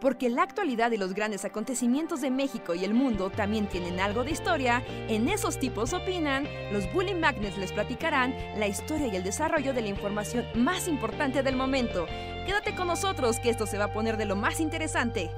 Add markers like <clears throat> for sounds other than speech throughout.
Porque la actualidad y los grandes acontecimientos de México y el mundo también tienen algo de historia, en esos tipos opinan, los Bully Magnets les platicarán la historia y el desarrollo de la información más importante del momento. Quédate con nosotros que esto se va a poner de lo más interesante.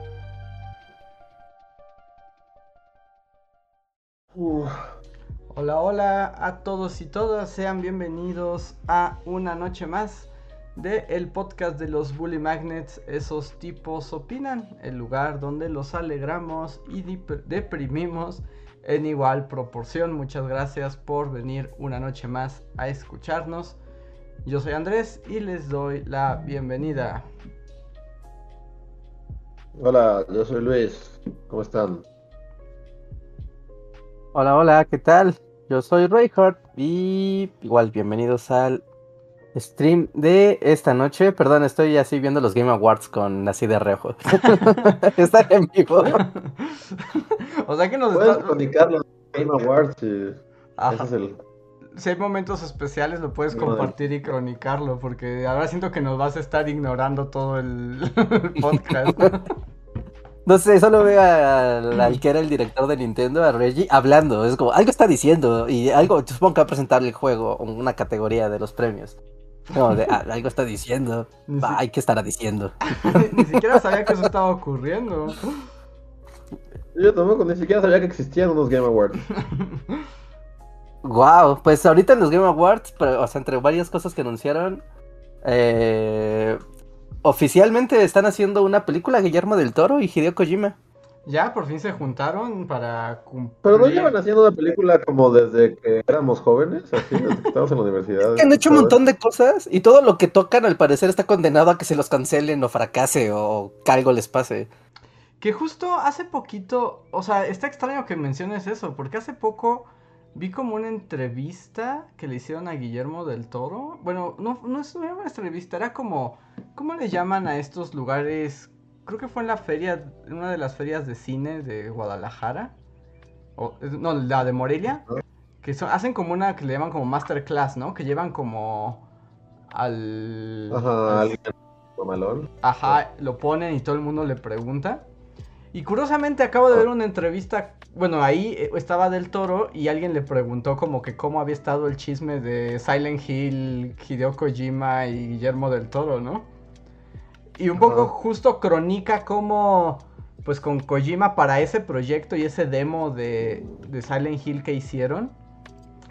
Hola, hola a todos y todas, sean bienvenidos a una noche más de el podcast de los Bully Magnets, esos tipos opinan, el lugar donde los alegramos y deprimimos en igual proporción. Muchas gracias por venir una noche más a escucharnos. Yo soy Andrés y les doy la bienvenida. Hola, yo soy Luis. ¿Cómo están? Hola, hola, ¿qué tal? Yo soy Reinhardt y igual bienvenidos al stream de esta noche. Perdón, estoy así viendo los Game Awards con así de reojo. <laughs> <laughs> Está en vivo. <laughs> o sea que nos puedes está... los Game Awards y Si hay momentos especiales lo puedes compartir y cronicarlo, porque ahora siento que nos vas a estar ignorando todo el podcast. No sé, solo veo al, que era el director de Nintendo, a Reggie, hablando. Es como, algo está diciendo. Y algo, supongo que va a presentar el juego, una categoría de los premios. No, de, ah, algo está diciendo. hay que estará diciendo. <laughs> ni siquiera sabía que eso estaba ocurriendo. Yo tampoco ni siquiera sabía que existían unos Game Awards. Wow, pues ahorita en los Game Awards, o sea, entre varias cosas que anunciaron, eh, oficialmente están haciendo una película Guillermo del Toro y Hideo Kojima. Ya, por fin se juntaron para cumplir. Pero no llevan haciendo una película como desde que éramos jóvenes, así, desde que estábamos en la universidad. han hecho un montón de cosas y todo lo que tocan al parecer está condenado a que se los cancelen o fracase o que algo les pase. Que justo hace poquito, o sea, está extraño que menciones eso, porque hace poco vi como una entrevista que le hicieron a Guillermo del Toro. Bueno, no, no es una entrevista, era como, ¿cómo le llaman a estos lugares creo que fue en la feria, en una de las ferias de cine de Guadalajara. O, no, la de Morelia. Que hacen como una que le llaman como masterclass, ¿no? Que llevan como al... Ajá, al... malón. Ajá, lo ponen y todo el mundo le pregunta. Y curiosamente acabo de ver una entrevista, bueno, ahí eh, estaba Del Toro y alguien le preguntó como que cómo había estado el chisme de Silent Hill, Hideo Kojima y Guillermo Del Toro, ¿no? Y un poco justo cronica cómo, pues con Kojima para ese proyecto y ese demo de, de Silent Hill que hicieron.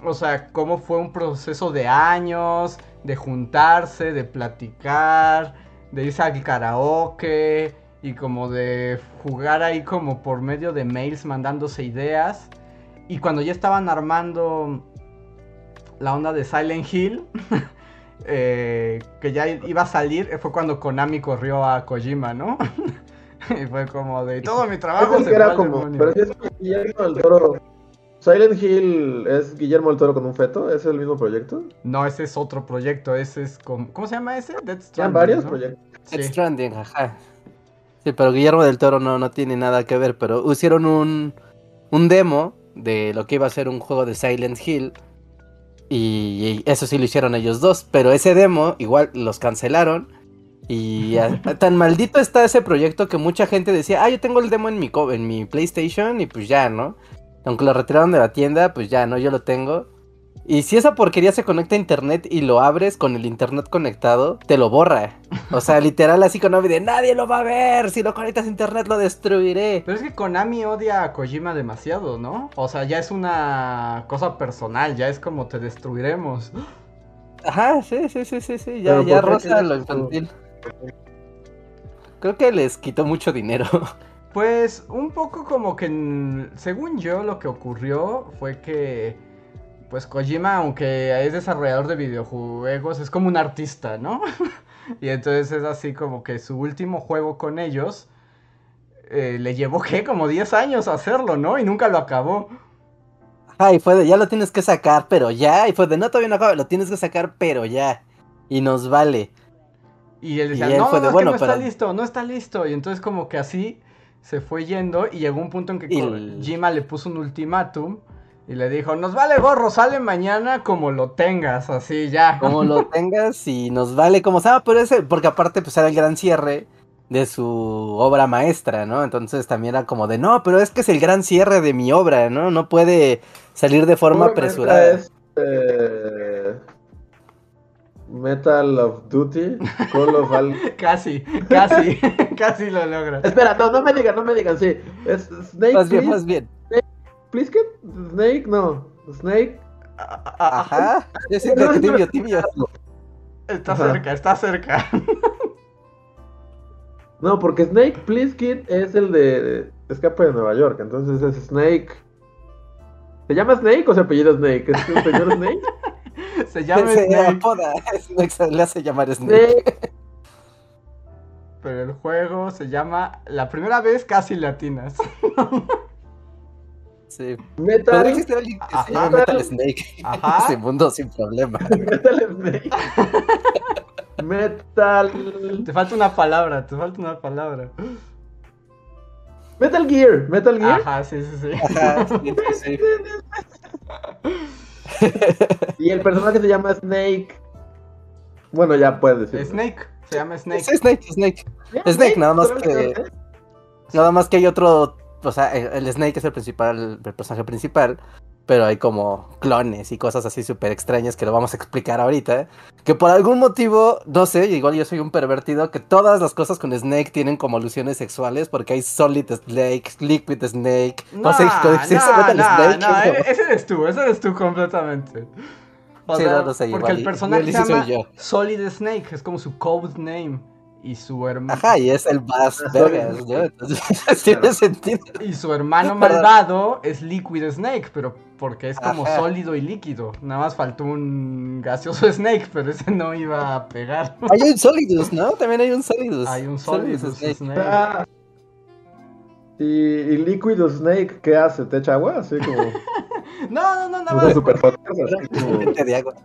O sea, cómo fue un proceso de años, de juntarse, de platicar, de irse al karaoke y como de jugar ahí como por medio de mails mandándose ideas. Y cuando ya estaban armando la onda de Silent Hill, <laughs> Eh, que ya iba a salir, eh, fue cuando Konami corrió a Kojima, ¿no? <laughs> y fue como de todo mi trabajo se era como, pero si es Guillermo del Toro. Silent Hill es Guillermo del Toro con un feto, ¿es el mismo proyecto? No, ese es otro proyecto, ese es como, ¿cómo se llama ese? Dead Stranding. varios proyectos. Dead Stranding, ajá. Sí, pero Guillermo del Toro no, no tiene nada que ver, pero hicieron un, un demo de lo que iba a ser un juego de Silent Hill y eso sí lo hicieron ellos dos. Pero ese demo igual los cancelaron. Y <laughs> tan maldito está ese proyecto que mucha gente decía, ah, yo tengo el demo en mi, en mi PlayStation y pues ya, ¿no? Aunque lo retiraron de la tienda, pues ya, ¿no? Yo lo tengo. Y si esa porquería se conecta a internet y lo abres con el internet conectado, te lo borra. O sea, <laughs> literal así Konami de nadie lo va a ver. Si lo conectas a internet lo destruiré. Pero es que Konami odia a Kojima demasiado, ¿no? O sea, ya es una cosa personal, ya es como te destruiremos. Ajá, sí, sí, sí, sí, sí. Ya, ya rosa lo infantil. Creo que les quitó mucho dinero. Pues un poco como que, según yo, lo que ocurrió fue que pues Kojima, aunque es desarrollador de videojuegos, es como un artista, ¿no? <laughs> y entonces es así como que su último juego con ellos eh, le llevó, ¿qué? Como 10 años hacerlo, ¿no? Y nunca lo acabó. Ay, fue de, ya lo tienes que sacar, pero ya. Y fue de, no, todavía no acabo, lo tienes que sacar, pero ya. Y nos vale. Y él decía, no, no, bueno, no está listo, no está listo. Y entonces como que así se fue yendo y llegó un punto en que Kojima le puso un ultimátum y le dijo, nos vale gorro, sale mañana como lo tengas, así ya. Como lo <laughs> tengas y nos vale como sea, pero ese, porque aparte pues era el gran cierre de su obra maestra, ¿no? Entonces también era como de, no, pero es que es el gran cierre de mi obra, ¿no? No puede salir de forma Obviamente apresurada. es, eh, Metal of Duty, Call of Al... <laughs> Casi, casi, <laughs> casi lo logras. Espera, no, no me digan, no me digan, sí. Es Snake, Más bien, más bien. Plissken? Snake, no. Snake. Ajá. Sí, que tibio, tibio. Está Ajá. cerca, está cerca. <laughs> No, porque Snake Plissken es el de Escape de Nueva York, entonces es Snake. ¿Se llama Snake o se apellida Snake? ¿Es un señor Snake? <laughs> Se llama Se Snake, apoda, Snake se le hace llamar Snake. Snake. pero el juego se llama La primera vez casi latinas. <laughs> Sí. Metal. Podría existir alguien que Ajá. se llame Metal Snake <laughs> Ajá. en ese mundo sin problema. Metal Snake. <laughs> Metal. Te falta una palabra, te falta una palabra. Metal Gear. Metal Gear. Ajá, sí, sí, sí. Ajá, sí, sí, sí. <laughs> Y el personaje se llama Snake. Bueno, ya puedes decir. Snake, se llama Snake. Sí, Snake, Snake. Snake, nada más que- Nada más que hay otro, o sea, el Snake es el principal, el personaje principal, pero hay como clones y cosas así súper extrañas que lo vamos a explicar ahorita. Que por algún motivo, no sé, igual yo soy un pervertido, que todas las cosas con Snake tienen como alusiones sexuales, porque hay Solid Snake, Liquid Snake, no, sé, no, se Metal no, Snake. no, ¿no? <laughs> e- ese eres tú, ese eres tú completamente. O Sí, sea, no, no sé, porque igual, el personaje se sí llama. Solid Snake, es como su code name. Y su hermano Ajá, y es el más vergas, ¿no? <laughs> Entonces, <laughs> tiene sentido. y su hermano malvado es Liquid Snake, pero porque es como Ajá. sólido y líquido. Nada más faltó un gaseoso <laughs> Snake, pero ese no iba a pegar. Hay un Solidus, ¿no? También hay un Solidus. Hay un Solidus Snake. Snake. Ah. Y, y Liquid Snake, ¿qué hace? ¿Te echa agua? Así como. No, no, no, nada más. super así como- o De agua.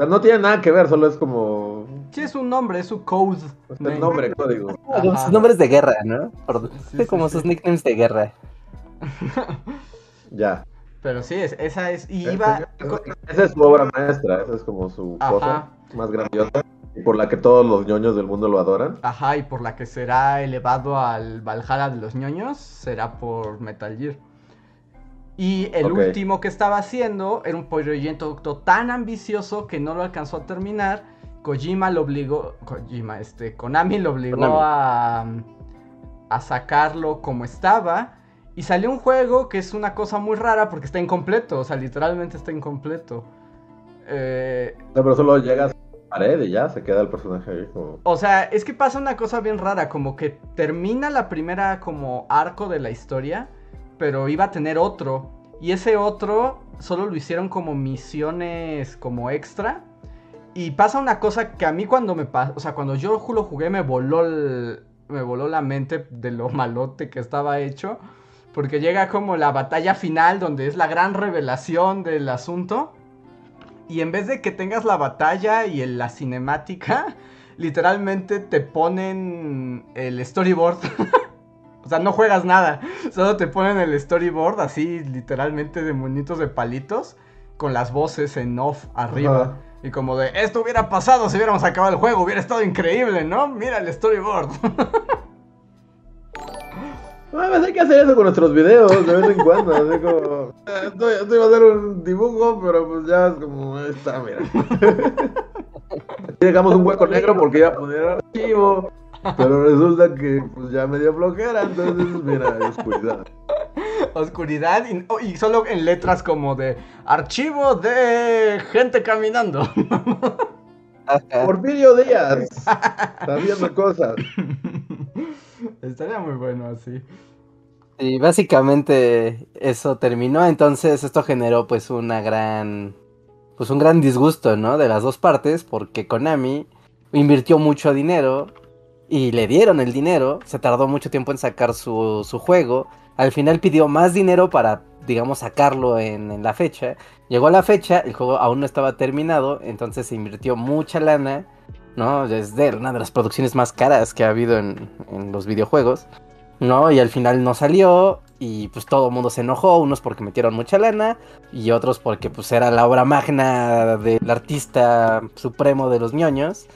Sea, no tiene nada que ver, solo es como. Sí, es un nombre, es su code. Es name. el nombre, código. <laughs> Como sus nombres de guerra, ¿no? Por- Sí, sí, como sí, sus sí. nicknames de guerra. Ya. Pero sí, es, esa es. Y iba. Esa es su obra maestra, esa es como su Ajá. cosa más grandiosa. Y por la que todos los ñoños del mundo lo adoran. Ajá, y por la que será elevado al Valhalla de los ñoños, será por Metal Gear. Y el último que estaba haciendo era un proyecto tan ambicioso que no lo alcanzó a terminar. Kojima lo obligó. Kojima, este. Konami lo obligó Konami. a. a sacarlo como estaba. Y salió un juego que es una cosa muy rara porque está incompleto. O sea, literalmente está incompleto. Eh, No, pero solo llegas a la pared y ya se queda el personaje ahí como. o sea, es que pasa una cosa bien rara, como que termina la primera como arco de la historia, pero iba a tener otro. Y ese otro solo lo hicieron como misiones como extra. Y pasa una cosa que a mí cuando me pasa, o sea, cuando yo lo jugué me voló me voló la mente de lo <laughs> malote que estaba hecho. Porque llega como la batalla final donde es la gran revelación del asunto. Y en vez de que tengas la batalla y la cinemática, <laughs> literalmente te ponen el storyboard. <laughs> o sea, no juegas nada. <laughs> Solo te ponen el storyboard así, literalmente de monitos de palitos. Con las voces en off arriba. Y como de, esto hubiera pasado si hubiéramos acabado el juego, hubiera estado increíble, ¿no? Mira el storyboard. A <laughs> veces hay que hacer eso con nuestros videos de vez en cuando. Así como. Estoy, estoy a hacer un dibujo, pero pues ya es como. ahí Está, mira. <laughs> Dejamos un hueco negro porque iba a poner archivo. Pero resulta que pues ya me dio flojera, entonces mira, oscuridad. Oscuridad y, oh, y solo en letras como de archivo de gente caminando. <laughs> Porfirio Díaz. Está viendo cosas. Estaría muy bueno así. Y básicamente eso terminó, entonces esto generó pues una gran, pues un gran disgusto, ¿no? De las dos partes, porque Konami invirtió mucho dinero y le dieron el dinero, se tardó mucho tiempo en sacar su, su juego, al final pidió más dinero para, digamos, sacarlo en, en la fecha, llegó la fecha, el juego aún no estaba terminado, entonces se invirtió mucha lana, ¿no? Es de una de las producciones más caras que ha habido en, en los videojuegos. ¿no? Y al final no salió y pues todo el mundo se enojó, unos porque metieron mucha lana y otros porque pues era la obra magna del artista supremo de los ñoños.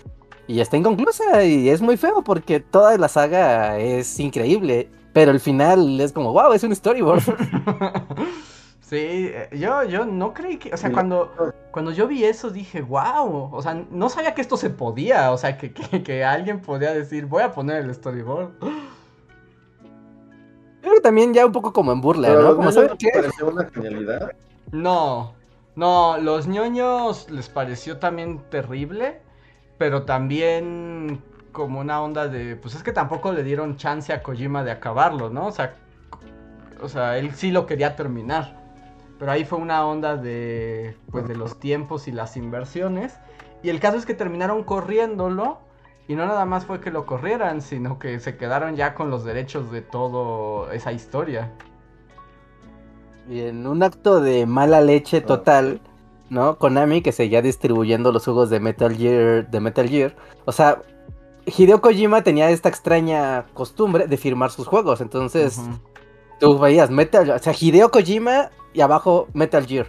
Y está inconclusa y es muy feo porque toda la saga es increíble, pero el final es como, wow, es un storyboard. <laughs> Sí, eh, yo, yo no creí que, o sea, cuando, cuando yo vi eso dije, wow, o sea, no sabía que esto se podía, o sea, que, que, que alguien podía decir, voy a poner el storyboard. Creo que también ya un poco como en burla, Pero ¿no? los Como, niños ¿sabes qué? me pareció una genialidad. No, no, los ñoños les pareció también terrible, pero también como una onda de, pues es que tampoco le dieron chance a Kojima de acabarlo, ¿no? O sea, o sea, él sí lo quería terminar, pero ahí fue una onda de, pues de los tiempos y las inversiones, y el caso es que terminaron corriéndolo. Y no nada más fue que lo corrieran, sino que se quedaron ya con los derechos de toda esa historia. Y en un acto de mala leche total, ¿no? Konami que seguía distribuyendo los juegos de Metal Gear, de Metal Gear. O sea, Hideo Kojima tenía esta extraña costumbre de firmar sus juegos. Entonces, tú veías Metal, o sea, Hideo Kojima y abajo Metal Gear.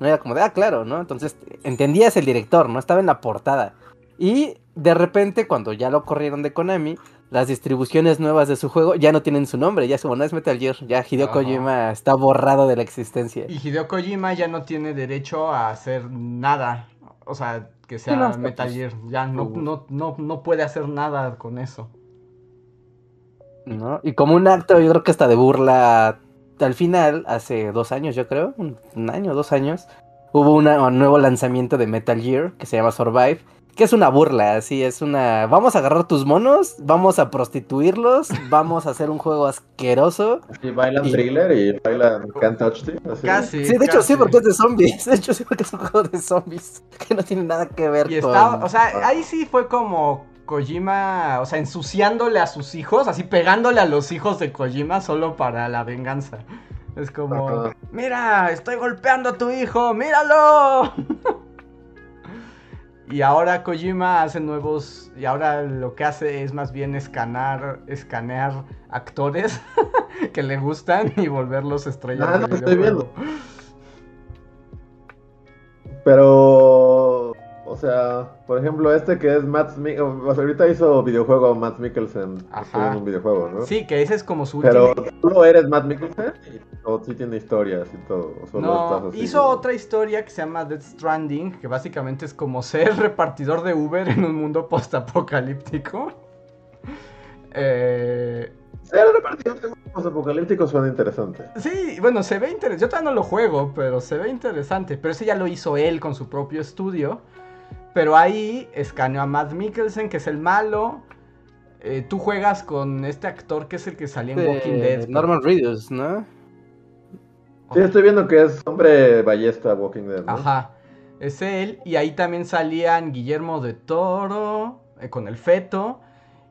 No era como de, ah, claro, ¿no? Entonces, entendías el director, ¿no? Estaba en la portada. Y de repente, cuando ya lo corrieron de Konami, las distribuciones nuevas de su juego ya no tienen su nombre, ya es como no es Metal Gear, ya Hideo Ajá. Kojima está borrado de la existencia. Y Hideo Kojima ya no tiene derecho a hacer nada. O sea, que sea no, Metal pues, Gear. Ya no, no, no, no puede hacer nada con eso. ¿no? Y como un acto, yo creo que hasta de burla, al final, hace dos años, yo creo, un, un año, dos años, hubo una- un nuevo lanzamiento de Metal Gear que se llama Survive, que es una burla, así es una, vamos a agarrar tus monos, vamos a prostituirlos, <laughs> vamos a hacer un juego asqueroso. Y bailan Y- thriller y bailan Can't Touch así. Casi. Sí, de hecho sí, porque es de zombies, <laughs> de hecho sí, porque es un juego de zombies, que no tiene nada que ver Y con... está, o sea, ahí sí fue como Kojima, o sea, ensuciándole a sus hijos, así pegándole a los hijos de Kojima solo para la venganza. Es como, mira, estoy golpeando a tu hijo, míralo. <laughs> y ahora Kojima hace nuevos, y ahora lo que hace es más bien escanear, escanear actores <laughs> que le gustan y volverlos estrellas. Ah, no, estoy videojuego. Pero, o sea, por ejemplo, este que es Matt Mikkelsen, o sea, ahorita hizo videojuego Matt Mikkelsen, Ajá. en un videojuego, ¿no? Sí, que ese es como su Pero tú no eres Matt Mikkelsen, o sí tiene historias y todo. o solo No, estás así? hizo otra historia que se llama Death Stranding, que básicamente es como ser <laughs> repartidor de Uber en un mundo postapocalíptico. <laughs> Eh, Ser repartido de mundos apocalípticos suena interesante. sí, bueno, se ve interesante. Yo todavía no lo juego, pero se ve interesante. Pero ese ya lo hizo él con su propio estudio. Pero ahí escaneó a Matt Mikkelsen, que es el malo. Eh, tú juegas con este actor que es el que salía en Walking Dead. pero- Norman Reedus, ¿no? Sí, estoy viendo que es hombre ballesta Walking Dead, ¿no? Ajá, es él. Y ahí también salían Guillermo de Toro eh, con el feto.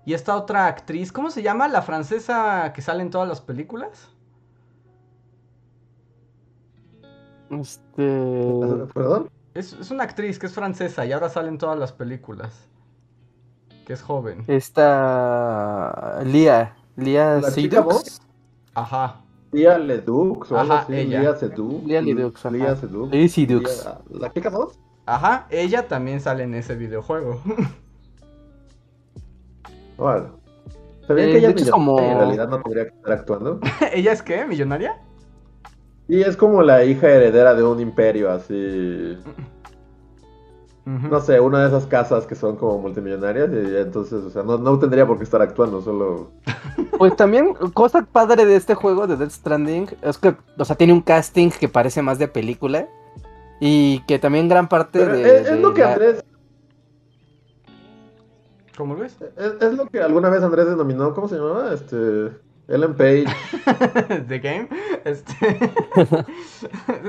Y esta otra actriz, ¿cómo se llama? La francesa que sale en todas las películas. Este... ¿Perdón? Es, es una actriz que es francesa y ahora sale en todas las películas. Que es joven. Esta... Lía. Lía ¿La chica Seydoux. Ajá. Lía algo Ajá, así. ella. Lía Seydoux. Lía Ledoux, ajá. Lía Seydoux. Lía Seydoux. Lía- ¿La chica dos? Ajá, ella también sale en ese videojuego. <laughs> Bueno. ¿Sabían Eh, que ella es como- en realidad no que estar actuando? <laughs> ¿Ella es qué? ¿Millonaria? Y es como la hija heredera de un imperio, así. No sé, una de esas casas que son como multimillonarias. Y entonces, o sea, no, no tendría por qué estar actuando, solo. <laughs> Pues también, cosa padre de este juego de Death Stranding es que, o sea, tiene un casting que parece más de película. Y que también gran parte Pero de. es, lo que la- Andrés. ¿Cómo ves? Es, es lo que alguna vez Andrés denominó, ¿cómo se llamaba? Este. Ellen Page, <laughs> The Game. Este. <laughs>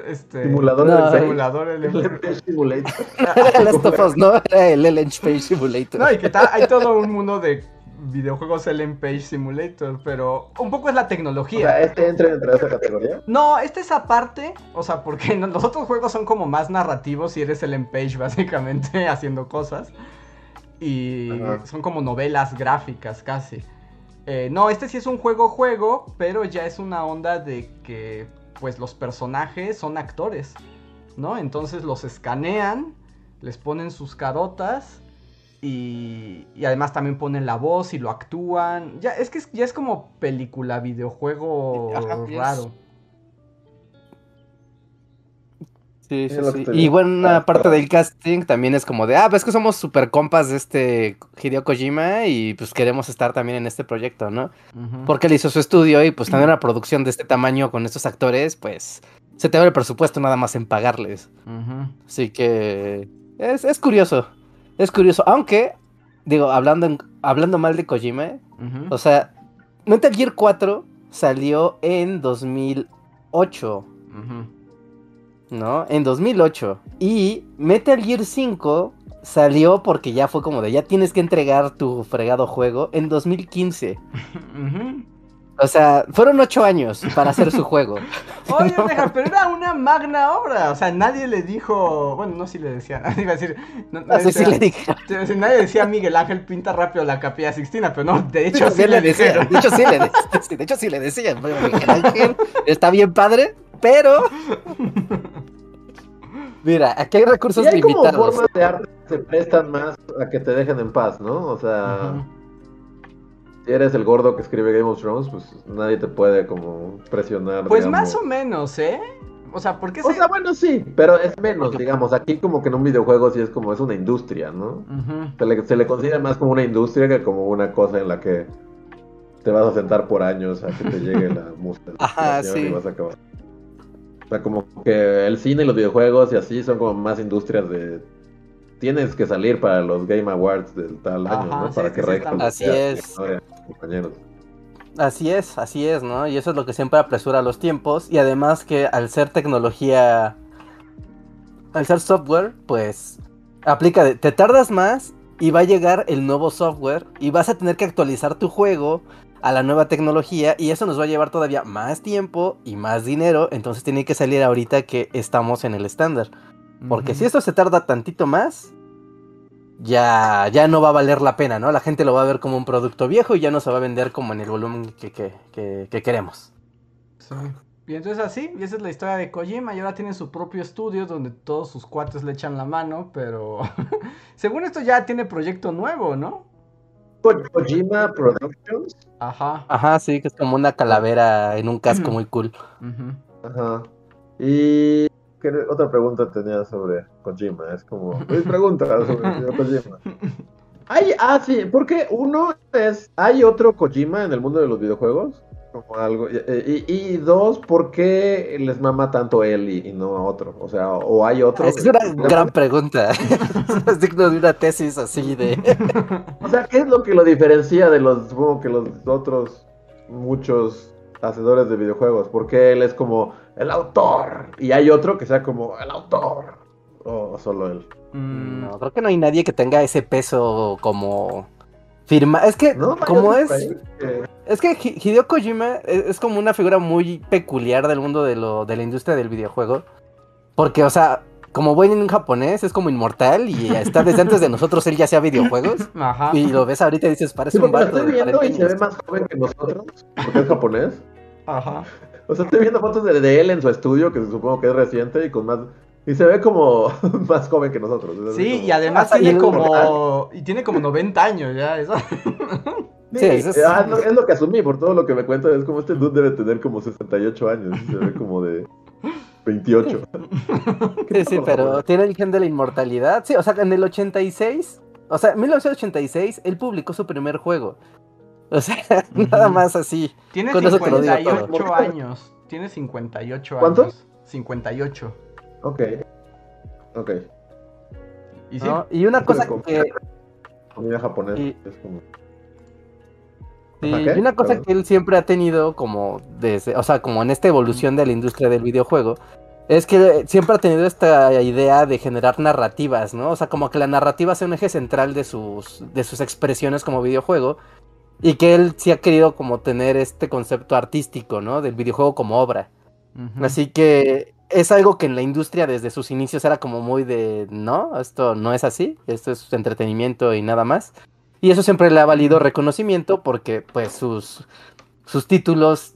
este. simulador No. Simulador Ellen LM. Page Simulator. <laughs> Last of Us, ¿no? Era el Ellen Page Simulator. No, y que ta- hay todo un mundo de videojuegos Ellen Page Simulator, pero un poco es la O tecnología. sea, este entra dentro de esa categoría. No, esta es aparte, o sea, porque los otros juegos son como más narrativos y eres Ellen Page básicamente haciendo cosas. Y Ajá. son como novelas gráficas casi. Eh, no, este sí es un juego-juego, pero ya es una onda de que pues los personajes son actores, ¿no? Entonces los escanean, les ponen sus carotas Y, y además también ponen la voz y lo actúan. Ya, es que es- ya es como película, videojuego Ajá, raro. Sí, sí, sí. Y buena parte del casting también es como de, ah, ves que somos super compas de este Hideo Kojima y pues queremos estar también en este proyecto, ¿no? Porque él hizo su estudio y pues tener <clears throat> una producción de este tamaño con estos actores, pues se te va el presupuesto nada más en pagarles. Así que es, es curioso, es curioso. Aunque, digo, hablando, hablando mal de Kojima, o sea, Metal Gear 4 salió en 2008. Ujú. ¿No? En 2008. Y Metal Gear 5 salió porque ya fue como de ya tienes que entregar tu fregado juego en 2015. Ujú. O sea, fueron ocho años para hacer su juego. <laughs> Oye, deja, pero era una magna obra. O sea, nadie le dijo. Bueno, no, sí le decía. <laughs> Iba a decir. no- nadie Así sí decía- le dije. Nadie decía Miguel Ángel pinta rápido la capilla Sixtina, pero no, de hecho sí Sí le decía, dijeron. De hecho sí le decía. sí, de hecho sí le decía. Bueno, Miguel Ángel está bien padre, pero. <laughs> Mira, aquí hay recursos Y hay como limitados. formas de arte que se prestan más a que te dejen en paz, ¿no? O sea, si eres el gordo que escribe Game of Thrones, pues nadie te puede como presionar. Pues digamos. más o menos, ¿eh? O sea, ¿por qué O se.? sea, bueno, sí, pero es menos, digamos. Aquí como que en un videojuego sí es como, es una industria, ¿no? Ujú. Se le, se le considera más como una industria que como una cosa en la que te vas a sentar por años a que te llegue la <laughs> música Ajá, sí. y vas a acabar. O sea, como que el cine y los videojuegos y así son como más industrias de... Tienes que salir para los Game Awards del tal año, ¿no? sí, Para es que sí Así es. compañeros. Así es, así es, ¿no? Y eso es lo que siempre apresura los tiempos. Y además que al ser tecnología, al ser software, pues aplica de, te tardas más y va a llegar el nuevo software y vas a tener que actualizar tu juego a la nueva tecnología y eso nos va a llevar todavía más tiempo y más dinero. Entonces tiene que salir ahorita que estamos en el estándar. Porque si esto se tarda tantito más, ya, ya no va a valer la pena, ¿no? La gente lo va a ver como un producto viejo y ya no se va a vender como en el volumen que, que- que- que queremos. Sí. Y entonces así, y esa es la historia de Kojima, y ahora tiene su propio estudio donde todos sus cuates le echan la mano, pero <laughs> según esto ya tiene proyecto nuevo, ¿no? Ko- Kojima Productions. Ajá. Ajá, sí, que es como una calavera en un casco muy cool. Ajá. Y ¿qué otra pregunta tenía sobre Kojima. Es como, <laughs> es pregunta sobre Kojima. Hay, ah, sí, porque uno es, ¿hay otro Kojima en el mundo de los videojuegos? Como algo, y, y- y dos, ¿por qué les mama tanto él y, y no a otro? O sea, o hay otro. Es una gran pregunta. <laughs> es digno de una tesis así de... O sea, ¿qué es lo que lo diferencia de los, supongo que los otros muchos hacedores de videojuegos? Porque él es como el autor y hay otro que sea como el autor o solo él. Mm, No, creo que no hay nadie que tenga ese peso como... Firma... Es que, No, como es... Es que Hi- Hideo Kojima es, es como una figura muy peculiar del mundo de, lo, de la industria del videojuego. Porque, o sea, como buen japonés, es como inmortal y está desde antes de nosotros, él ya hacía videojuegos. <laughs> Ajá. Y lo ves ahorita y dices, parece Sí, un vato estoy de viendo 40 y se ve más joven que nosotros, porque es japonés. Ajá. O sea, estoy viendo fotos de, de él en su estudio, que supongo que es reciente y con más... Y se ve como <laughs> más joven que nosotros. Sí, como- y además Ah, tiene como. Y tiene como 90 años ya, eso. Sí, eso es- ah, es, lo, es lo que asumí por todo lo que me cuenta. Es como este dude debe tener como 68 años. y Se ve como de 28. <laughs> Sí, sí, pero tiene el gen de la inmortalidad. Sí, o sea, en el 86, o sea, en 1986, él publicó su primer juego. O sea, <laughs> nada más así. Tiene Con eso te lo digo 58 todo. años. Tiene 58 ¿Cuántos? años. 58. Ok. Ok. Y sí. ¿no? Y una cosa que, Comida japonesa. Y- Es como... Una cosa Perdón. que él siempre ha tenido como desde, o sea, como en esta evolución de la industria del videojuego, es que siempre ha tenido esta idea de generar narrativas, ¿no? O sea, como que la narrativa sea un eje central de sus, de sus expresiones como videojuego. Y que él sí ha querido como tener este concepto artístico, ¿no? Del videojuego como obra. Así que es algo que en la industria desde sus inicios era como muy de, no, esto no es así, esto es entretenimiento y nada más. Y eso siempre le ha valido reconocimiento porque pues sus, sus títulos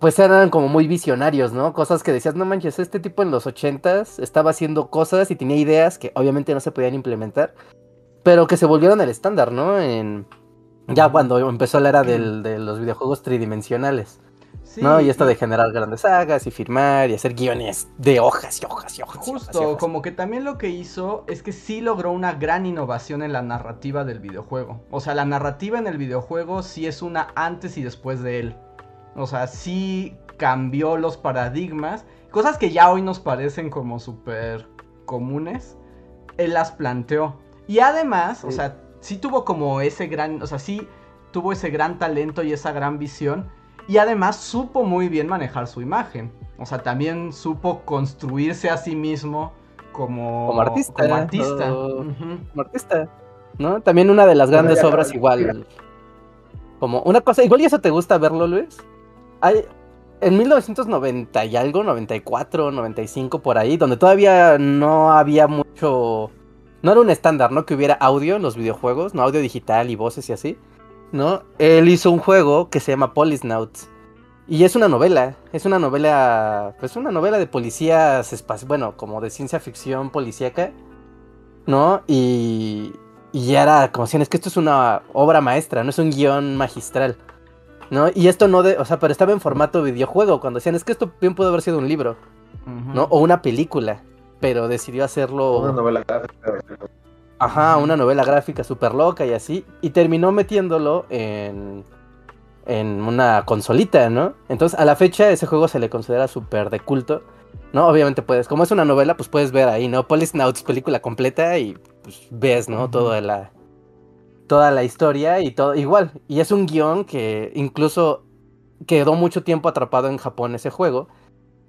pues eran como muy visionarios, ¿no? Cosas que decías, no manches, este tipo en los ochentas estaba haciendo cosas y tenía ideas que obviamente no se podían implementar. pero que se volvieron el estándar, ¿no? En, ya cuando empezó la era del- <clears throat> de los videojuegos tridimensionales, Sí, ¿no? Y esto de generar grandes sagas y firmar y hacer guiones de hojas y hojas y hojas. y hojas y Justo, hojas. como que también lo que hizo es que sí logró una gran innovación en la narrativa del videojuego. O sea, la narrativa en el videojuego sí es una antes y después de él. O sea, sí cambió los paradigmas. Cosas que ya hoy nos parecen como súper comunes. Él las planteó. Y además, o sea, sí tuvo como ese gran, o sea, sí tuvo ese gran talento y esa gran visión. Y además supo muy bien manejar su imagen. O sea, también supo construirse a sí mismo como, Como artista, como artista. o- Ujú. como artista, ¿no? También una de las grandes ya, obras igual. Como una cosa, igual y eso te gusta verlo, Luis. Hay en 1990 y algo, 94, 95 por ahí, donde todavía no había mucho no era un estándar, ¿no? Que hubiera audio en los videojuegos, no audio digital y voces y así, ¿no? Él hizo un juego que se llama Polisnauts. Y es una novela, es una novela, pues una novela de policías, bueno, como de ciencia ficción policíaca, ¿no? Y, y ya era como decían, es que esto es una obra maestra, no es un guion magistral, ¿no? Y esto no de, o sea, pero estaba en formato videojuego, cuando decían, es que esto bien puede haber sido un libro. ¿no? O una película, pero decidió hacerlo... Una novela. Ajá, una novela gráfica súper loca y así. Y terminó metiéndolo en, en una consolita, ¿no? Entonces, a la fecha, ese juego se le considera súper de culto. ¿No? Obviamente puedes, como es una novela, pues puedes ver ahí, ¿no? Polisnauts, película completa y pues ves, ¿no? Toda la. Toda la historia y todo. Igual. Y es un guion que incluso quedó mucho tiempo atrapado en Japón ese juego.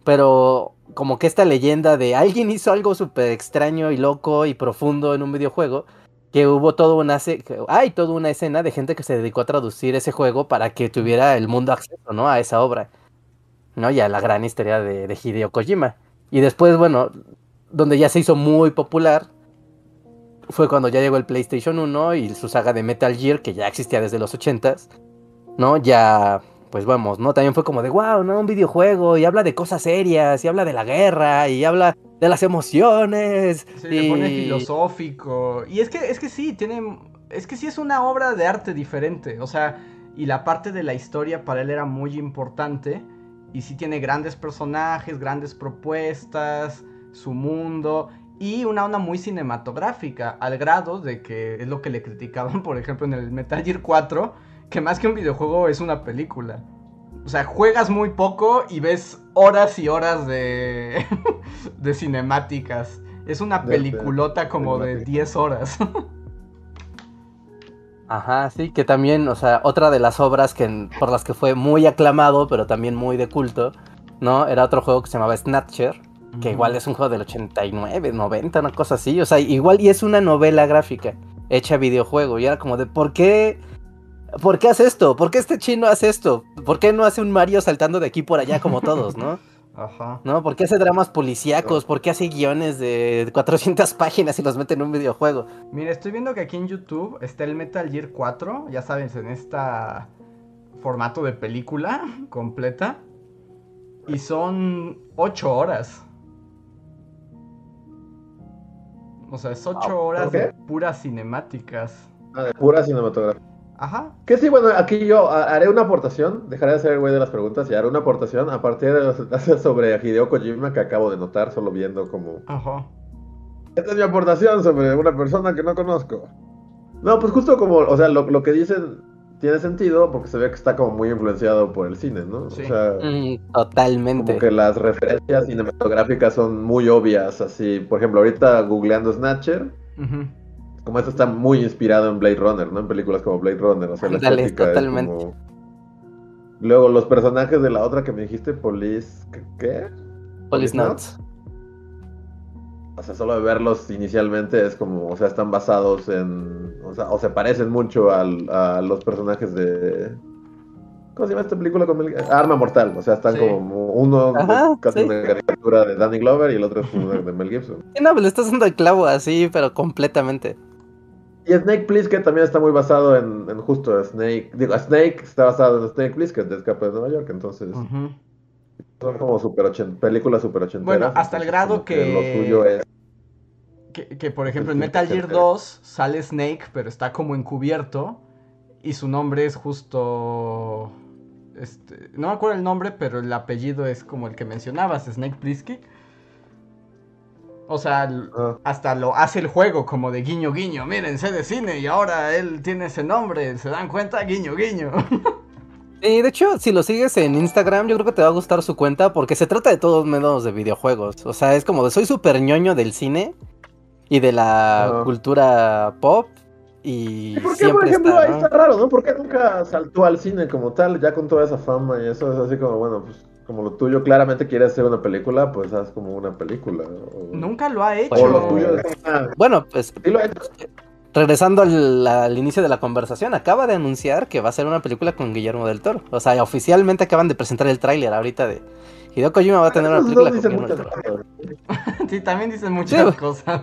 Pero como que esta leyenda de alguien hizo algo súper extraño y loco y profundo en un videojuego, que hubo toda una, hay toda una escena de gente que se dedicó a traducir ese juego para que tuviera el mundo acceso, ¿no? A esa obra, ¿no? Y a la gran historia de, de Hideo Kojima. Y después, bueno, donde ya se hizo muy popular, fue cuando ya llegó el PlayStation 1 y su saga de Metal Gear, que ya existía desde los 80s, ¿no? Ya, pues vamos, ¿no? También fue como de, wow, ¿no? Un videojuego y habla de cosas serias y habla de la guerra y habla de las emociones. Se y... le pone filosófico. Y es que, es que sí, tiene. Es que sí es una obra de arte diferente. O sea, y la parte de la historia para él era muy importante. Y sí tiene grandes personajes, grandes propuestas, su mundo. Y una onda muy cinematográfica. Al grado de que es lo que le criticaban, <laughs> por ejemplo, en el Metal Gear 4. Que más que un videojuego es una película. O sea, juegas muy poco y ves horas y horas de, <laughs> de cinemáticas. Es una De- peliculota como de cinemática. 10 horas. <laughs> Ajá, sí, que también, o sea, otra de las obras que, por las que fue muy aclamado, pero también muy de culto, ¿no? Era otro juego que se llamaba Snatcher, que igual es un juego del 89, 90, una cosa así, o sea, igual y es una novela gráfica hecha videojuego, y era como de, ¿por qué? ¿Por qué hace esto? ¿Por qué este chino hace esto? ¿Por qué no hace un Mario saltando de aquí por allá como todos, no? Ajá. ¿No? ¿Por qué hace dramas policíacos? ¿Por qué hace guiones de 400 <laughs> páginas y los mete en un videojuego? Mira, estoy viendo que aquí en YouTube está el Metal Gear 4. Ya sabes, en esta formato de película completa. Y son 8 horas. O sea, es 8 Ah, horas de puras cinemáticas. Ah, de pura cinematografía. Ajá. Que sí, bueno, aquí yo ha- haré una aportación, dejaré de ser el güey de las preguntas y haré una aportación a partir de los <laughs> sobre Hideo Kojima que acabo de notar solo viendo como... Ajá. Esta es mi aportación sobre una persona que no conozco. No, pues justo como, o sea, lo, lo que dicen tiene sentido porque se ve que está como muy influenciado por el cine, ¿no? Sí. O sea, Mm, totalmente. como que las referencias cinematográficas son muy obvias, así, por ejemplo, ahorita googleando Snatcher, Ujú. Como esto está muy inspirado en Blade Runner, ¿no? En películas como Blade Runner, o sea, la es totalmente. como- Luego, los personajes de la otra que me dijiste, Police... ¿qué- ¿Qué? Polisnauts. O sea, solo de verlos inicialmente es como, o sea, están basados en, o sea, o se parecen mucho al- a los personajes de... ¿Cómo se llama esta película con Mel- Arma Mortal, o sea, están Sí. como uno Ajá, casi sí. una caricatura de Danny Glover y el otro es de Mel Gibson. <laughs> Sí, no, pues le estás dando el clavo así, pero completamente. Y Snake Plissken también está muy basado en, en justo Snake, digo, Snake está basado en Snake Plissken de Escape de Nueva York, entonces son como super películas super ochenteras. Bueno, hasta el grado como que- Lo suyo es... Que, que, por ejemplo en Metal Gear 2 sale Snake, pero está como encubierto. Y su nombre es justo. Este, no me acuerdo el nombre, pero el apellido es como el que mencionabas, Snake Plissken. O sea, Ah. hasta lo hace el juego como de guiño guiño. Miren, sé de cine y ahora él tiene ese nombre. ¿Se dan cuenta? Guiño guiño. <laughs> Y de hecho, si lo sigues en Instagram, yo creo que te va a gustar su cuenta porque se trata de todos menos de videojuegos. O sea, es como de soy súper ñoño del cine y de la Ajá. cultura pop. Y ¿Y por qué, por ejemplo, está, ahí está raro, ¿no? ¿Por qué nunca saltó al cine como tal, ya con toda esa fama y eso es así como, bueno, pues como lo tuyo claramente quieres hacer una película, pues haz como una película. O, Nunca lo ha hecho. o lo tuyo es una... Bueno, pues Sí lo ha hecho. regresando al, al inicio de la conversación, acaba de anunciar que va a ser una película con Guillermo del Toro. O sea, oficialmente acaban de presentar el tráiler ahorita de Hideo Kojima va a tener una Esos película con Guillermo del Toro. cosas. <laughs> Sí, también dicen muchas Sí. cosas.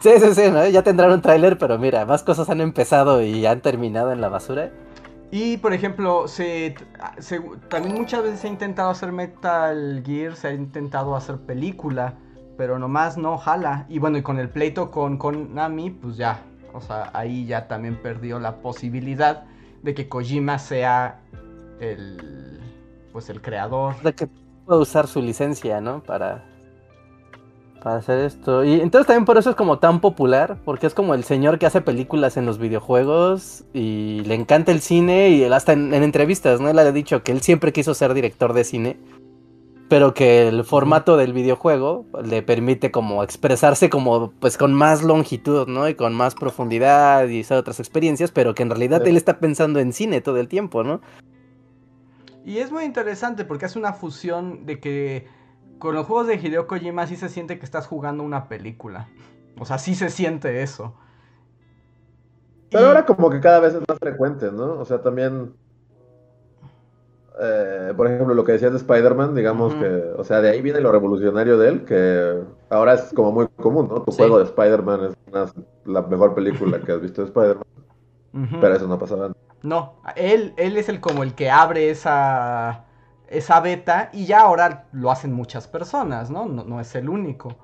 Sí, sí, sí, ¿no? ya tendrán un tráiler, pero mira, más cosas han empezado y han terminado en la basura. Y por ejemplo, se, también muchas veces se ha intentado hacer Metal Gear, se ha intentado hacer película, pero nomás no jala. Y bueno, y con el pleito con Konami, pues ya, o sea, ahí ya también perdió la posibilidad de que Kojima sea el, pues el creador. de que pueda usar su licencia, ¿no? Para, para hacer esto. Y entonces también por eso es como tan popular, porque es como el señor que hace películas en los videojuegos y le encanta el cine y él hasta en, en entrevistas, ¿no? Él ha dicho que él siempre quiso ser director de cine, pero que el formato del videojuego le permite como expresarse como pues con más longitud, ¿no? Y con más profundidad y hacer otras experiencias, pero que en realidad Sí. él está pensando en cine todo el tiempo, ¿no? Y es muy interesante porque hace una fusión de que con los juegos de Hideo Kojima sí se siente que estás jugando una película. O sea, sí se siente eso. Pero Y- ahora como que cada vez es más frecuente, ¿no? O sea, también, eh, por ejemplo, lo que decías de Spider-Man, digamos que, o sea, de ahí viene lo revolucionario de él, que ahora es como muy común, ¿no? Tu Sí. juego de Spider-Man es una- la mejor película que has visto de Spider-Man, pero eso no pasaba. No, él, él es el como el que abre esa, esa beta y ya ahora lo hacen muchas personas, ¿no? No, no es el único.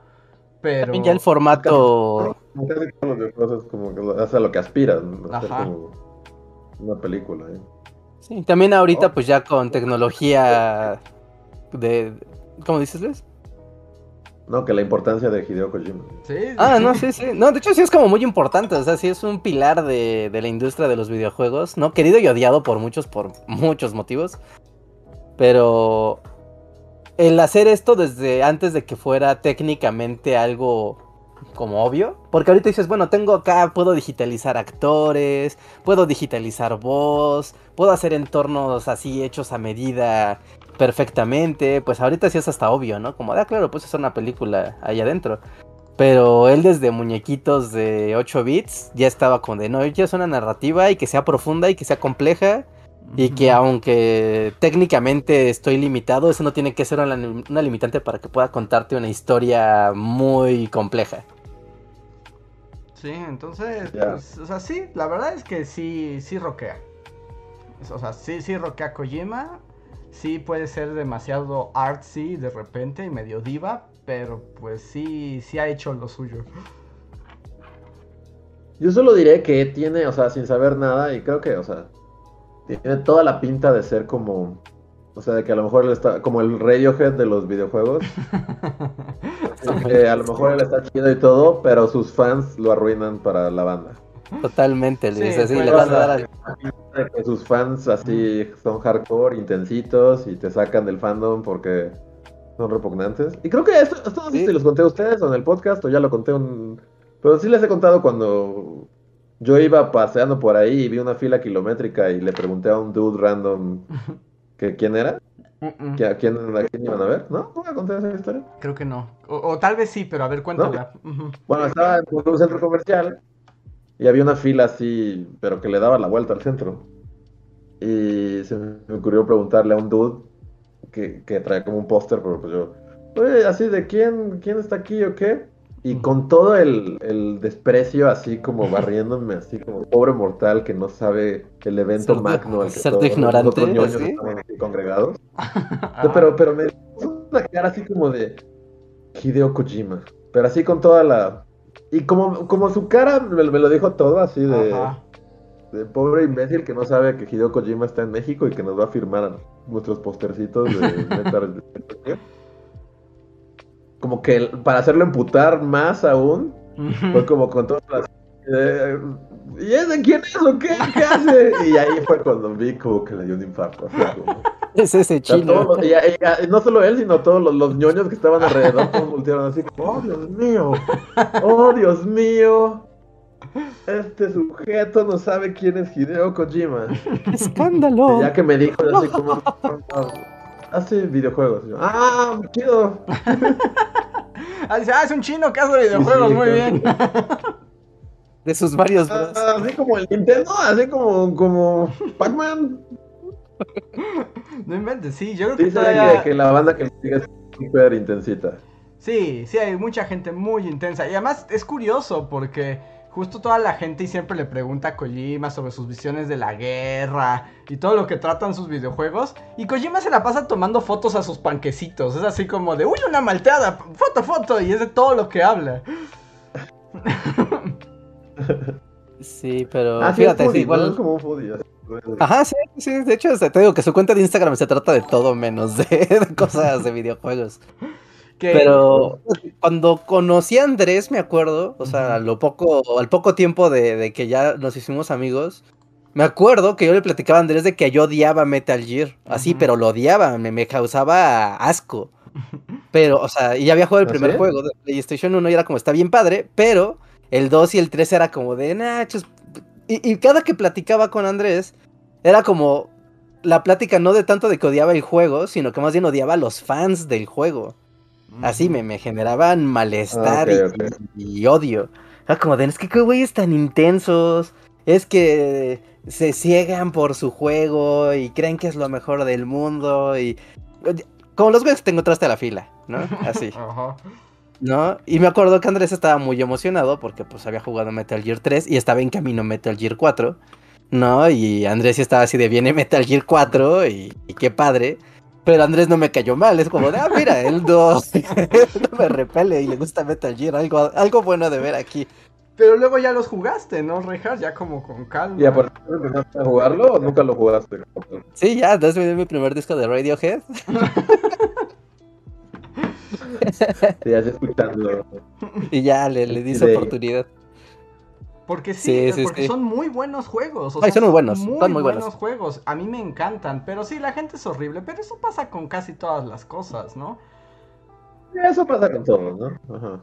Pero... También ya el formato... Es como que a lo que aspiran, ¿no? Hacer Ajá. como una película, ¿eh? Sí, también ahorita Oh. pues ya con tecnología de... ¿Cómo dices, Luis? No, que la importancia de Hideo Kojima. Sí, Ah, no, sí, sí. No, de hecho sí es como muy importante, o sea, sí es un pilar de, de la industria de los videojuegos, ¿no? Querido y odiado por muchos, por muchos motivos. Pero el hacer esto desde antes de que fuera técnicamente algo como obvio, porque ahorita dices, bueno, tengo acá, puedo digitalizar actores, puedo digitalizar voz, puedo hacer entornos así hechos a medida perfectamente, pues ahorita sí es hasta obvio, ¿no? Como, ah, claro, pues es una película ahí adentro. Pero él desde muñequitos de 8 bits ya estaba con de, no, yo quiero hacer una narrativa y que sea profunda y que sea compleja y que aunque técnicamente estoy limitado, eso no tiene que ser una, una limitante para que pueda contarte una historia muy compleja. Sí, entonces, pues, o sea, sí, la verdad es que sí, sí roquea. O sea, sí, sí roquea Kojima. Sí puede ser demasiado artsy de repente y medio diva, pero pues sí, sí ha hecho lo suyo. Yo solo diré que tiene, o sea, sin saber nada, y creo que, o sea, tiene toda la pinta de ser como, o sea, de que a lo mejor él está, como el Radiohead de los videojuegos, <laughs> que a lo mejor él está chido y todo, pero sus fans lo arruinan para la banda. Totalmente, Luis. Sí, así pues, le vas a dar a- que sus fans así son hardcore, intensitos, y te sacan del fandom porque son repugnantes. Y creo que esto, esto no sé Sí. si los conté a ustedes o en el podcast, o ya lo conté un... Pero sí les he contado cuando yo iba paseando por ahí y vi una fila kilométrica y le pregunté a un dude random que quién era, a quién, a quién iban a ver. ¿No? ¿Nunca conté esa historia? Creo que no. O, o tal vez sí, pero a ver, cuéntala. Bueno, estaba en un centro comercial y había una fila así, pero que le daba la vuelta al centro. Y se me ocurrió preguntarle a un dude que, que traía como un póster, pero pues yo, oye, así de quién, quién está aquí o qué. Y con todo el, el desprecio, así como barriéndome, así como pobre mortal que no sabe el evento Ser- magno al que ser todos ignorante, aquí congregados. Ah, <laughs> Pero, pero me puso una cara así como de Hideo Kojima. Pero así con toda la, Y como, como su cara me, me lo dijo todo así de, de pobre imbécil que no sabe que Hideo Kojima está en México y que nos va a firmar nuestros postercitos de. <laughs> Como que para hacerlo emputar más aún, fue como con todas las... eh, ¿Y ese quién es o qué? ¿Qué hace? Y ahí fue cuando vi como que le dio un infarto. así como- <laughs> Es ese chino. todos los- y- y- y no solo él, sino todos los, los ñoños que estaban alrededor, todos <laughs> voltearon así como, oh Dios mío, oh Dios mío, este sujeto no sabe quién es Hideo Kojima. ¡Escándalo! Y ya que me dijo, yo así como, <laughs> hace videojuegos. Yo, ah, chido. <laughs> Ah, dice, ah, es un chino que hace videojuegos, Sí, muy claro. bien. <laughs> De sus varios bros. Ah, así como el Nintendo, así como, como Pac-Man. No inventes, sí, yo creo que Dice todavía... que la banda que le sigue es súper intensita. Sí, sí, hay mucha gente muy intensa. Y además es curioso porque justo toda la gente y siempre le pregunta a Kojima sobre sus visiones de la guerra y todo lo que tratan sus videojuegos. Y Kojima se la pasa tomando fotos a sus panquecitos. Es así como de, uy, una malteada, foto, foto. Y es de todo lo que habla. Sí, pero Ah, sí, fíjate, igual. Es como un foodie. así. Ajá, sí, sí, de hecho, te digo que su cuenta de Instagram se trata de todo menos de, <laughs> de cosas de videojuegos. Que, Pero cuando conocí a Andrés, me acuerdo, o sea, Ujú. a lo poco, al poco tiempo de, de que ya nos hicimos amigos, me acuerdo que yo le platicaba a Andrés de que yo odiaba Metal Gear, así, pero lo odiaba, me, me causaba asco. <laughs> Pero, o sea, y ya había jugado el ¿Ah, primer juego de PlayStation 1 y era como, está bien padre, pero el 2 y el 3 era como de, nah, chus". Y, y cada que platicaba con Andrés, era como la plática no de tanto de que odiaba el juego, sino que más bien odiaba a los fans del juego. Así me, me generaban malestar Ah, y- odio. Era como de, es que qué güeyes tan intensos. Es que se ciegan por su juego y creen que es lo mejor del mundo. Y. Como los güeyes que te encontraste a la fila, ¿no? Así, <laughs> Ajá. ¿no? Y me acuerdo que Andrés estaba muy emocionado porque pues había jugado Metal Gear 3 y estaba en camino Metal Gear 4, ¿no? Y Andrés estaba así de viene Metal Gear 4 y, y qué padre. Pero Andrés no me cayó mal, es como de, ah, mira, él no, <laughs> no me repele y le gusta Metal Gear, algo, algo bueno de ver aquí. Pero luego ya los jugaste, ¿no, Rejas? Ya como con calma. ¿Y a partir de empezaste a jugarlo o nunca lo jugaste? Sí, ya, entonces me dio mi primer disco de Radiohead. <laughs> Sí, así escuchando. Y ya le, le di De- oportunidad. Porque sí, Sí, sí, porque sí. son muy buenos juegos. o Ay, sea, son muy buenos, Muy son muy buenos buenos. juegos. A mí me encantan. Pero sí, la gente es horrible. Pero eso pasa con casi todas las cosas, ¿no? Eso pasa con todo, ¿no? Ajá.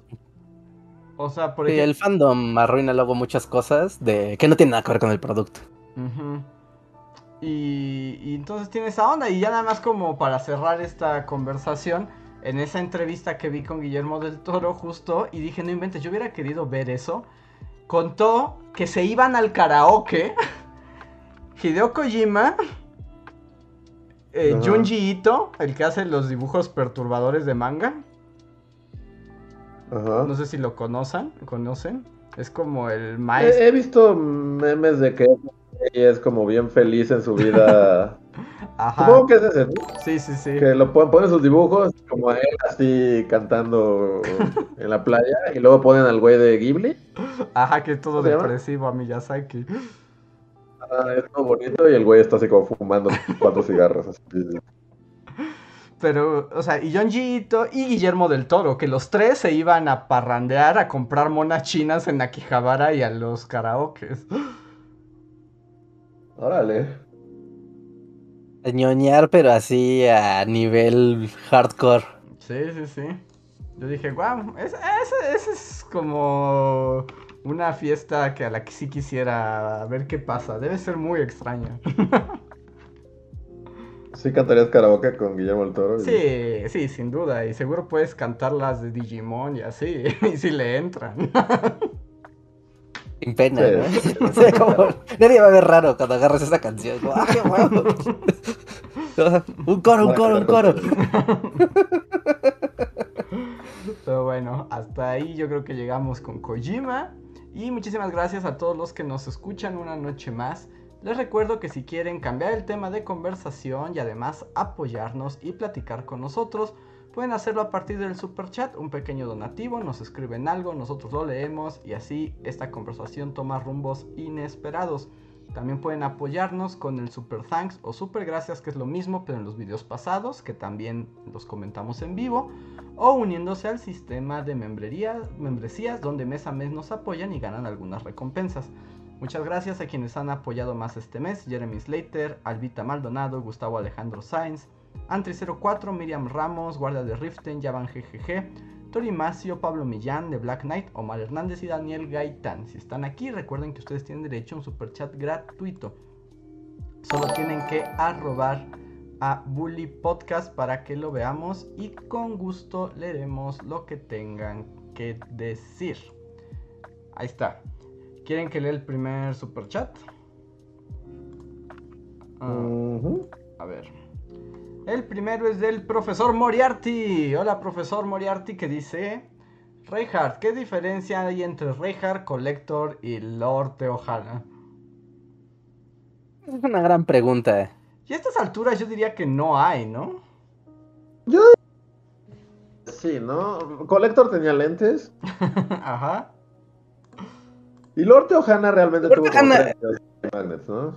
O sea, por Sí, el ejemplo. fandom arruina luego muchas cosas de que no tienen nada que ver con el producto. Ujú. y, y entonces tiene esa onda. Y ya nada más como para cerrar esta conversación. En esa entrevista que vi con Guillermo del Toro, justo. Y dije, no inventes, yo hubiera querido ver eso. Contó que se iban al karaoke. <laughs> Hideo Kojima. eh. Junji Ito, el que hace los dibujos perturbadores de manga. Ajá. No sé si lo conocen. ¿Conocen? Es como el maestro. He, he visto memes de que ella es como bien feliz en su vida. <laughs> Ajá. Supongo que es ese, ¿no? Sí, sí, sí. Que lo pone, pone sus dibujos como a él así cantando <laughs> en la playa y luego ponen al güey de Ghibli. Ajá, que es todo depresivo a Miyazaki. Ah, es todo bonito y el güey está así como fumando cuatro cigarros. Así. Pero, o sea, y Junji Ito y Guillermo del Toro, que los tres se iban a parrandear, a comprar monas chinas en Akihabara y a los karaokes. Órale. Ñoñar, pero así a nivel hardcore. Sí, sí, sí. Yo dije, wow, ese, ese- ese es como una fiesta que a la que sí quisiera ver qué pasa. Debe ser muy extraña. <laughs> Sí cantarías karaoke con Guillermo el Toro. y- Sí, sí, sin duda. Y seguro puedes cantar las de Digimon y así. <laughs> Y si le entran. <laughs> Sin pena, Sí. ¿no? <laughs> O sea, como, nadie va a ver raro cuando agarras esa canción. Como, ¡ah, qué huevo! <laughs> un coro, un coro, un coro. Pero bueno, hasta ahí yo creo que llegamos con Kojima. Y muchísimas gracias a todos los que nos escuchan una noche más. Les recuerdo que si quieren cambiar el tema de conversación y además apoyarnos y platicar con nosotros, Pueden hacerlo a partir del super chat, un pequeño donativo, nos escriben algo, nosotros lo leemos y así esta conversación toma rumbos inesperados. También pueden apoyarnos con el super thanks o super gracias, que es lo mismo, pero en los videos pasados, que también los comentamos en vivo, o uniéndose al sistema de membresías, donde mes a mes nos apoyan y ganan algunas recompensas. Muchas gracias a quienes han apoyado más este mes: Jeremy Slater, Albita Maldonado, Gustavo Alejandro Sainz, Antri04, Miriam Ramos, Guardia de Riften, Yavan GGG, Tori Macio, Pablo Millán de Black Knight, Omar Hernández y Daniel Gaitán. Si están aquí, recuerden que ustedes tienen derecho a un super chat gratuito. Solo tienen que arrobar a Bully Podcast para que lo veamos y con gusto leeremos lo que tengan que decir. Ahí está. ¿Quieren que lea el primer super chat? Ah, a ver. El primero es del profesor Moriarty. Hola, profesor Moriarty, que dice: Reinhardt, ¿qué diferencia hay entre Reinhardt, Collector y Lord Teohana? Es una gran pregunta. Y a estas alturas yo diría que no hay, ¿no? Yo. Sí, ¿no? Collector tenía lentes. <laughs> Ajá. Y Lord Teohana realmente Lord tuvo tres magnets, ¿no?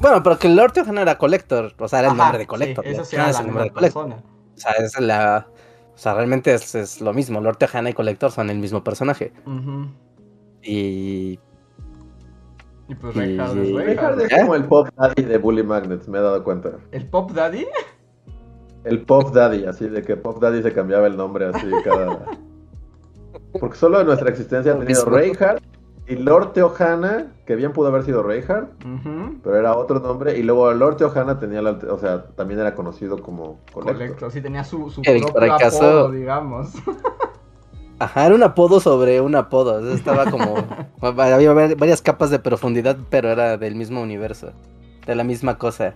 Bueno, pero que el Lord Teohana era Collector. O sea, era el Ajá, nombre de sí, Collector. eso Lord sí era es la el nombre de Collector. persona. O sea, es la. O sea, realmente es, es lo mismo. Lord Teohana y Collector son el mismo personaje. Y. Y pues Y- Reinhardt es y- Reinhardt Reinhardt. es como el Pop Daddy de Bully Magnets, me he dado cuenta. ¿El Pop Daddy? El Pop Daddy, así de que Pop Daddy se cambiaba el nombre así cada. <laughs> Porque solo en nuestra existencia ha tenido. Reinhardt y Lord Teohana, que bien pudo haber sido Reinhardt, pero era otro nombre. Y luego Lord Teohana tenía la. O sea, también era conocido como. Correcto, sí tenía su, su El propio fracaso- apodo, digamos. <laughs> Ajá, era un apodo sobre un apodo. o sea, Estaba como. <laughs> había va- varias capas de profundidad, pero era del mismo universo. De la misma cosa.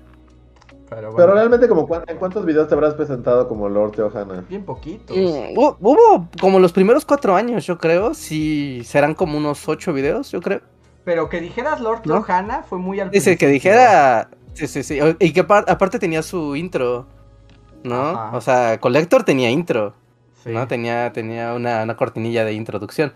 Pero bueno, Pero realmente, como ¿en cuántos videos te habrás presentado como Lord Teohana? bien poquitos. Mm, hu- hubo como los primeros cuatro años, yo creo. Sí, serán como unos ocho videos, yo creo. Pero que dijeras Lord ¿No? Teohana fue muy al Dice que dijera. Sí, sí, sí. Y que apar- aparte tenía su intro. ¿no? Ajá. O sea, Collector tenía intro. Sí. ¿no? Tenía, tenía una, una cortinilla de introducción,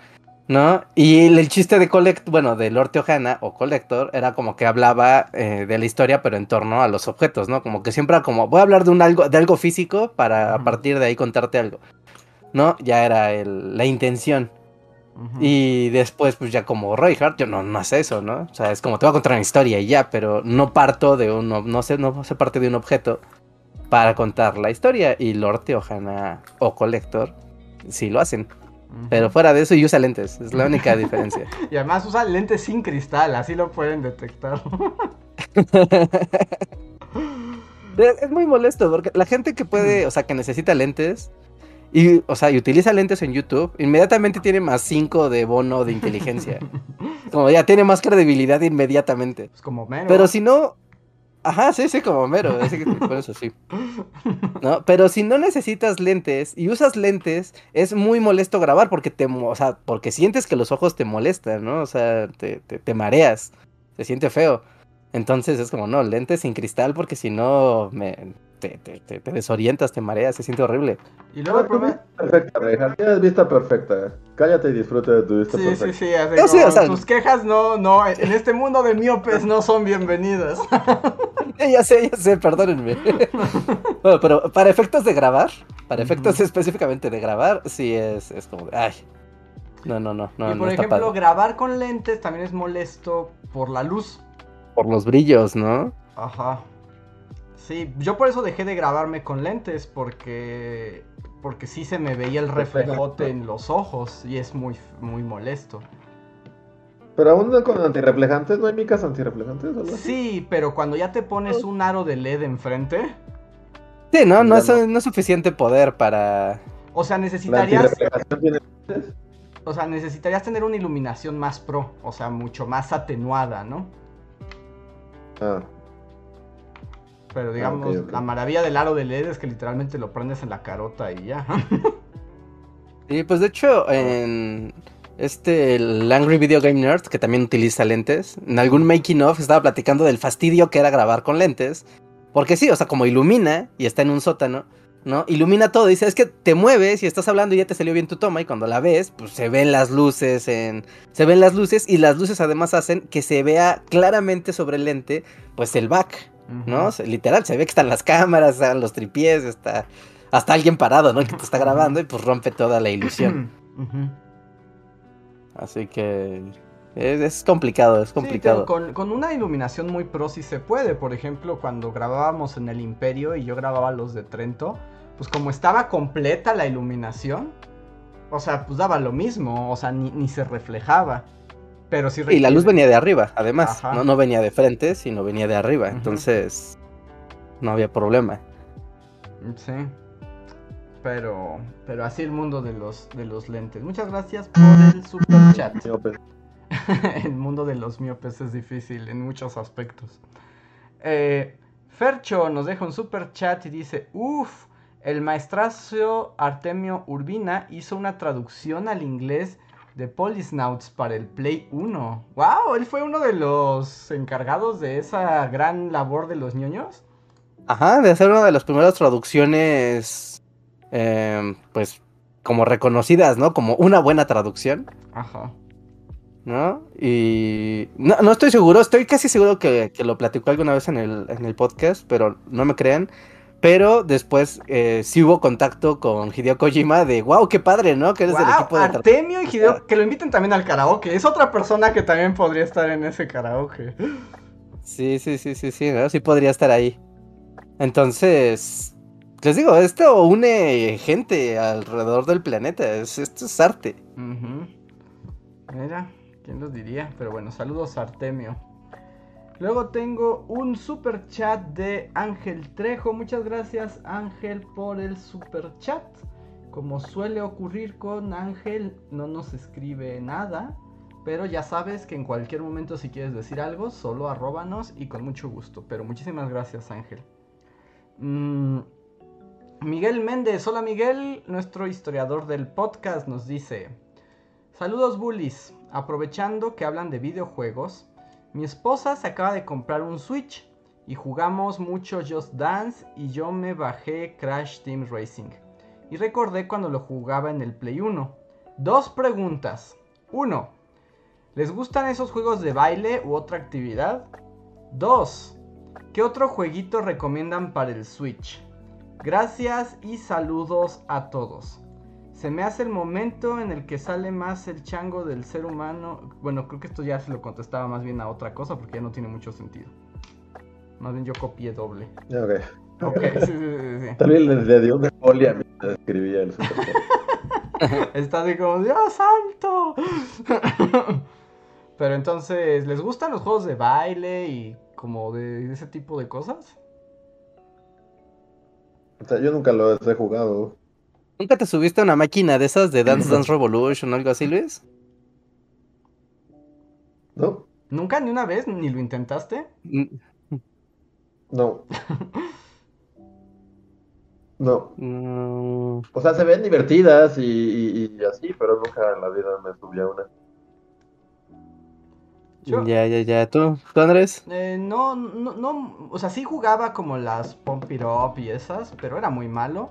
¿no? Y el, el chiste de Collect, bueno, de Lord Teohana o Collector era como que hablaba eh, de la historia, pero en torno a los objetos, ¿no? Como que siempre era como, voy a hablar de un algo, de algo físico para a partir de ahí contarte algo, ¿no? Ya era el- la intención. Y después, pues ya como Reinhardt, yo no, no hace eso, ¿no? O sea, es como te voy a contar una historia y ya, pero no parto de uno, no sé, no se parte de un objeto para contar la historia. Y Lord Teohana o Collector sí lo hacen. Pero fuera de eso, y usa lentes, es la única <laughs> diferencia. Y además usa lentes sin cristal, así lo pueden detectar. <laughs> es, muy molesto porque la gente que puede, o sea, que necesita lentes. Y, o sea, y utiliza lentes en YouTube, inmediatamente tiene más 5 de bono de inteligencia. <laughs> Como ya tiene más credibilidad inmediatamente. Pues como Mero. Pero si no. Ajá, sí, sí, como mero. así que por eso sí. ¿No? Pero si no necesitas lentes y usas lentes, es muy molesto grabar porque te, o sea, porque sientes que los ojos te molestan, ¿no? O sea, te, te, te mareas. Se siente feo. Entonces es como, no, lentes sin cristal porque si no me, te, te, te- te desorientas, te mareas, se siente horrible. Y luego el problema... perfecta, Reinhardt. Tienes vista perfecta. Cállate y disfruta de tu vista Sí, sí, perfecta. sí, así No, sí, como o sea- tus quejas no, no, en este mundo de miopes no son bienvenidas. <laughs> Ya sé, ya sé, perdónenme. <laughs> bueno, pero para efectos de grabar, para efectos específicamente de grabar, sí es, es como, ay. No, no, no, no, y por ejemplo, padre. grabar con lentes también es molesto por la luz. Por los brillos, ¿no? Ajá. Sí, yo por eso dejé de grabarme con lentes porque porque sí se me veía el reflejote en los ojos y es muy muy molesto. Pero aún con antirreflejantes, ¿no hay micas antirreflejantes? o algo así? Sí, pero cuando ya te pones un aro de LED enfrente, Sí, no, no es, no. es suficiente poder para... o sea, necesitarías, o sea, necesitarías tener una iluminación más pro, o sea, mucho más atenuada, ¿no? Ah, Pero digamos, ok. la maravilla del aro de LED es que literalmente lo prendes en la carota y ya. <laughs> Y pues de hecho, en este el Angry Video Game Nerd, que también utiliza lentes, en algún making of estaba platicando del fastidio que era grabar con lentes. Porque sí, o sea, como ilumina y está en un sótano, ¿no? Ilumina todo, dice, es que te mueves y estás hablando y ya te salió bien tu toma y cuando la ves, pues se ven las luces en se ven las luces y las luces además hacen que se vea claramente sobre el lente pues el back, ¿no? Se- literal, se ve que están las cámaras, están los tripiés, está hasta alguien parado, ¿no? Que te está grabando y pues rompe toda la ilusión. <clears throat> Así que es, es complicado, es complicado. con, con una iluminación muy pro sí se puede. Por ejemplo, cuando grabábamos en el Imperio y yo grababa los de Trento, pues como estaba completa la iluminación, o sea, pues daba lo mismo, o sea, ni, ni se reflejaba. Pero sí Y la luz venía de arriba, además, Ajá. no, no venía de frente, sino venía de arriba, entonces no había problema. Sí. Pero, pero así el mundo de los, de los lentes. Muchas gracias por el super chat. Miopes. <laughs> el mundo de los miopes es difícil en muchos aspectos. Eh, Fercho nos deja un super chat y dice, uff, el maestrazo Artemio Urbina hizo una traducción al inglés de Polisnauts para el Play 1. ¡Wow! Él fue uno de los encargados de esa gran labor de los ñoños. Ajá, de hacer una de las primeras traducciones, em, pues, como reconocidas, ¿no? Como una buena traducción, Ajá. ¿no? Y no, no estoy seguro, estoy casi seguro que, que lo platicó alguna vez en el, en el podcast, pero no me crean. Pero después eh, sí hubo contacto con Hideo Kojima de, wow, qué padre, ¿no? Que eres del Guau, equipo de Artemio y Hideo, que lo inviten también al karaoke. Es otra persona que también podría estar en ese karaoke. Sí, sí, sí, sí, sí, ¿no? Sí podría estar ahí. Entonces, les digo, esto une gente alrededor del planeta, es, esto es arte. Mira, ¿quién los diría? Pero bueno, saludos Artemio. Luego tengo un super chat de Ángel Trejo. Muchas gracias Ángel por el super chat. Como suele ocurrir con Ángel, no nos escribe nada. Pero ya sabes que en cualquier momento si quieres decir algo, solo arróbanos y con mucho gusto. Pero muchísimas gracias Ángel. Mm, Miguel Méndez, hola Miguel, nuestro historiador del podcast nos dice... Saludos bullies, aprovechando que hablan de videojuegos, mi esposa se acaba de comprar un Switch y jugamos mucho Just Dance y yo me bajé Crash Team Racing. Y recordé cuando lo jugaba en el Play 1. Dos preguntas. 1. ¿Les gustan esos juegos de baile u otra actividad? 2. ¿Qué otro jueguito recomiendan para el Switch? Gracias y saludos a todos. Se me hace el momento en el que sale más el chango del ser humano. Bueno, creo que esto ya se lo contestaba más bien a otra cosa porque ya no tiene mucho sentido. Más bien yo copié doble. Ok. Ok, sí, sí, sí, sí. Tal vez le, dio una folia mientras escribía el. <laughs> Está así como, ¡Dios santo! <laughs> Pero entonces, ¿les gustan los juegos de baile y como de ese tipo de cosas? O sea, yo nunca los he jugado. ¿Nunca te subiste a una máquina de esas de Dance Dance Revolution o algo así, Luis? ¿No? ¿Nunca ni una vez ni lo intentaste? Mm, No. <laughs> No. mm, O sea, se ven divertidas y, y- y así, pero nunca en la vida me subí a una. Yo- Ya, ya, ya. ¿Tú, ¿Tú, Andrés? Eh, no, no, no, o sea, sí jugaba como las Pump It Up y esas, pero era muy malo.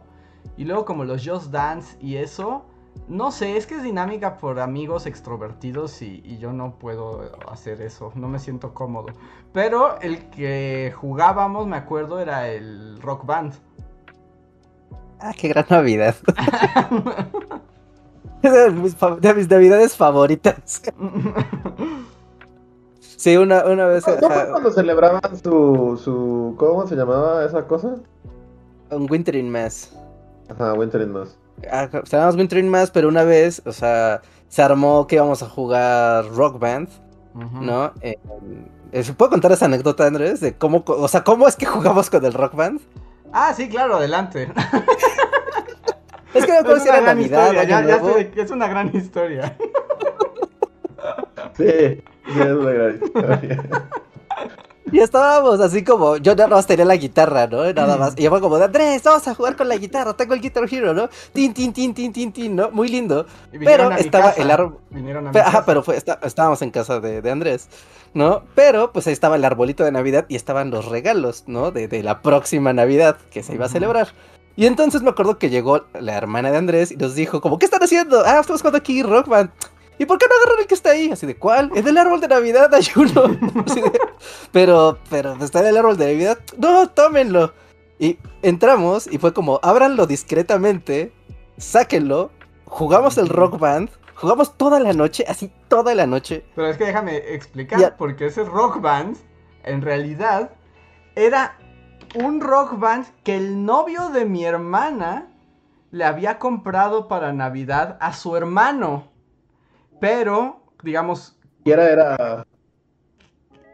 Y luego como los Just Dance y eso, no sé, es que es dinámica por amigos extrovertidos y, y yo no puedo hacer eso, no me siento cómodo. Pero el que jugábamos, me acuerdo, era el Rock Band. Ah, qué gran Navidad. <laughs> Es de mis, de mis navidades favoritas. <laughs> Sí, una, una vez. ¿No fue ajá, cuando celebraban su, su... ¿Cómo se llamaba esa cosa? un Winter in Mass. Ajá, Winter in Mass. Ah, se llamaba Winter in Mass, pero una vez, o sea, se armó que íbamos a jugar Rock Band, Ujú. ¿no? Eh, eh, ¿Puedo contar esa anécdota, Andrés? De cómo, o sea, cómo es que jugamos con el Rock Band? Ah, sí, claro, adelante. Es que no era gran Navidad, historia, ya, Año ya Nuevo. sé de que es una gran historia. Sí, sí, es una gran historia. Y estábamos así como, yo nada más tenía la guitarra, ¿no? Nada más. Y yo fue como, de, Andrés, vamos a jugar con la guitarra, tengo el Guitar Hero, ¿no? Tin, tin, tin, tin, tin, tin, ¿no? Muy lindo. Pero estaba el árbol. Ajá, pero fue, está- estábamos en casa de, de Andrés, ¿no? Pero pues ahí estaba el arbolito de Navidad y estaban los regalos, ¿no? De, de la próxima Navidad que se iba a celebrar. Y entonces me acuerdo que llegó la hermana de Andrés y nos dijo como, ¿qué están haciendo? Ah, estamos jugando aquí Rock Band. ¿Y por qué no agarran el que está ahí? Así de, ¿cuál? Es del árbol de Navidad, hay uno. <laughs> Así de, pero, pero, ¿está en el árbol de Navidad? No, tómenlo. Y entramos y fue como, ábranlo discretamente, sáquenlo, jugamos el Rock Band, jugamos toda la noche, así toda la noche. Pero es que déjame explicar, porque ese rock band, en realidad, era un rock band que el novio de mi hermana le había comprado para Navidad a su hermano. Pero, digamos, Ni siquiera era,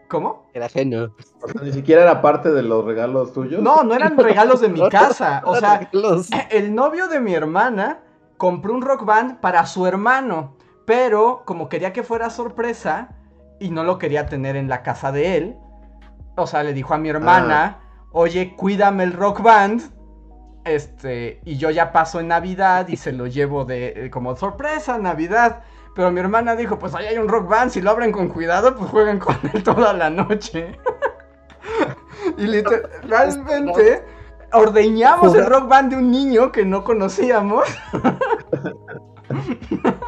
¿cómo? Era ajeno. o sea, ni siquiera era parte de los regalos tuyos. No, no eran regalos de mi <laughs> casa. O sea, <laughs> el novio de mi hermana compró un rock band para su hermano, pero como quería que fuera sorpresa y no lo quería tener en la casa de él, o sea, le dijo a mi hermana, oye, cuídame el rock band, este, y yo ya paso en Navidad y se lo llevo de eh, como sorpresa Navidad. Pero mi hermana dijo, pues ahí hay un rock band, si lo abren con cuidado, pues jueguen con él toda la noche. <laughs> y literalmente ordeñamos el rock band de un niño que no conocíamos. <laughs>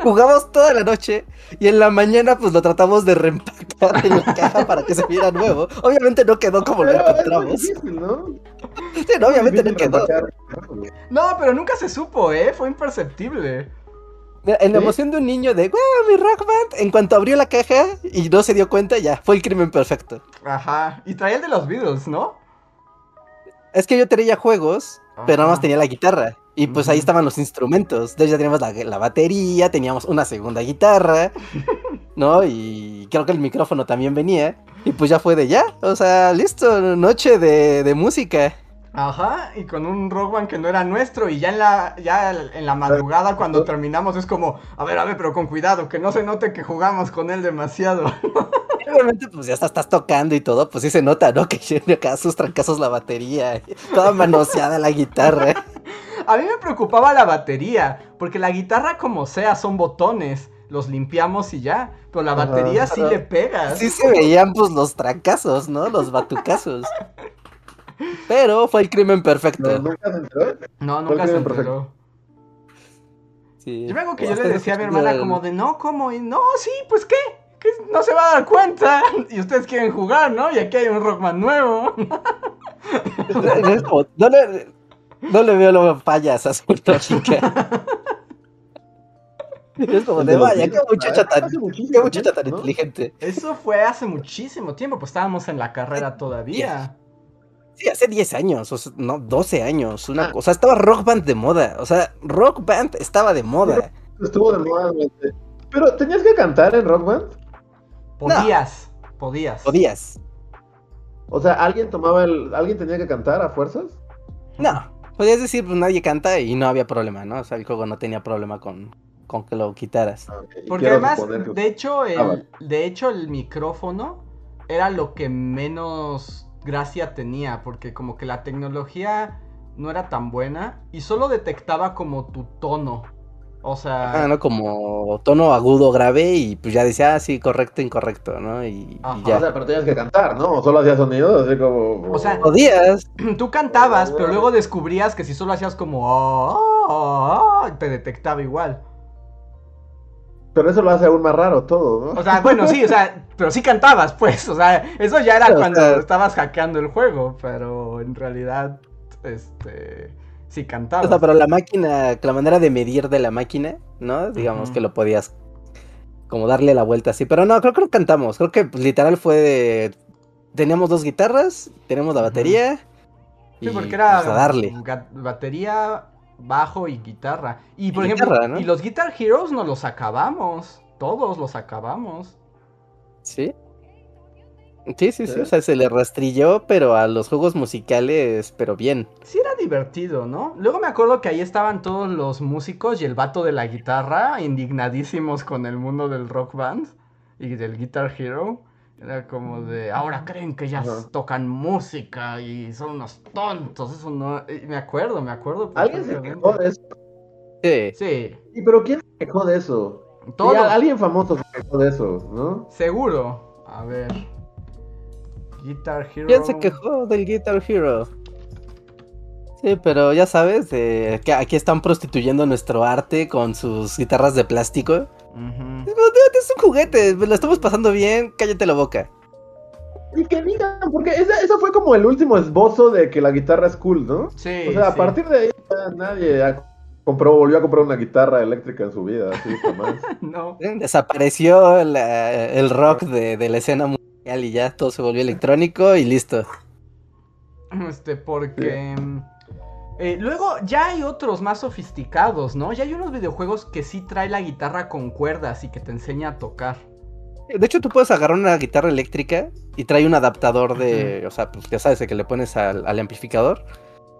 Jugamos toda la noche y en la mañana pues lo tratamos de reempacar en la caja para que se viera nuevo. Obviamente no quedó como lo encontramos. difícil, ¿no? Sí, no, obviamente no quedó. No, pero nunca se supo, ¿eh? Fue imperceptible. En la emoción de un niño de, ¡wow, mi rock band! En cuanto abrió la caja y no se dio cuenta, ya, fue el crimen perfecto. Ajá. Y traía el de los Beatles, ¿no? Es que yo tenía juegos, pero nada más tenía la guitarra. Y pues ahí estaban los instrumentos. Entonces ya teníamos la, la batería, teníamos una segunda guitarra, <laughs> ¿no? Y creo que el micrófono también venía. Y pues ya fue de ya. O sea, listo, noche de, de música. Ajá, y con un band que no era nuestro y ya en la ya en la madrugada cuando terminamos es como, a ver, a ver, pero con cuidado, que no se note que jugamos con él demasiado. <laughs> Obviamente, pues ya estás tocando y todo, pues sí se nota, ¿no? Que tiene acá sus trancazos la batería, <laughs> toda manoseada la guitarra. A mí me preocupaba la batería, porque la guitarra como sea son botones, los limpiamos y ya, pero la batería sí le pegas. Sí se veían pues los trancazos, ¿no? Los batucazos. <laughs> Pero fue el crimen perfecto. No, nunca se enteró. No, nunca se enteró. perfecto. Sí. Yo me que yo le decía a mi escuché hermana como de, no, ¿cómo? Y no, sí, pues ¿qué? Que no se va a dar cuenta. <laughs> Y ustedes quieren jugar, ¿no? Y aquí hay un Rockman nuevo. No, le, no le veo lo fallas a su <laughs> lógica. Es como de, vaya, qué muchacha tan, qué muchacha tan inteligente. Eso fue hace muchísimo tiempo, pues estábamos en la carrera todavía. Sí, hace 10 años, o sea, no, 12 años, una Ah. cosa. Estaba Rock Band de moda, o sea, Rock Band estaba de moda. Estuvo de moda. Pero tenías que cantar en Rock Band. Podías, podías. Podías. O sea, alguien tomaba el. ¿Alguien tenía que cantar a fuerzas? No, podías decir, pues nadie canta y no había problema, ¿no? O sea, el juego no tenía problema con, con que lo quitaras. Ah, Porque además, que- de hecho, Ah, vale. el, de hecho, el micrófono era lo que menos gracia tenía, porque como que la tecnología no era tan buena y solo detectaba como tu tono. O sea, Ah, ¿no? Como tono agudo, grave y pues ya decía, ah, sí, correcto, incorrecto, ¿no? Y, ya. O sea, pero tenías que cantar, ¿no? O solo hacías sonidos, así como. O sea, Podías. <clears throat> tú cantabas, pero luego descubrías que si solo hacías como "Ah, ah, ah", te detectaba igual. Pero eso lo hace aún más raro todo, ¿no? O sea, bueno, sí, o sea, pero sí cantabas, pues, o sea, eso ya era o cuando sea- estabas hackeando el juego, pero en realidad, este, sí cantabas. O sea, pero la máquina, la manera de medir de la máquina, ¿no? Digamos que lo podías como darle la vuelta así. Pero no, creo que no cantamos. Creo que pues, literal fue de. Teníamos dos guitarras, tenemos la batería. Sí, y, porque era pues, a darle. batería, bajo y guitarra. Y por Y ejemplo, guitarra, ¿no? y los Guitar Heroes nos los acabamos, todos los acabamos. ¿Sí? Sí, sí, sí. O sea, se le rastrilló, pero a los juegos musicales, pero bien. Sí era divertido, ¿no? Luego me acuerdo que ahí estaban todos los músicos y el vato de la guitarra, indignadísimos con el mundo del rock band y del Guitar Hero. Era como de, ahora creen que ya Ajá. tocan música y son unos tontos, eso no... y me acuerdo, me acuerdo. Alguien se quejó de eso. Sí. Sí, Sí, pero ¿quién se quejó de eso? todos, alguien famoso se quejó de eso, ¿no? seguro. A ver. Guitar Hero. ¿Quién se quejó del Guitar Hero? Sí, pero ya sabes, eh, que aquí están prostituyendo nuestro arte con sus guitarras de plástico. Como, "Dude, es un juguete, lo estamos pasando bien, cállate la boca. Y que digan, porque esa, eso fue como el último esbozo de que la guitarra es cool, ¿no? Sí. O sea, a partir de ahí ya nadie compró, volvió a comprar una guitarra eléctrica en su vida, así jamás. <laughs> No. <laughs> Desapareció la- el rock de, de la escena mundial y ya todo se volvió electrónico y listo. Este, porque. mm, eh, luego ya hay otros más sofisticados, ¿no? Ya hay unos videojuegos que sí trae la guitarra con cuerdas y que te enseña a tocar. De hecho, tú puedes agarrar una guitarra eléctrica y trae un adaptador de, o sea, pues ya sabes, el que le pones al, al amplificador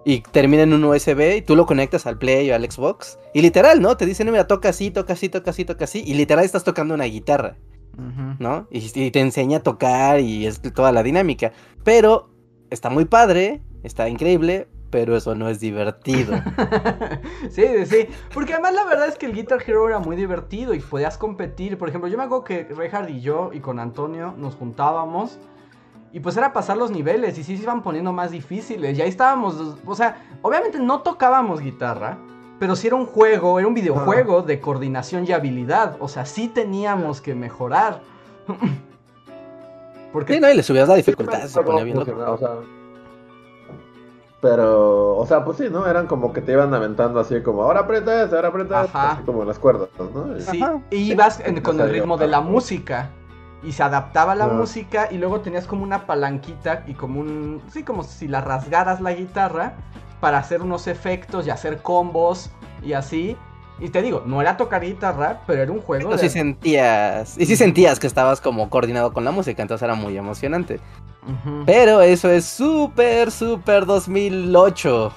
y termina en un USB y tú lo conectas al Play o al Xbox y literal, ¿no? Te dicen, mira, toca así, toca así, toca así, toca así y literal estás tocando una guitarra. ¿no? Y, y te enseña a tocar y es toda la dinámica. Pero está muy padre, está increíble, pero eso no es divertido. <laughs> sí, sí. Porque además la verdad es que el Guitar Hero era muy divertido y podías competir. Por ejemplo, yo me acuerdo que Reinhard y yo y con Antonio nos juntábamos. Y pues era pasar los niveles y sí se iban poniendo más difíciles. Y ahí estábamos, o sea, obviamente no tocábamos guitarra, pero sí era un juego, era un videojuego de coordinación y habilidad. O sea, sí teníamos que mejorar. <laughs> Porque Sí, no, y le subías la dificultad, se ponía bien loco. o sea, pero, o sea, pues sí, ¿no? Eran como que te iban aventando así como, ahora aprieta ahora aprieta ese", Ajá. así como en las cuerdas, ¿no? Sí, Ajá. y ibas en- con el ritmo de la música. Y se adaptaba la música y luego tenías como una palanquita y como un... Sí, como si la rasgaras la guitarra para hacer unos efectos y hacer combos y así. Y te digo, no era tocar guitarra, pero era un juego Pero de... sí sentías, y sí sentías que estabas como coordinado con la música, entonces era muy emocionante. Pero eso es súper, súper 2008.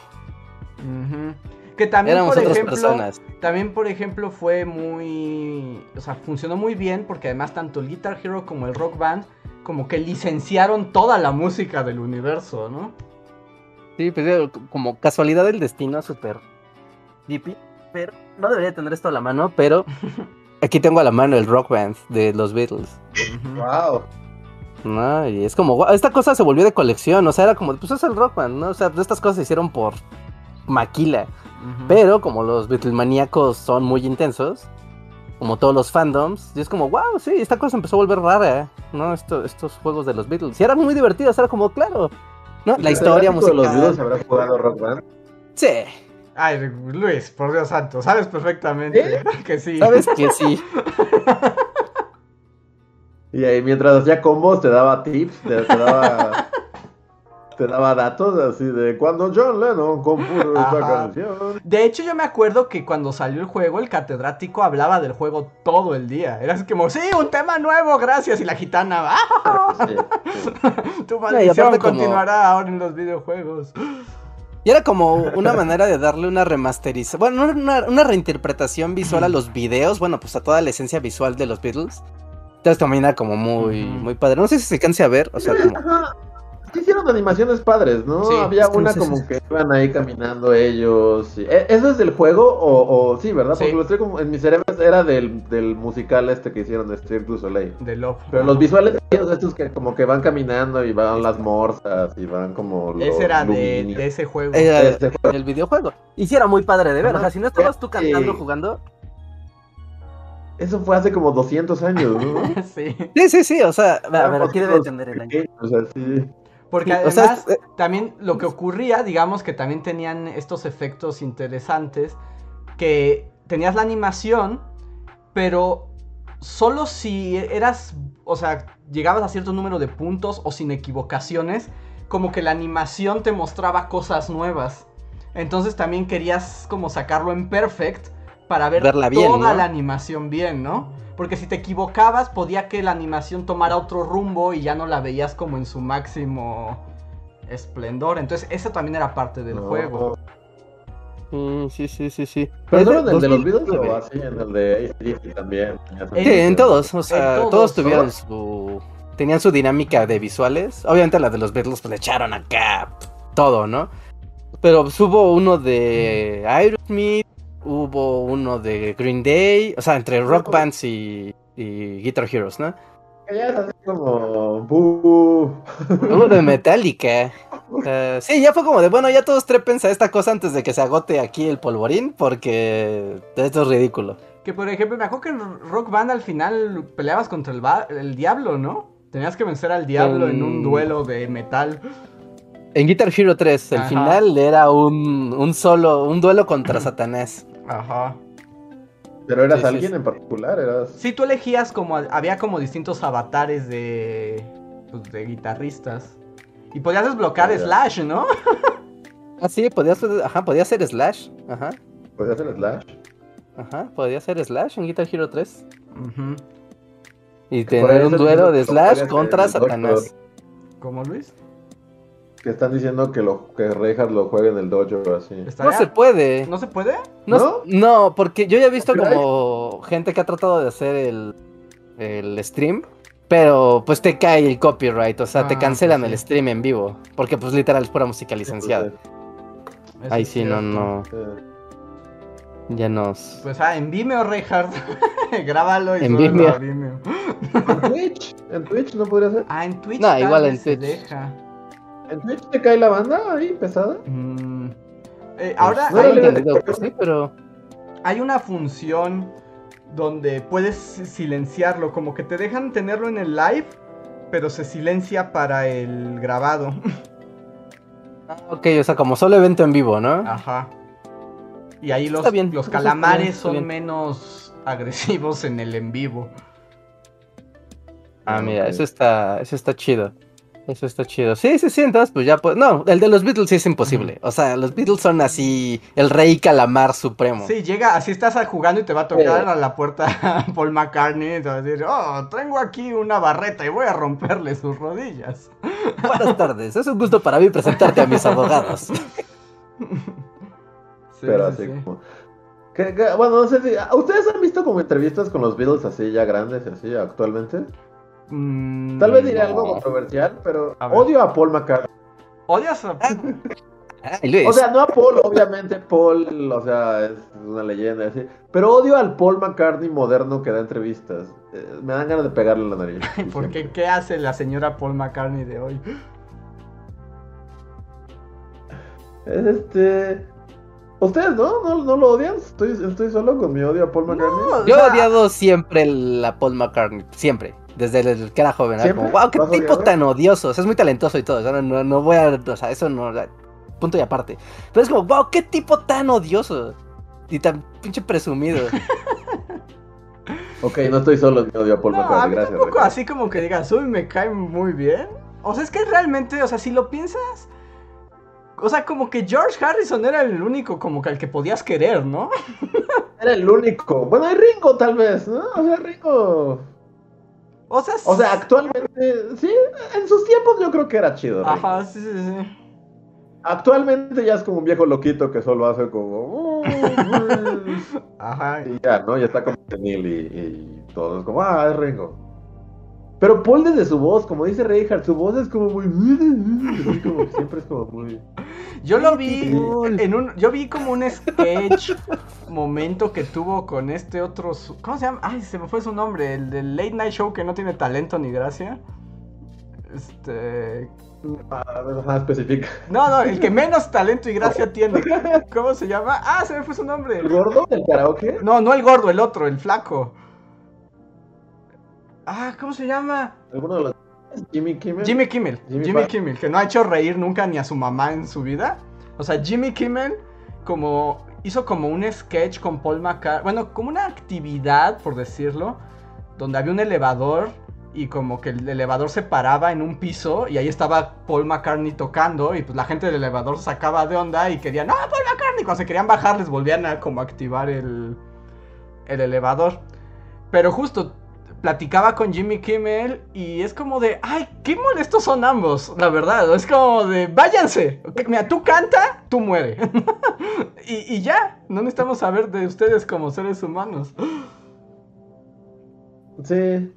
ujú. Que también, Éramos por otras ejemplo, personas. También, por ejemplo, fue muy. O sea, funcionó muy bien porque además tanto el Guitar Hero como el Rock Band, como que licenciaron toda la música del universo, ¿no? Sí, pues eh, como casualidad del destino, súper hippie. Pero no debería tener esto a la mano, pero <laughs> aquí tengo a la mano el Rock Band de los Beatles. Wow. ¿No? Y es como, esta cosa se volvió de colección, o sea, era como, pues es el Rock Band, ¿no? O sea, estas cosas se hicieron por maquila. Pero como los Beatlemaníacos son muy intensos, como todos los fandoms, y es como, wow, sí, esta cosa empezó a volver rara, ¿no? Esto, estos juegos de los Beatles. Y eran muy divertidos, era como, claro, ¿no? La historia de los videos musical. habrá jugado Rock Band? Sí, Ay, Luis, por Dios santo, sabes perfectamente <laughs> que sí. sabes que sí. <laughs> Y ahí mientras hacía combos te daba tips, te, te daba <laughs> te daba datos así de cuando John Lennon compuso esta Ajá. canción. De hecho, yo me acuerdo que cuando salió el juego, el catedrático hablaba del juego todo el día. Era así como, sí, un tema nuevo, gracias. Y la gitana, ¡ah! Sí, sí. <laughs> Tu y maldición como- continuará ahora en los videojuegos. Y era como una manera de darle una remasterización, bueno, una, una reinterpretación visual a los videos, bueno, pues a toda la esencia visual de los Beatles. Entonces también era como muy, muy padre. No sé si se canse a ver, o sea, como... Ajá. Sí hicieron animaciones padres, ¿no? Sí, Había es que no una sé como que iban ahí caminando ellos. y- ¿E- ¿Eso es del juego o, o- sí, verdad? Porque lo estoy como en mi cerebro era del, del musical este que hicieron de Cirque du Soleil. De Love. Pero los visuales ellos estos que como que van caminando y van las morsas y van como los Ese era de, de ese juego. Era Este juego. el videojuego. Y sí era muy padre de ver, o sea, si no estabas tú Sí. cantando jugando... Eso fue hace como 200 años, ¿no? <laughs> sí. Sí, sí, sí, o sea, a ver, Éramos aquí debe tener el año. o sea, sí. Porque Sí, o además, sea, es- eh, también lo que ocurría, digamos que también tenían estos efectos interesantes, que tenías la animación, pero solo si eras, o sea, llegabas a cierto número de puntos o sin equivocaciones, como que la animación te mostraba cosas nuevas. Entonces también querías como sacarlo en perfect para ver Verla bien, toda ¿no? la animación bien, ¿no? Porque si te equivocabas, podía que la animación tomara otro rumbo y ya no la veías como en su máximo esplendor. Entonces, eso también era parte del No. juego. Sí, sí, sí, sí, sí. ¿Pero solo en el de los 2009. Beatles o así en el de ACDC también? Sí, en todos, o sea, todos, todos, tuvieron su... Tenían su dinámica de visuales. Obviamente la de los Beatles pues le echaron acá todo, ¿no? Pero pues, hubo uno de Aerosmith, hubo uno de Green Day, o sea, entre rock bands y, y Guitar Heroes, ¿no? que ya es así como. <laughs> Hubo de Metallica. Sí, ya fue como de, bueno, ya todos trépense a esta cosa antes de que se agote aquí el polvorín, porque esto es ridículo. Que por ejemplo, me acuerdo que en Rock Band al final peleabas contra el, el diablo, ¿no? Tenías que vencer al diablo en un Mm. duelo de metal. En Guitar Hero 3, el Ajá. final era un, un solo, un duelo contra Satanás. Ajá. Pero eras Sí, alguien sí. en particular, eras. Sí, tú elegías como, había como distintos avatares de, pues, de guitarristas. Y podías desbloquear Ah. Slash, ¿no? Ah, sí, podía ser, ajá, podía ser Slash. Ajá, ¿Podías hacer Slash? ajá, podía ser Slash en Guitar Hero 3. Ujú. Y tener un duelo de Slash contra Satanás. ¿Cómo, Luis? Que están diciendo que lo que Reinhardt lo juegue en el dojo así. No se puede. ¿No se puede? No, ¿No? no, porque yo ya he visto como gente que ha tratado de hacer el, el stream, pero pues te cae el copyright, o sea, te Ah, cancelan pues sí. el stream en vivo, porque pues literal es pura música licenciada. Eso Ahí es sí, no, no, ya nos... Pues ah, en Vimeo, Reinhardt. <laughs> Grábalo y En Vimeo. a Vimeo. En Twitch, en Twitch no podría ser. Ah, en Twitch. No, igual en Twitch. deja. ¿En Twitch te cae la banda ahí pesada? Mm. Eh, ahora no Tengo era hay, entendido sí, pero... hay una función donde puedes silenciarlo, como que te dejan tenerlo en el live, pero se silencia para el grabado. Ah, Ok, o sea, como solo evento en vivo, ¿no? Ajá. Y ahí los, bien, calamares bien, son bien. menos agresivos en el en vivo. Ah, mira, eso está, eso está chido. Eso está chido. Sí, sí, sí, entonces pues ya pues. No, el de los Beatles sí es imposible. O sea, los Beatles son así el rey calamar supremo. Sí, llega, así estás jugando y te va a tocar Sí. a la puerta <laughs> Paul McCartney y te va a decir, oh, tengo aquí una barreta y voy a romperle sus rodillas. <laughs> Buenas tardes, es un gusto para mí presentarte a mis abogados. <laughs> Sí, Pero sí, así sí. como. que- que- bueno, no sé si. ¿Ustedes han visto como entrevistas con los Beatles así ya grandes, así actualmente? Mm, Tal vez diré algo controversial, pero A odio a Paul McCartney. ¿Odias a... Ay, Luis. O sea, no a Paul, obviamente Paul, o sea, es una leyenda así. Pero odio al Paul McCartney moderno que da entrevistas. Eh, me dan ganas de pegarle en la nariz. <laughs> ¿Por qué? ¿Qué hace la señora Paul McCartney de hoy? Es este. ¿Ustedes no? ¿No, no lo odian? ¿Estoy, estoy solo con mi odio a Paul McCartney? No, Yo he sea, odiado siempre la Paul McCartney, siempre. Desde el que era joven, como, wow, qué ¿Lo has tipo odiado? tan odioso. O sea, es muy talentoso y todo. O sea, no, no, no voy a. O sea, eso no. Punto y aparte. Pero es como, wow, qué tipo tan odioso. Y tan pinche presumido. <laughs> Ok, no estoy solo en mi odio a Paul no, a McCartney, mí gracias. tampoco Ricardo. así como que digas, uy, me cae muy bien. O sea, es que realmente, o sea, si lo piensas... O sea, como que George Harrison era el único como que al que podías querer, ¿no? <laughs> Era el único. Bueno, hay Ringo tal vez, ¿no? O sea, Ringo. O sea, O sea, actualmente, sí, en sus tiempos yo creo que era chido. Ringo. Ajá, sí, sí, sí. Actualmente ya es como un viejo loquito que solo hace como. <laughs> Ajá. y ya, ¿no? Ya está como senil y, y todo. Es como, ah, es Ringo. Pero Paul desde su voz, como dice Reinhardt, su voz es como muy. <laughs> así como que siempre es como muy. Yo lo vi en un... Yo vi como un sketch momento que tuvo con este otro... ¿Cómo se llama? Ay, se me fue su nombre. El del Late Night Show que no tiene talento ni gracia. Este... Ajá, específica. No, no, el que menos <laughs> talento y gracia tiene. <laughs> ¿Cómo se llama? Ah, se me fue su nombre. ¿El gordo del karaoke? No, no el gordo, el otro, el flaco. Ah, ¿cómo se llama? ¿Alguno de los. Jimmy Kimmel? Jimmy Kimmel. Jimmy. Kimmel, que no ha hecho reír nunca ni a su mamá en su vida. O sea, Jimmy Kimmel como hizo como un sketch con Paul McCartney, bueno, como una actividad, por decirlo, donde había un elevador y como que el elevador se paraba en un piso y ahí estaba Paul McCartney tocando y pues la gente del elevador se sacaba de onda y querían, ¡No, Paul McCartney! Cuando se querían bajar les volvían a como activar el, el elevador. Pero justo platicaba con Jimmy Kimmel y es como de, ay, qué molestos son ambos, la verdad. Es como de, váyanse. Mira, tú canta, tú muere. <laughs> y, y ya, no necesitamos saber de ustedes como seres humanos. Sí.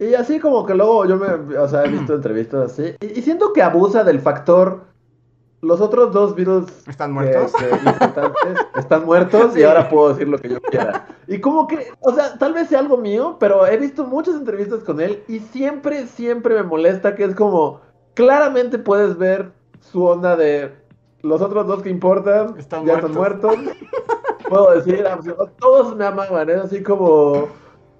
Y así como que luego yo me, o sea, he visto <clears throat> entrevistas así. Y, y siento que abusa del factor los otros dos Beatles ¿Están muertos? que están muertos y ahora puedo decir lo que yo quiera. Y como que, o sea, tal vez sea algo mío, pero he visto muchas entrevistas con él y siempre, siempre me molesta que es como, claramente puedes ver su onda de los otros dos que importan Están ya están muertos. Puedo decir, absol- todos me amaban, es así como...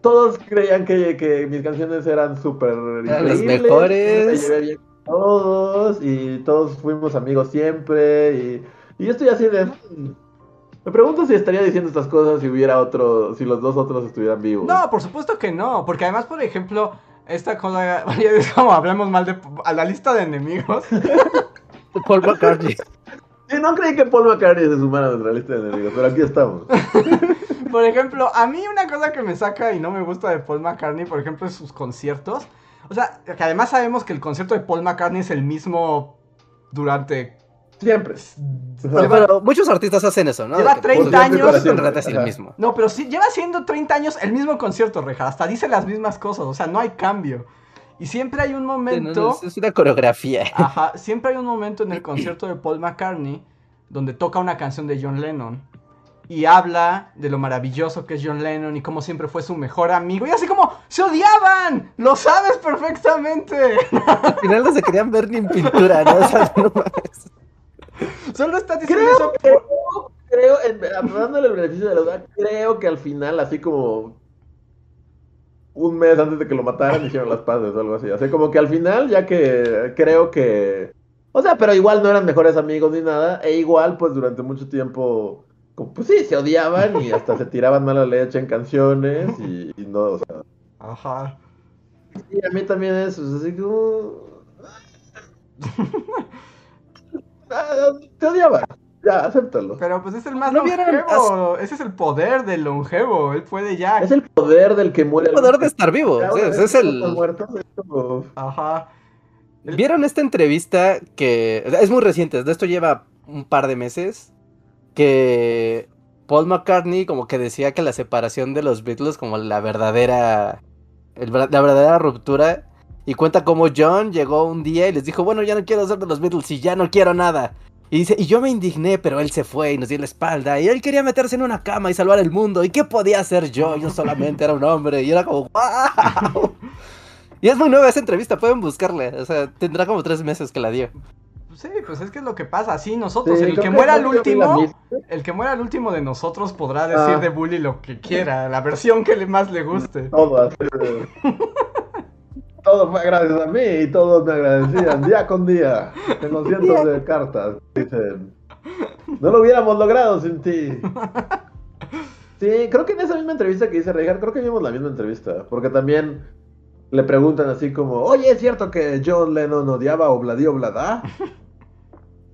Todos creían que, que mis canciones eran súper Eran las mejores. Me llevé bien con todos y todos fuimos amigos siempre y, y yo estoy así de... "Hmm". Me pregunto si estaría diciendo estas cosas si hubiera otro, si los dos otros estuvieran vivos. No, por supuesto que no, porque además, por ejemplo, esta cosa, <laughs> ya es como hablamos mal de a la lista de enemigos. <laughs> Paul McCartney. Sí, no creí que Paul McCartney se sumara a nuestra lista de enemigos, pero aquí estamos. <laughs> Por ejemplo, a mí una cosa que me saca y no me gusta de Paul McCartney, por ejemplo, es sus conciertos. O sea, que además sabemos que el concierto de Paul McCartney es el mismo durante... Siempre. Pero, pero muchos artistas hacen eso, ¿no? Lleva De que 30 por siempre años. el mismo. No, pero sí, lleva siendo 30 años el mismo concierto, Reja. Hasta dice las mismas cosas, o sea, no hay cambio. Y siempre hay un Sí, no, momento... no, es una coreografía. Ajá, siempre hay un momento en el concierto de Paul McCartney donde toca una canción de John Lennon y habla de lo maravilloso que es John Lennon y cómo siempre fue su mejor amigo y así como se odiaban, lo sabes perfectamente. Al final no se querían ver ni en pintura, ¿no? O sea, no. Solo estás diciendo Creo eso que, por- creo, en- dándole el beneficio de la duda, creo que al final, así como un mes antes de que lo mataran, hicieron las paces o algo así. O sea, como que al final, ya que creo que. O sea, pero igual no eran mejores amigos ni nada. E igual, pues durante mucho tiempo, como, pues sí, se odiaban y hasta se tiraban mala leche en canciones y, y no, o sea. Ajá. Y a mí también eso, es así como. <laughs> Ah, Te odiaban. Ya, acéptalo. Pero pues es el más ¿No vieron? longevo, ese es el poder del longevo, él puede ya. Es el poder del que muere. El poder de estar vivo. Ya, sí, es el. es como- Ajá. ¿Vieron esta entrevista que es muy reciente? De esto lleva un par de meses. Que Paul McCartney como que decía que la separación de los Beatles como la verdadera el la verdadera ruptura y cuenta cómo John llegó un día y les dijo, "Bueno, ya no quiero ser de los Beatles y ya no quiero nada." Y dice, "Y yo me indigné, pero él se fue y nos dio la espalda y él quería meterse en una cama y salvar el mundo. ¿Y qué podía hacer yo? Yo solamente era un hombre." Y era como, "Wow." <laughs> Y es muy nueva esa entrevista, pueden buscarla. O sea, tendrá como tres meses que la dio. Sí, pues es que es lo que pasa, así nosotros, Sí, el que muera la último, el que muera al último de nosotros podrá decir Ah. de Bully lo que quiera, la versión que le más le guste. Todo así <laughs> Todo fue gracias a mí y todos me agradecían día con día. Tengo cientos de cartas. Dicen, no lo hubiéramos logrado sin ti. <laughs> Sí, creo que en esa misma entrevista que dice Reigar, creo que vimos la misma entrevista. Porque también le preguntan así como, oye, ¿es cierto que John Lennon odiaba Obladi Oblada? <laughs>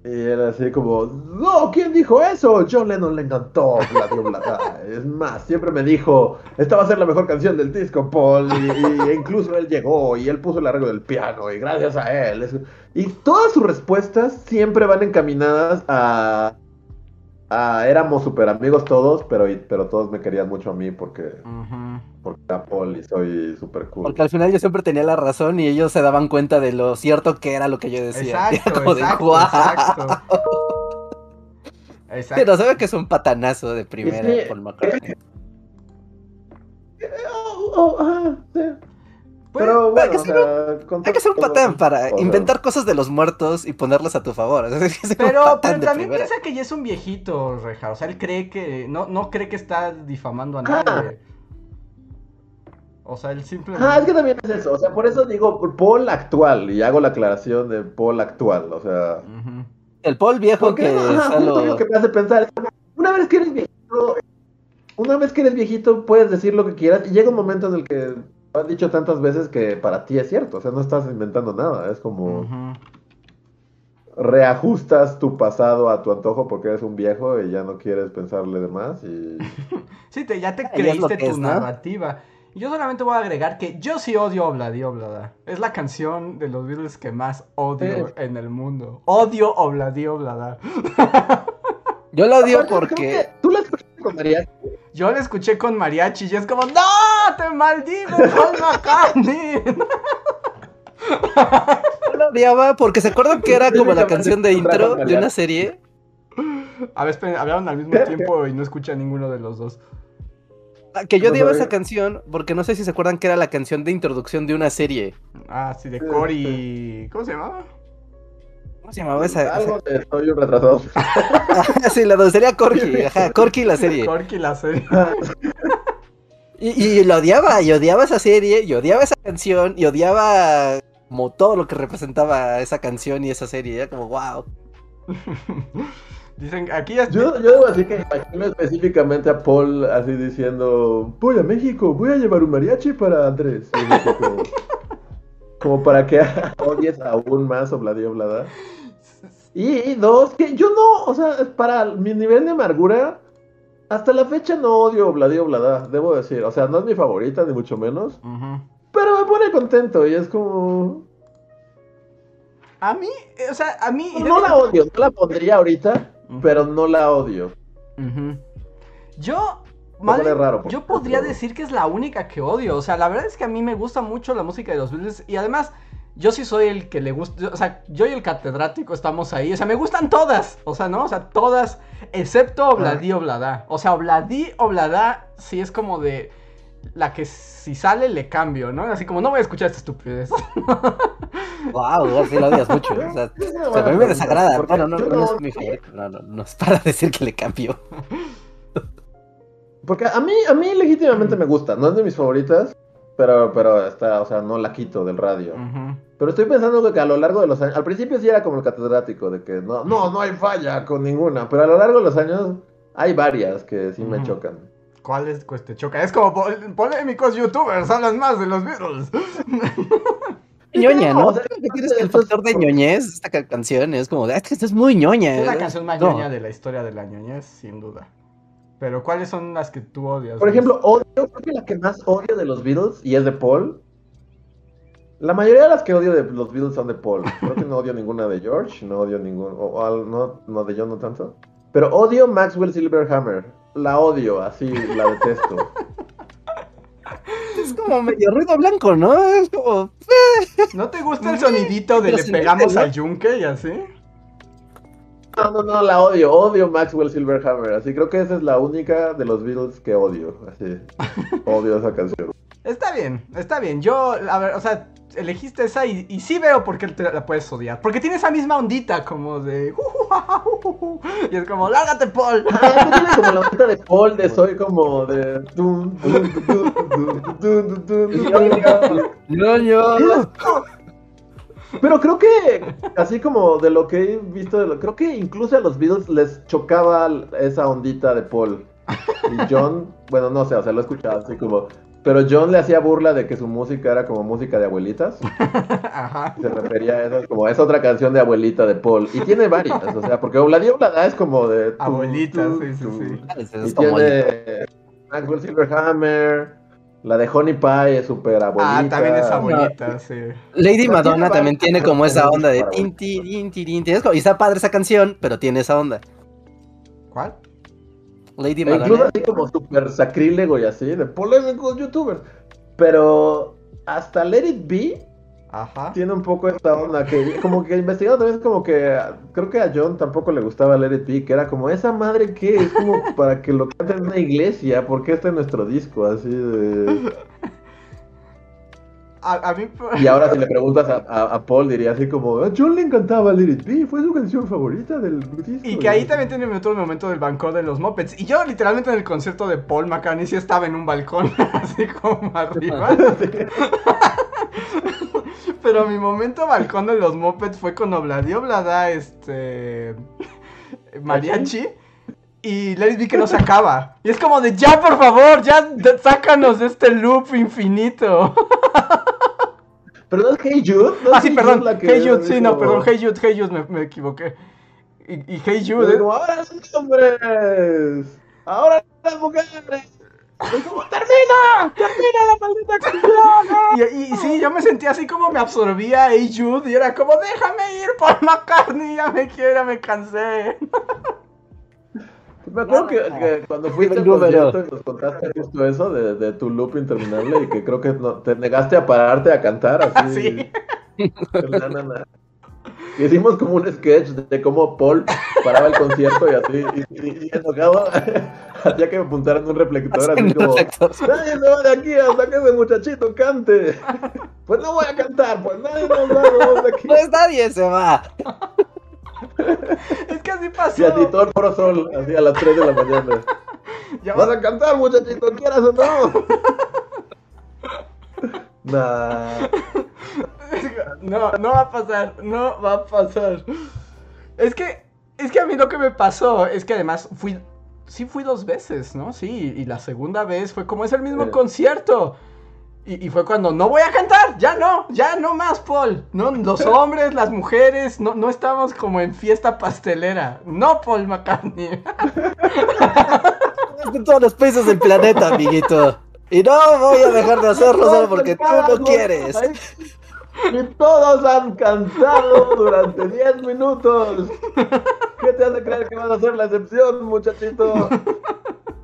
Y él así como, no, ¿quién dijo eso? John Lennon le encantó Obladi Oblada. Es más, siempre me dijo, esta va a ser la mejor canción del disco, Paul. Y, incluso él llegó y él puso el arreglo del piano y gracias a él. Y todas sus respuestas siempre van encaminadas a... a éramos super amigos todos, pero, pero todos me querían mucho a mí porque, porque era Paul y soy super cool. Porque al final yo siempre tenía la razón y ellos se daban cuenta de lo cierto que era lo que yo decía. <laughs> Exacto, Era como de, exacto, exacto. <laughs> Exacto. sabe que es un patanazo de primera Sí, Paul McCartney. Oh, oh, sí. Pues, Pero hay que bueno, o ser sea, con Hay que ser un patán para inventar cosas de los muertos y ponerlas a tu favor. <laughs> Pero, también primera. piensa que ya es un viejito, Reja. O sea, él cree que. No, no cree que está difamando a Ah. nadie. O sea, él simplemente. Ah, es que también es eso, o sea, por eso digo Paul actual, y hago la aclaración de Paul actual, o sea... El Paul viejo que ajá, solo... lo que me hace pensar una vez que eres viejito, una vez que eres viejito puedes decir lo que quieras, y llega un momento en el que lo has dicho tantas veces que para ti es cierto, o sea, no estás inventando nada, es como... Reajustas tu pasado a tu antojo porque eres un viejo y ya no quieres pensarle de más y... <laughs> Sí, te, ya te Ah, creíste tu es, ¿no? narrativa. Y yo solamente voy a agregar que yo sí odio Obladi Oblada. Es la canción de los Beatles que más odio Sí. en el mundo. Odio Obladi Oblada. <laughs> Yo lo odio porque... que Tú la escuchaste con María. Yo la escuché con mariachi y es como, ¡No! ¡Te maldigo, Paul <laughs> McCartney! Yo lo odiaba porque se acuerdan que era como la canción de intro de una serie. A ver, esperen, hablaron al mismo tiempo y no escucha ninguno de los dos. Ah, Que yo odiaba esa canción porque no sé si se acuerdan que era la canción de introducción de una serie. Ah, sí, de Cory. ¿Cómo se llamaba? ¿Cómo se llamaba esa? Algo de soy un retrasado. <laughs> sí, la sería Corky, ajá, Corky la serie. Corky la serie. Y, y lo odiaba, y odiaba esa serie, y odiaba esa canción, y odiaba como todo lo que representaba esa canción y esa serie. Era como, wow. <laughs> Dicen, aquí ya... Yo, yo debo decir que imagino específicamente a Paul así diciendo, voy a México, voy a llevar un mariachi para Andrés. Así como para que <laughs> odies aún más Obladía Oblada. Y, dos, que yo no, o sea, para mi nivel de amargura, hasta la fecha no odio Obladía Oblada, debo decir. O sea, no es mi favorita, ni mucho menos. Pero me pone contento y es como... A mí, eh, o sea, a mí... No la odio, no la pondría ahorita, pero no la odio. Yo, madre, raro, yo podría decir que es la única que odio. O sea, la verdad es que a mí me gusta mucho la música de los Beatles y además yo sí soy el que le gusta, o sea, yo y el catedrático estamos ahí. O sea, me gustan todas, o sea, ¿no? O sea, todas, excepto Obladí Oblada. O sea, Obladí Oblada sí es como de la que si sale le cambio, ¿no? Así como no voy a escuchar esta estupidez. Wow, así lo odias mucho. O sea, o a mí me desagrada. Bueno, no, no, yo es mi favorito. No, no, no es para <laughs> decir que le cambió. Porque a mí, a mí legítimamente me gusta, no es de mis favoritas, pero, pero está, o sea, no la quito del radio. Pero estoy pensando que a lo largo de los años, al principio sí era como el catedrático, de que no, no, no hay falla con ninguna, pero a lo largo de los años hay varias que sí me chocan. ¿Cuál es pues, te choca? Es como pol- polémicos youtubers hablan más de los Beatles. <laughs> ñoña, ¿no? o sea, ¿Qué tienes que el factor de ñoñez? Esta ca- canción es como, "Ah, es que esta es muy ñoña. Es la ¿eh?". canción más No. ñoña de la historia de la ñoñez, sin duda. Pero ¿cuáles son las que tú odias? Por ejemplo, odio, creo que la que más odio de los Beatles, y es de Paul. La mayoría de las que odio de los Beatles son de Paul. Creo que no odio ninguna de George, no odio ningún, o, o al- no, no de John no tanto. Pero odio Maxwell Silverhammer. La odio, así, la detesto. Es como medio ruido blanco, ¿no? Es como, ¿No te gusta el sonidito de Pero le pegamos al yunque y así? No, no, no, la odio, odio Maxwell Silverhammer. Así creo que esa es la única de los Beatles que odio. Así, odio esa canción. Está bien, está bien. Yo, a ver, o sea, elegiste esa y, y sí veo por qué te la puedes odiar. Porque tiene esa misma ondita como de... Y es como, lárgate, Paul. Ah, tiene como la onda de Paul de soy como de. dun, dun, Pero creo que, así como de lo que he visto, de lo- creo que incluso a los Beatles les chocaba esa ondita de Paul. Y John, <laughs> bueno, no sé, o sea, lo he escuchado así como. Pero John le hacía burla de que su música era como música de abuelitas. <laughs> Ajá. Se refería a eso como es otra canción de abuelita de Paul. Y tiene varias, o sea, porque Obladi Oblada es como de. tu, Abuelitas, tu, sí, sí, tu. sí. Es, Y tiene Maxwell Silverhammer. La de Honey Pie es súper abuelita. Ah, también es abuelita, sí. Lady Madonna también tiene como esa onda de para tin, tin, tin, tin, tin. Es como- Y está padre esa canción, pero tiene esa onda. ¿Cuál? Lady E incluso Madonna. así como súper sacrílego y así, de polémicos youtubers. Pero hasta Let It Be Ajá. tiene un poco esta onda que como que investigando también es como que creo que a John tampoco le gustaba Let It Be, que era como esa madre que es como <laughs> para que lo canten en una iglesia, porque está en nuestro disco así de... A, a mí... Y ahora si le preguntas a, a- a Paul diría así como, a John le encantaba Let It Be, fue su canción favorita del disco. Y que ahí también tiene otro momento del banco de los Muppets. Y yo literalmente en el concierto de Paul McCartney sí estaba en un balcón, <laughs> así como arriba. <laughs> <laughs> Pero mi momento balcón de los Muppets fue con Obladi Oblada, este... Mariachi. Y It Be que no se acaba. Y es como de, ya por favor, ya sácanos de este loop infinito. <laughs> Pero no es Hey Jude. ¿no es Ah, sí, perdón. Jude que Hey Jude, sí, no, perdón. Hey Jude, Hey Jude, me, me equivoqué. Y, y Hey Jude, ¿eh? digo, ahora son hombres. Ahora las mujeres. Y como, termina, termina la maldita canción. Y, y- y sí, yo me sentía así como me absorbía Hey Jude y era como, déjame ir por McCartney, ya me quiero, ya me cansé. Me acuerdo que, que cuando fuiste al concierto y nos contaste justo eso de, de tu loop interminable y que creo que no- te negaste a pararte a cantar así. <laughs> Sí. Na, na, na. Hicimos como un sketch de cómo Paul paraba el concierto y así, y, y- y enojado, <laughs> hacía que me apuntaran un reflector, así como, nadie se va de aquí hasta que ese muchachito cante. <laughs> Pues no voy a cantar, pues nadie nos va de aquí. Pues nadie se va. Es que así pasó. Y así todo el foro sol, así a las 3 de la mañana. Ya ¿Vas va- a cantar, muchachito? ¿Quieras o no? <laughs> Nah. <laughs> No, no va a pasar, no va a pasar. Es que, es que a mí lo que me pasó es que además fui, sí fui dos veces, ¿no? Sí, y la segunda vez fue como es el mismo Sí. concierto. Y, y fue cuando no voy a cantar, ya no, ya no más, Paul. No, los <laughs> hombres, las mujeres, no, no estamos como en fiesta pastelera. No, Paul McCartney. <laughs> De todos los países del planeta, amiguito. Y no voy a dejar de hacerlo solo porque tú no quieres. Y todos han cantado durante 10 minutos. ¿Qué te hace creer que vas a ser la excepción, muchachito?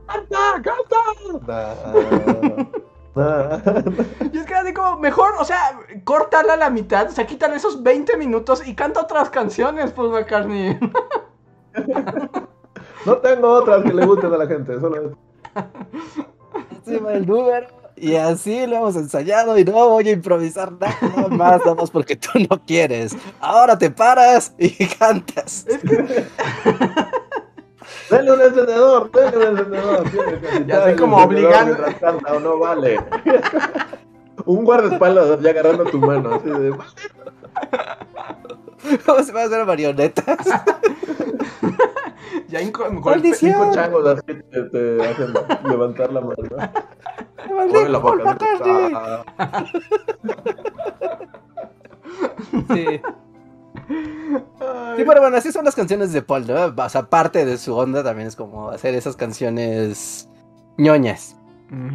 ¡Canta, canta! Y es que así como, mejor, o sea, córtala a la mitad, o sea, quítale esos 20 minutos y canta otras canciones, Paul McCartney. No tengo otras que le gusten a la gente, solo Encima el número. Y así lo hemos ensayado y no voy a improvisar nada más, nada más porque tú no quieres. Ahora te paras y <laughs> cantas. Un encendedor, denle un encendedor. tiene que quitar Ya el como encendedor obligando. mientras canta, o no vale. un guardaespaldas ya agarrando tu mano, así de. ¿Cómo se va a hacer marionetas? <laughs> Ya inco- Maldición. Cinco changos así te, te hacen levantar la mano. Maldito la Paul boca. McCartney. Sí. Sí, pero bueno, así son las canciones de Paul, ¿no? O sea, parte de su onda también es como hacer esas canciones ñoñas.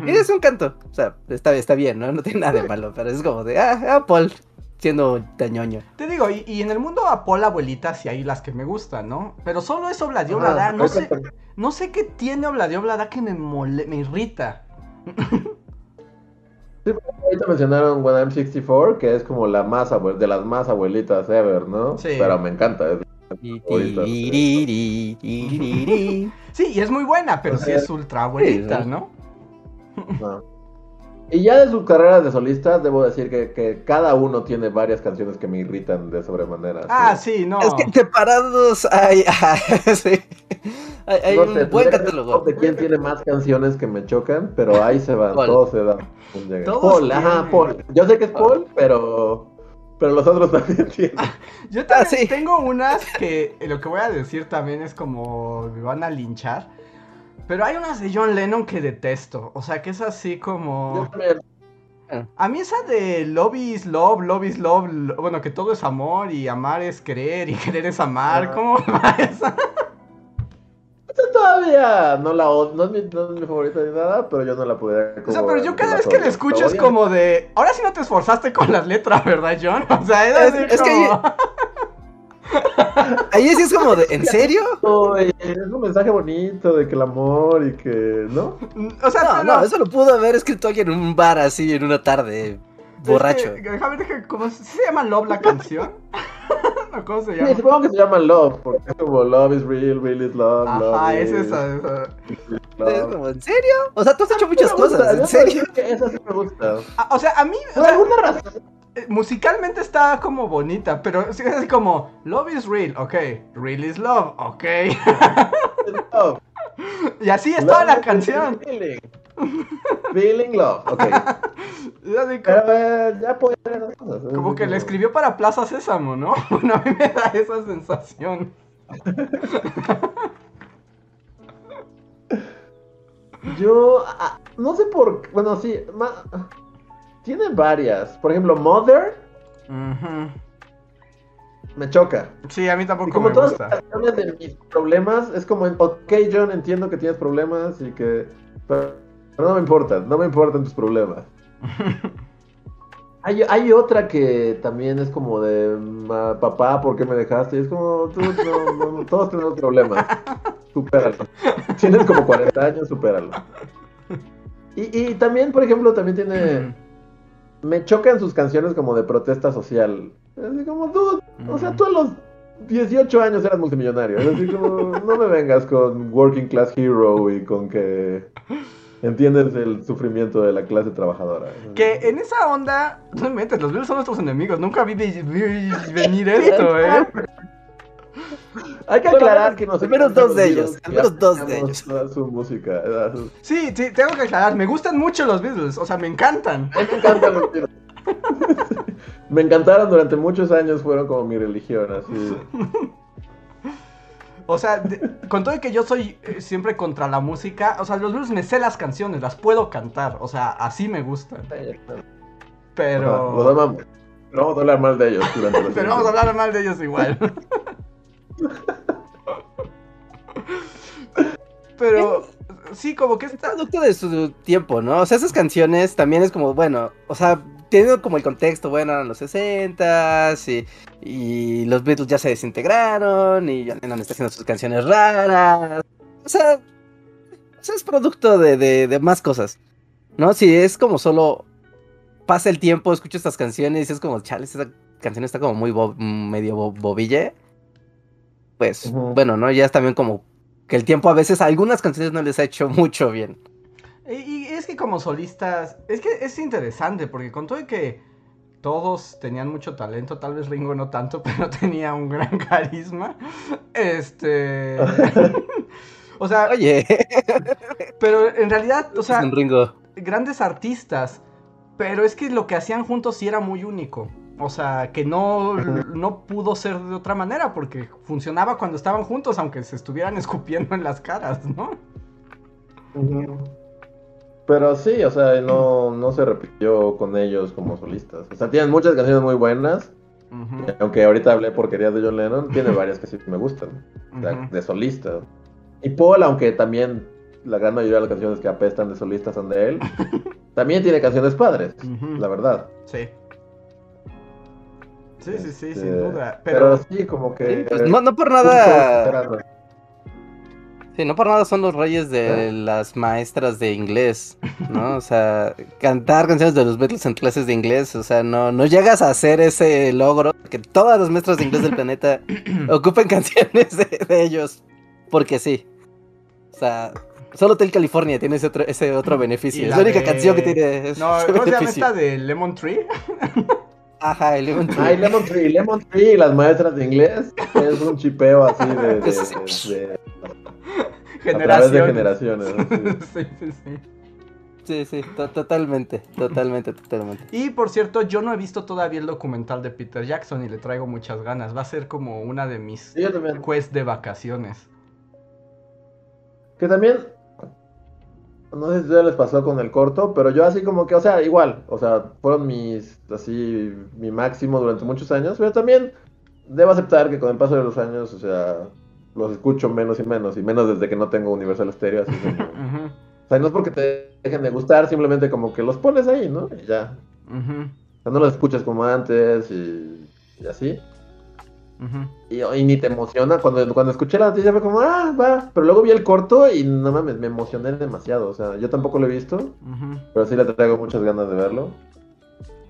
Y es un canto, o sea, está, está bien, ¿no? No tiene nada de malo, pero es como de, ah, ah, Paul, siendo tan ñoño. Te digo, y, y en el mundo a Paul abuelita sí hay las que me gustan, ¿no? Pero solo es Obladio Ajá, Oblada, no sé, no sé qué tiene Obladio Oblada que me mole, me irrita. Sí, ahorita mencionaron When I'm 64, que es como la más abue- de las más abuelitas ever, ¿no? Sí. Pero me encanta. es-. Sí, y es muy buena, pero sí es ultra abuelita, ¿no? no. Y ya de su carrera de solista, debo decir que, que cada uno tiene varias canciones que me irritan de sobremanera. Ah, sí, no. Es que separados hay, hay, <laughs> sí. hay, hay No un sé, buen catálogo. De quién tiene más canciones que me chocan, pero ahí se van, Paul. todos se dan. Todos Paul, ajá, tienen. Paul. Yo sé que es Paul, pero, pero los otros <laughs> también tienen. Yo también Ah, sí. tengo unas que eh, lo que voy a decir también es como me van a linchar. Pero hay unas de John Lennon que detesto. O sea, que es así como. también. A mí esa de love is love, love is love, lo- bueno, que todo es amor y amar es querer y <laughs> querer es amar. Ah. ¿Cómo va esa? Todavía no la no es, mi, no es mi favorita ni nada, pero yo no la podría. O sea, pero yo cada vez que la escucho es como de. Ahora sí no te esforzaste con las letras, ¿verdad, John? O sea, es, Es- así es que como- <laughs> Ahí sí es como de, ¿en serio? Ay, Es un mensaje bonito de que el amor y que. ¿no? O sea, No, pero- no, eso lo pudo haber escrito alguien en un bar así en una tarde, borracho. Es que, déjame ver ¿cómo se- ¿sí se llama Love la canción? <laughs> ¿O ¿Cómo se Sí, llama? supongo que se llama Love, porque es como Love is real, real is love. love Ajá, es is esa, esa. love. Es como, ¿en serio? O sea, tú has hecho muchas Me gusta, cosas, ¿en serio? Esa sí me gusta. Ah, o sea, a mí, o Por sea, alguna razón. Musicalmente está como bonita, pero es así como, Love is real, ok, real is love, ok. Love. <laughs> y así es toda la canción. Feeling. Feeling love, ok. <laughs> Así Pero eh, ya puede cosas. como que le escribió para Plaza Sésamo, ¿no? <laughs> Bueno, a mí me da esa sensación. Yo ah, no sé por qué. Bueno, sí. ma- tiene varias. Por ejemplo, Mother me choca. Sí, a mí Y tampoco como me todas gusta. las canciones de mis problemas, es como, ok, John, entiendo que tienes problemas y que. Pero, pero no me importan, no me importan tus problemas. <laughs> Hay, hay otra que también es como de "Ma, papá, ¿por qué me dejaste? Y es como, tú, no, no, no, todos tenemos problemas. Supéralo. Tienes como 40 años, supéralo. Y, y también, por ejemplo, también tiene. Me chocan sus canciones como de protesta social. Así como, dude, o sea, tú a los 18 años eras multimillonario. Es así como, no me vengas con Working Class Hero y con que entiendes el sufrimiento de la clase trabajadora. Que en esa onda, no me metes, los Beatles son nuestros enemigos. Nunca vi, vi- vi venir <laughs> esto, ¿eh? Hay que aclarar que menos encantan dos de los ellos, al menos dos de ellos. Su música. Sí, sí, tengo que aclarar. Me gustan mucho los Beatles. O sea, me encantan. A mí me encantan los Beatles. <laughs> Me encantaron durante muchos años, fueron como mi religión, así. <laughs> O sea, de- con todo que yo soy eh, siempre contra la música, o sea, los Beatles me sé las canciones, las puedo cantar, o sea, así me gustan. Ajá, Pero. Los. No vamos a hablar mal de ellos durante los <laughs> Pero vamos a hablar mal de ellos igual. Pero sí, como que Es esta. producto de su tiempo, ¿no? O sea, esas canciones también es como, bueno, o sea, teniendo como el contexto, bueno, eran los 60 y, y los Beatles ya se desintegraron y ya Lennon está haciendo sus canciones raras. O sea, o sea, es producto de, de, de más cosas, ¿no? Si es como solo pasa el tiempo, escucho estas canciones y es como, chale, esta canción está como muy bo- medio bo- bobille. Pues, bueno, ¿no? Ya es también como que el tiempo a veces a algunas canciones no les ha hecho <laughs> mucho bien. Y, y es que como solistas, es que es interesante, porque con todo y que todos tenían mucho talento, tal vez Ringo no tanto, <laughs> pero tenía un gran carisma. Este. <laughs> o sea, Oye, pero en realidad, o sea, Ringo. grandes artistas, pero es que lo que hacían juntos sí era muy único. O sea, que no, no pudo ser de otra manera porque funcionaba cuando estaban juntos, aunque se estuvieran <laughs> escupiendo en las caras, ¿no? Pero sí, o sea, no, no se repitió con ellos como solistas. O sea, tienen muchas canciones muy buenas. Aunque ahorita hablé porquerías de John Lennon, tiene <laughs> varias que sí me gustan. ujú. de solista. Y Paul, aunque también la gran mayoría de las canciones que apestan de solista son de él, <laughs> también tiene canciones padres, la verdad. Sí. Sí, sí, sí, Este, sin duda. Pero, Pero, sí, como que. Pues no, no por nada. Sí, no por nada son los reyes de las maestras de inglés, ¿no? O sea, cantar canciones de los Beatles en clases de inglés, o sea, no, no llegas a hacer ese logro que todas las maestras de inglés del planeta <clears throat> ocupen canciones de, de ellos, porque sí. O sea, solo Hotel California tiene ese otro, ese otro beneficio. Es la la única de- canción que tiene ese no, ¿cómo se llama beneficio. esta de Lemon Tree? <laughs> Ajá, el Lemon Tree. Ay, Lemon Tree, Lemon Tree y las maestras de inglés es un chipeo así de, de- de- a través de Generaciones. generaciones. <laughs> sí, sí, sí. Sí, sí, to- totalmente, totalmente, totalmente. Y por cierto, yo no he visto todavía el documental de Peter Jackson y le traigo muchas ganas. Va a ser como una de mis Sí, quests de vacaciones. Que también, no sé si ya les pasó con el corto, pero yo así como que, o sea, igual, o sea, fueron mis, así, mi máximo durante muchos años, pero también debo aceptar que con el paso de los años, o sea, los escucho menos y menos, y menos desde que no tengo Universal Stereo, así como, <laughs> o sea, no es porque te dejen de gustar, simplemente como que los pones ahí, ¿no? Y ya, o sea, no los escuchas como antes y, y así. Y, y ni te emociona. Cuando, cuando escuché la noticia fue como, ah, va. Pero luego vi el corto y no mames, me emocioné demasiado. O sea, yo tampoco lo he visto, pero sí le traigo muchas ganas de verlo.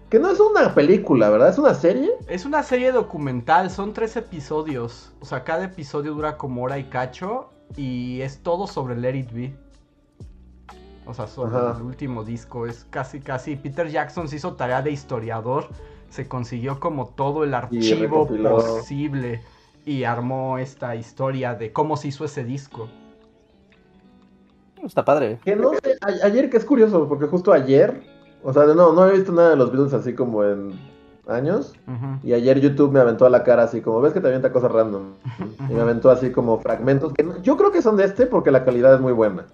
Que no es una película, ¿verdad? Es una serie. Es una serie documental, son tres episodios. O sea, cada episodio dura como hora y cacho. Y es todo sobre Let It Be. O sea, sobre Ajá. el último disco. Es casi, casi. Peter Jackson se hizo tarea de historiador. Se consiguió como todo el archivo posible. Y armó esta historia de cómo se hizo ese disco. Está padre. Que no sé, ayer, que es curioso, porque justo ayer, o sea, no, no he visto nada de los Beatles así como en años. Y ayer YouTube me aventó a la cara así como, ves que te avienta cosas random. Y me aventó así como fragmentos que no- yo creo que son de este porque la calidad es muy buena.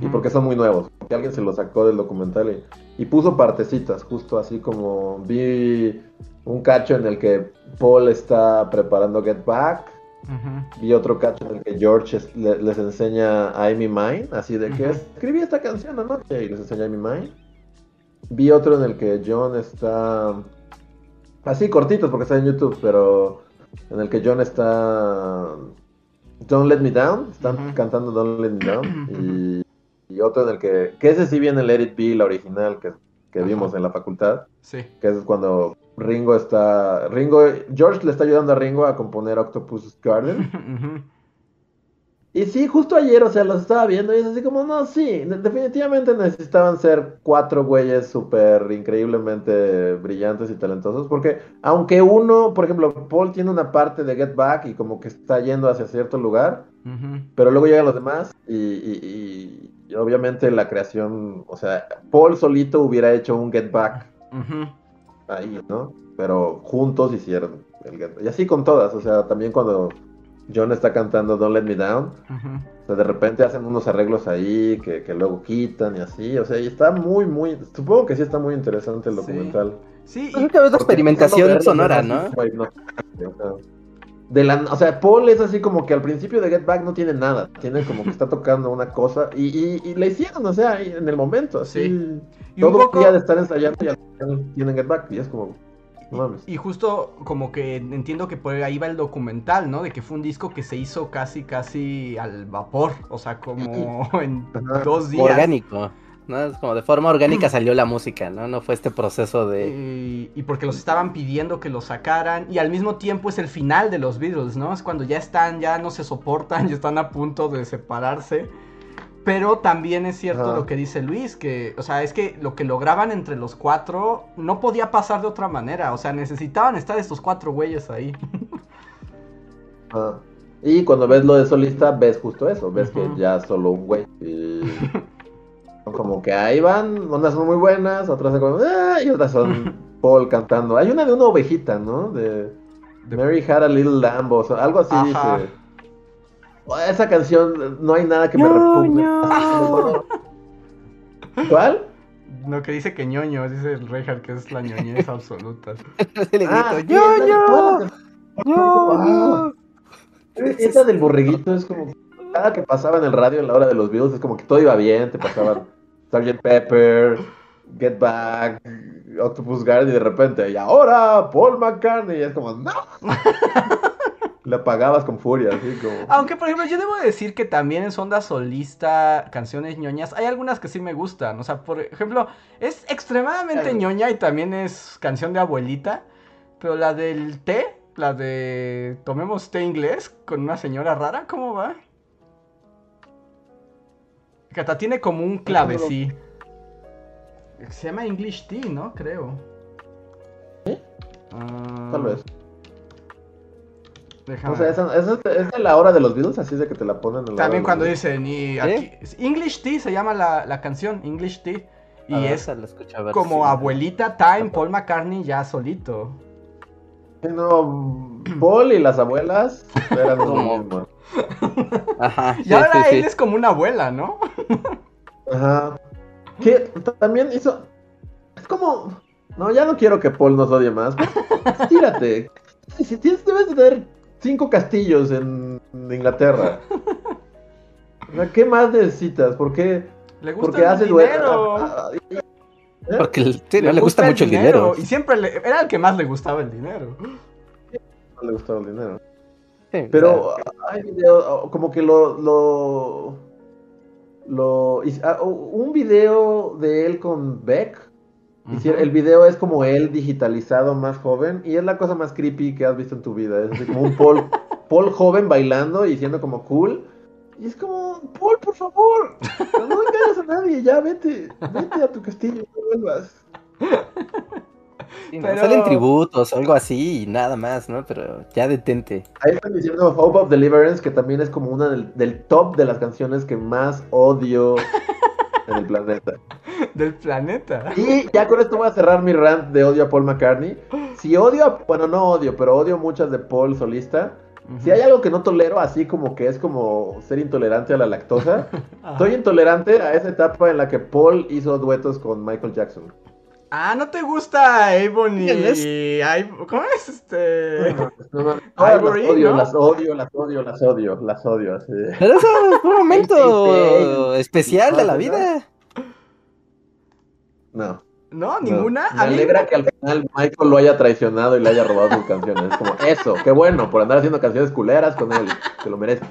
y porque son muy nuevos. Porque alguien se los sacó del documental y, y puso partecitas, justo así como vi un cacho en el que Paul está preparando Get Back. Vi otro cacho en el que George es- le- les enseña I'm in Mine, así de que escribí esta canción anoche y les enseña I'm in Mine. Vi otro en el que John está así cortitos porque está en YouTube, pero en el que John está Don't Let Me Down, están cantando Don't Let Me Down y, y otro en el que que ese sí viene Let It Be, la original que que vimos en la facultad, Sí. que es cuando Ringo está, Ringo, George le está ayudando a Ringo a componer Octopus Garden. <laughs> Ujú. Y sí, justo ayer, o sea, los estaba viendo y es así como, no, sí, de- definitivamente necesitaban ser cuatro güeyes súper increíblemente brillantes y talentosos, porque aunque uno, por ejemplo, Paul tiene una parte de Get Back y como que está yendo hacia cierto lugar, pero luego llegan los demás y, y- y- y obviamente la creación, o sea, Paul solito hubiera hecho un Get Back ahí, ¿no? Pero juntos hicieron el Get Back. Y así con todas, o sea, también cuando John está cantando Don't Let Me Down. O sea, de repente hacen unos arreglos ahí que, que luego quitan y así. O sea, y está muy, muy. Supongo que sí está muy interesante el Sí. documental. Sí, Pues y- que experimentación sonora, ¿no? de la, o sea, Paul es así como que al principio de Get Back no tiene nada. Tiene como que está <laughs> tocando una cosa y, y, y la hicieron, o sea, ahí en el momento. Así, Sí. y un todo poco... un día de estar ensayando y al final tienen Get Back. Y es como. Mames. Y justo como que entiendo que por ahí va el documental, ¿no? De que fue un disco que se hizo casi, casi al vapor. O sea, como <laughs> en dos días. Orgánico. ¿no? Es como de forma orgánica <clears throat> salió la música, ¿no? No fue este proceso de... Y, y porque los estaban pidiendo que lo sacaran. Y al mismo tiempo es el final de los Beatles, ¿no? Es cuando ya están, ya no se soportan, <laughs> ya están a punto de separarse. Pero también es cierto lo que dice Luis, que, o sea, es que lo que lograban entre los cuatro no podía pasar de otra manera. O sea, necesitaban estar estos cuatro güeyes ahí. <laughs> Y cuando ves lo de solista, ves justo eso. Ves que ya solo un güey. Y como que ahí van, unas son muy buenas, otras son como, "Ah", y otras son <laughs> Paul cantando. Hay una de una ovejita, ¿no? De, De- Mary had a little lamb, o sea, algo así Ajá. dice. Esa canción, no hay nada que me No, repugne. no. <laughs> ¿Cuál? No, que dice que ñoño, dice el Reinhardt que es la ñoñez <laughs> absoluta. <laughs> Le Ah, grito, sí, es la- ¡Yo, toda la yo! Ah. Esa del borreguito es como cada que pasaba en el radio en la hora de los Beatles es como que todo iba bien, te pasaban Sgt. Pepper, Get Back, Octopus Garden y de repente, y ahora Paul McCartney, y es como, no. Le apagabas con furia, así como. Aunque, por ejemplo, yo debo decir que también en Sonda Solista, canciones ñoñas, hay algunas que sí me gustan. O sea, por ejemplo, es extremadamente ñoña y también es canción de abuelita. Pero la del té, la de tomemos té inglés con una señora rara, ¿cómo va? Que hasta tiene como un clavecí. Se llama English Tea, ¿no? Creo. ¿Sí? Ah, Tal vez. Déjame O sea, esa, esa es de la hora de los Beatles, así es de que te la ponen en la También cuando dicen, y aquí, English Tea se llama la, la canción, English Tea. Y Ah, es esa la escuché, a ver como abuelita Time, Paul McCartney ya solito. No, Paul y las abuelas eran lo <laughs> Como- mismo. Ajá, Y sí, ahora sí, él sí. es como una abuela, ¿no? Ajá. Que también hizo. Es como. No, ya no quiero que Paul nos odie más. Tírate. Si, si tienes, debes de tener cinco castillos en Inglaterra. O sea, ¿qué más necesitas? ¿Por qué? Le gusta Porque el hace duelo. dinero. Ah, Porque el- sí, no le gusta mucho el dinero. Y siempre le- era el que más le gustaba el dinero. No le gustaba el dinero. Sí, Pero hay videos, como que lo. lo, lo ah, un video de él con Beck. El video es como él digitalizado más joven y es la cosa más creepy que has visto en tu vida. Es así como un Paul, <laughs> Paul joven bailando y siendo como cool. Y es como, Paul, por favor, no engañas a nadie, ya vete, vete a tu castillo, no vuelvas. Sí, ¿no? Pero- Salen tributos o algo así y nada más, ¿no? Pero ya detente. Ahí están diciendo Hope of Deliverance, que también es como una del, del top de las canciones que más odio <laughs> en el planeta. <laughs> Del planeta. Y ya con esto voy a cerrar mi rant de odio a Paul McCartney. Si odio, a- bueno, no odio, pero odio muchas de Paul solista. Si hay algo que no tolero, así como que es como ser intolerante a la lactosa, <laughs> soy intolerante a esa etapa en la que Paul hizo duetos con Michael Jackson. Ah, ¿no te gusta Avon y... ¿Cómo es este? No, no, todas Ivory, las odio, ¿no? las odio, las odio, las odio, las odio. Pero eso es un momento especial de la vida. No. ¿No? no. ¿Ninguna? Me alegra que al final Michael lo haya traicionado y le haya robado sus canciones. Es como, eso, qué bueno, por andar haciendo canciones culeras con él. Se lo merece.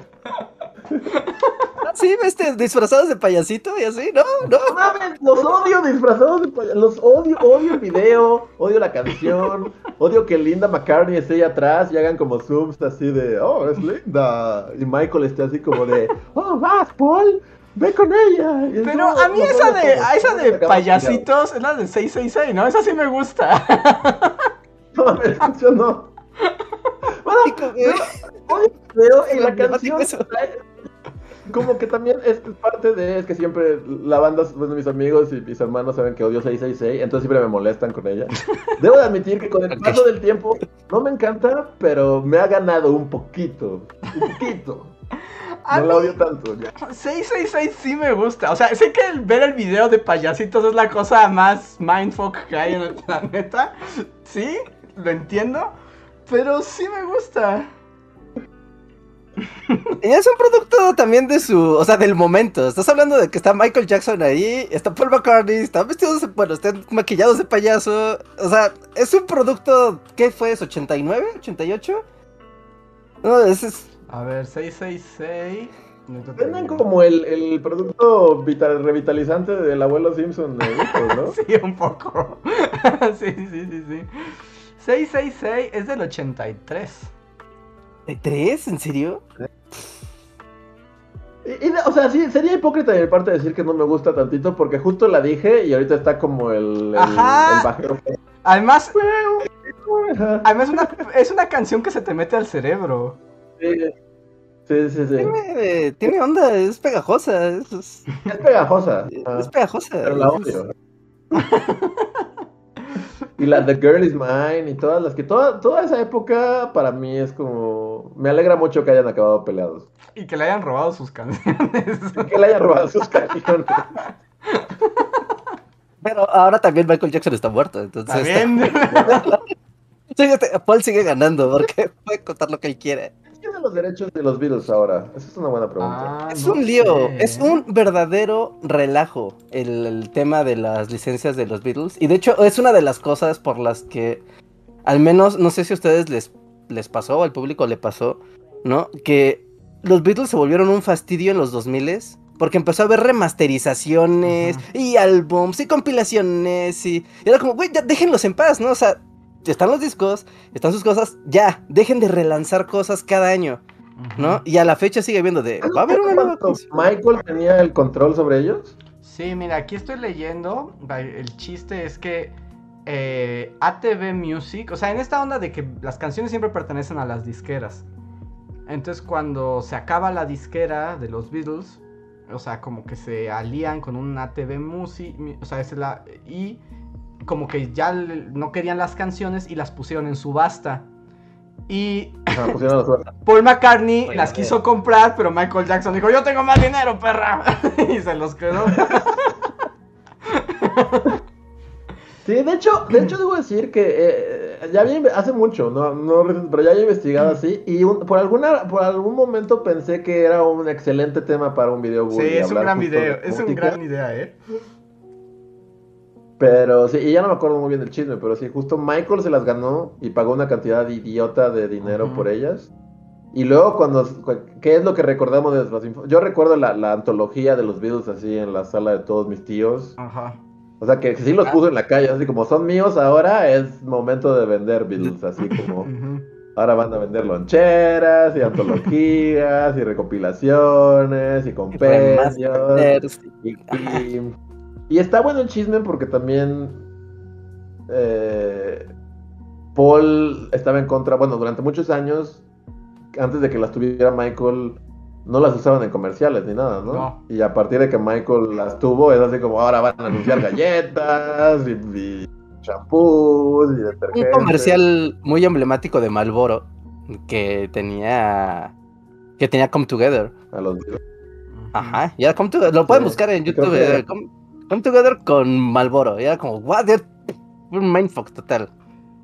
Sí, este, disfrazados de payasito y así, no, no. No mames, los odio disfrazados de paya- Los odio, odio el video, odio la canción, odio que Linda McCartney esté ahí atrás y hagan como zooms así de, oh, es Linda. Y Michael esté así como de, oh, vas, Paul, ve con ella. Y Pero no, a mí no, esa no, de, no, a esa no, de no, no, payasitos es la de 666, ¿no? Esa sí me gusta. <laughs> No. <laughs> Bueno, güey. odio el video y <laughs> la Emblemático canción eso. Como que también es parte de, es que siempre la banda, bueno, mis amigos y mis hermanos saben que odio 666, entonces siempre me molestan con ella. Debo de admitir que con el paso del tiempo no me encanta, pero me ha ganado un poquito, un poquito. A No la odio tanto. ya. 666 sí me gusta. O sea, sé que el ver el video de payasitos es la cosa más mindfuck que hay en el planeta. Sí, lo entiendo. Pero sí me gusta. Y es un producto también de su, o sea, del momento. Estás hablando de que está Michael Jackson ahí, está Paul McCartney, están vestidos, de- bueno, están maquillados de payaso. O sea, es un producto, ¿qué fue? ¿Es 89? ¿88? No, es, es- A ver, 666. ahorita te Venden como el, el producto vital- revitalizante del abuelo Simpson de Víctor, ¿no? <laughs> Sí, un poco. <laughs> sí, sí, sí, sí. 666 es del 83. ¿De tres? ¿En serio? Y- o sea, sí, sería hipócrita de mi parte decir que no me gusta tantito porque justo la dije y ahorita está como el, el, Ajá. el bajero. Además, además una, es una canción que se te mete al cerebro. Sí, sí, sí. sí. Tiene, tiene onda, es pegajosa, es, pegajosa. es pegajosa. pero la odio. <laughs> <laughs> Y la The Girl Is Mine y todas las que toda, toda esa época para mí es como me alegra mucho que hayan acabado peleados. Y que le hayan robado sus canciones. Y <laughs> que le hayan robado sus <laughs> canciones. Pero ahora también Michael Jackson está muerto, entonces... También. Fíjate, Paul sigue ganando porque puede contar lo que él quiere. ¿Quién tiene los derechos de los Beatles ahora? Esa es una buena pregunta. Ah, Es no un lío, sé. es un verdadero relajo el, el tema de las licencias de los Beatles. Y de hecho es una de las cosas por las que, al menos, no sé si a ustedes les, les pasó o al público le pasó, ¿no? Que los Beatles se volvieron un fastidio en los 2000 porque empezó a haber remasterizaciones y álbums y compilaciones y, y era como, güey, ya déjenlos en paz, ¿no? O sea, están los discos, están sus cosas, ya, dejen de relanzar cosas cada año, ¿no? Y a la fecha sigue viendo de, va a haber una nueva ¿Cuánto canción. Michael tenía el control sobre ellos? Sí, mira, aquí estoy leyendo. El chiste es que eh, ATV Music, o sea, en esta onda de que las canciones siempre pertenecen a las disqueras. Entonces, cuando se acaba la disquera de los Beatles, o sea, como que se alían con un ATV Music, o sea, es la, y como que ya le- no querían las canciones y las pusieron en subasta. Y. <laughs> Paul McCartney Oye, las quiso comprar, pero Michael Jackson dijo, yo tengo más dinero, perra. <laughs> y se los quedó. <laughs> Sí, de hecho, de hecho debo decir que eh, ya había, hace mucho, no, no, pero ya había investigado así y un- por alguna, por algún momento pensé que era un excelente tema para un video. Sí, es un gran video, de es una gran idea, ¿eh? Pero sí, y ya no me acuerdo muy bien del chisme, pero sí, justo Michael se las ganó y pagó una cantidad idiota de dinero por ellas. Y luego cuando, cu- ¿qué es lo que recordamos de las Yo recuerdo la, la antología de los Beatles así en la sala de todos mis tíos. Ajá. O sea, que sí los Ah. puso en la calle, así como son míos ahora, es momento de vender Beatles, así como <laughs> ahora van a vender loncheras y antologías y recopilaciones y compendios. Y, y- y está bueno el chisme porque también eh, Paul estaba en contra, bueno, durante muchos años, antes de que las tuviera Michael, no las usaban en comerciales ni nada, ¿no? No. Y a partir de que Michael las tuvo, es así como ahora van a anunciar galletas y, y shampoos y Un comercial muy emblemático de Malboro que tenía que tenía Come Together. A los- Ajá, ya Come Together, lo pueden Sí, buscar en creo YouTube. eh, Come, Come Together con Malboro. Y era como, what? Un mindfuck total.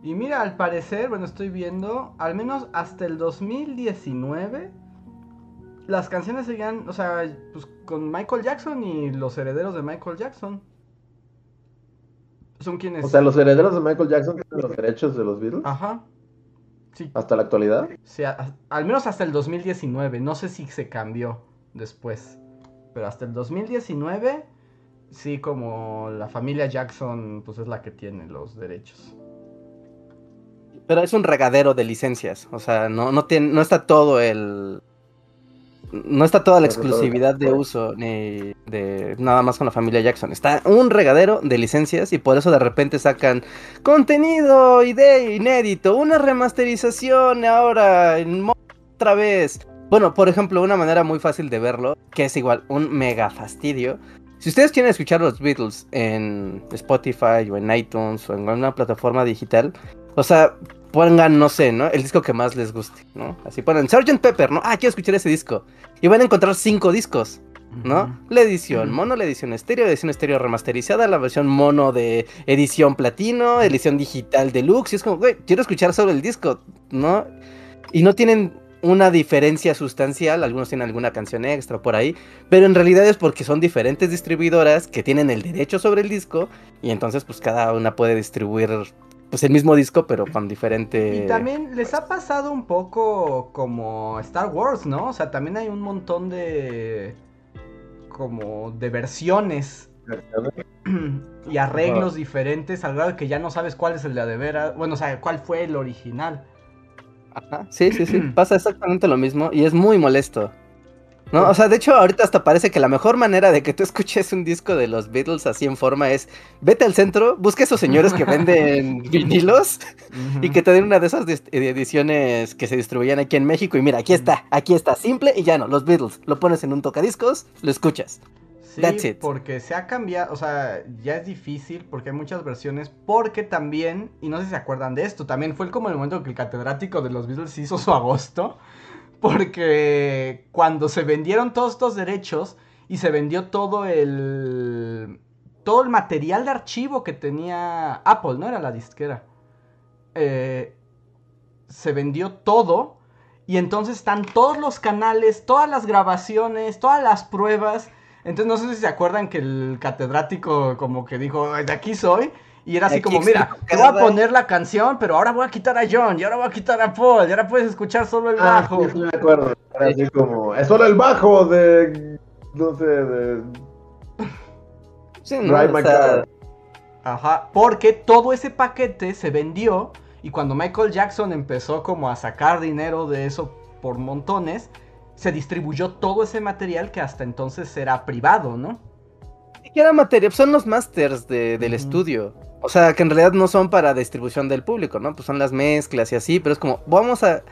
Y mira, al parecer, bueno, estoy viendo, al menos hasta el 2019, las canciones seguían, o sea, pues con Michael Jackson y los herederos de Michael Jackson. Son quienes... O sea, los herederos de Michael Jackson tienen los derechos de los Beatles Ajá. Sí, hasta la actualidad. sí, a- al menos hasta el 2019, no sé si se cambió después. Pero hasta el 2019, sí, como la familia Jackson, pues es la que tiene los derechos. Pero es un regadero de licencias. O sea, no, no, tiene, no está todo el. No está toda la exclusividad de uso ni de nada más con la familia Jackson. Está un regadero de licencias y por eso de repente sacan contenido inédito, una remasterización ahora en otra vez. Bueno, por ejemplo, una manera muy fácil de verlo, que es igual un mega fastidio. Si ustedes quieren escuchar los Beatles en Spotify o en iTunes o en alguna plataforma digital, o sea, pongan, no sé, ¿no? El disco que más les guste, ¿no? Así ponen Sgt. Pepper, ¿no? Ah, quiero escuchar ese disco. Y van a encontrar cinco discos, ¿no? La edición mono, la edición estéreo, edición estéreo remasterizada, la versión mono de edición platino, edición digital deluxe. Y es como, güey, quiero escuchar solo el disco, ¿no? Y no tienen una diferencia sustancial, algunos tienen alguna canción extra por ahí, pero en realidad es porque son diferentes distribuidoras que tienen el derecho sobre el disco y entonces pues cada una puede distribuir pues el mismo disco, pero con diferente. Y también les ha pasado un poco como Star Wars, ¿no? O sea, también hay un montón de. como de versiones. y arreglos diferentes al grado de que ya no sabes cuál es el de Adevera. Bueno, o sea, cuál fue el original. Ajá, sí, sí, sí. <clears throat> Pasa exactamente lo mismo y es muy molesto. ¿No? O sea, de hecho, ahorita hasta parece que la mejor manera de que tú escuches un disco de los Beatles así en forma es vete al centro, busca esos señores que venden <laughs> vinilos y que te den una de esas ediciones que se distribuían aquí en México. Y mira, aquí está, aquí está, simple y ya no, los Beatles. Lo pones en un tocadiscos, lo escuchas. Sí, porque se ha cambiado, o sea, ya es difícil porque hay muchas versiones, porque también, y no sé si se acuerdan de esto, también fue como el momento que el catedrático de los Beatles hizo su agosto, porque cuando se vendieron todos estos derechos y se vendió todo el todo el material de archivo que tenía Apple, no era la disquera, eh, se vendió todo y entonces están todos los canales, todas las grabaciones, todas las pruebas entonces no sé si se acuerdan que el catedrático como que dijo, de aquí soy. Y era así como, mira, te voy a poner la canción, pero ahora voy a quitar a John, y ahora voy a quitar a Paul, y ahora puedes escuchar solo el ah, bajo. sí, me acuerdo. Era así como, es solo el bajo de, no sé, de... Sí, no, Ajá, porque todo ese paquete se vendió, y cuando Michael Jackson empezó como a sacar dinero de eso por montones, se distribuyó todo ese material que hasta entonces era privado, ¿no? ¿Qué era material? Son los masters del estudio. O sea, que en realidad no son para distribución del público, ¿no? Pues son las mezclas y así, pero es como, vamos a,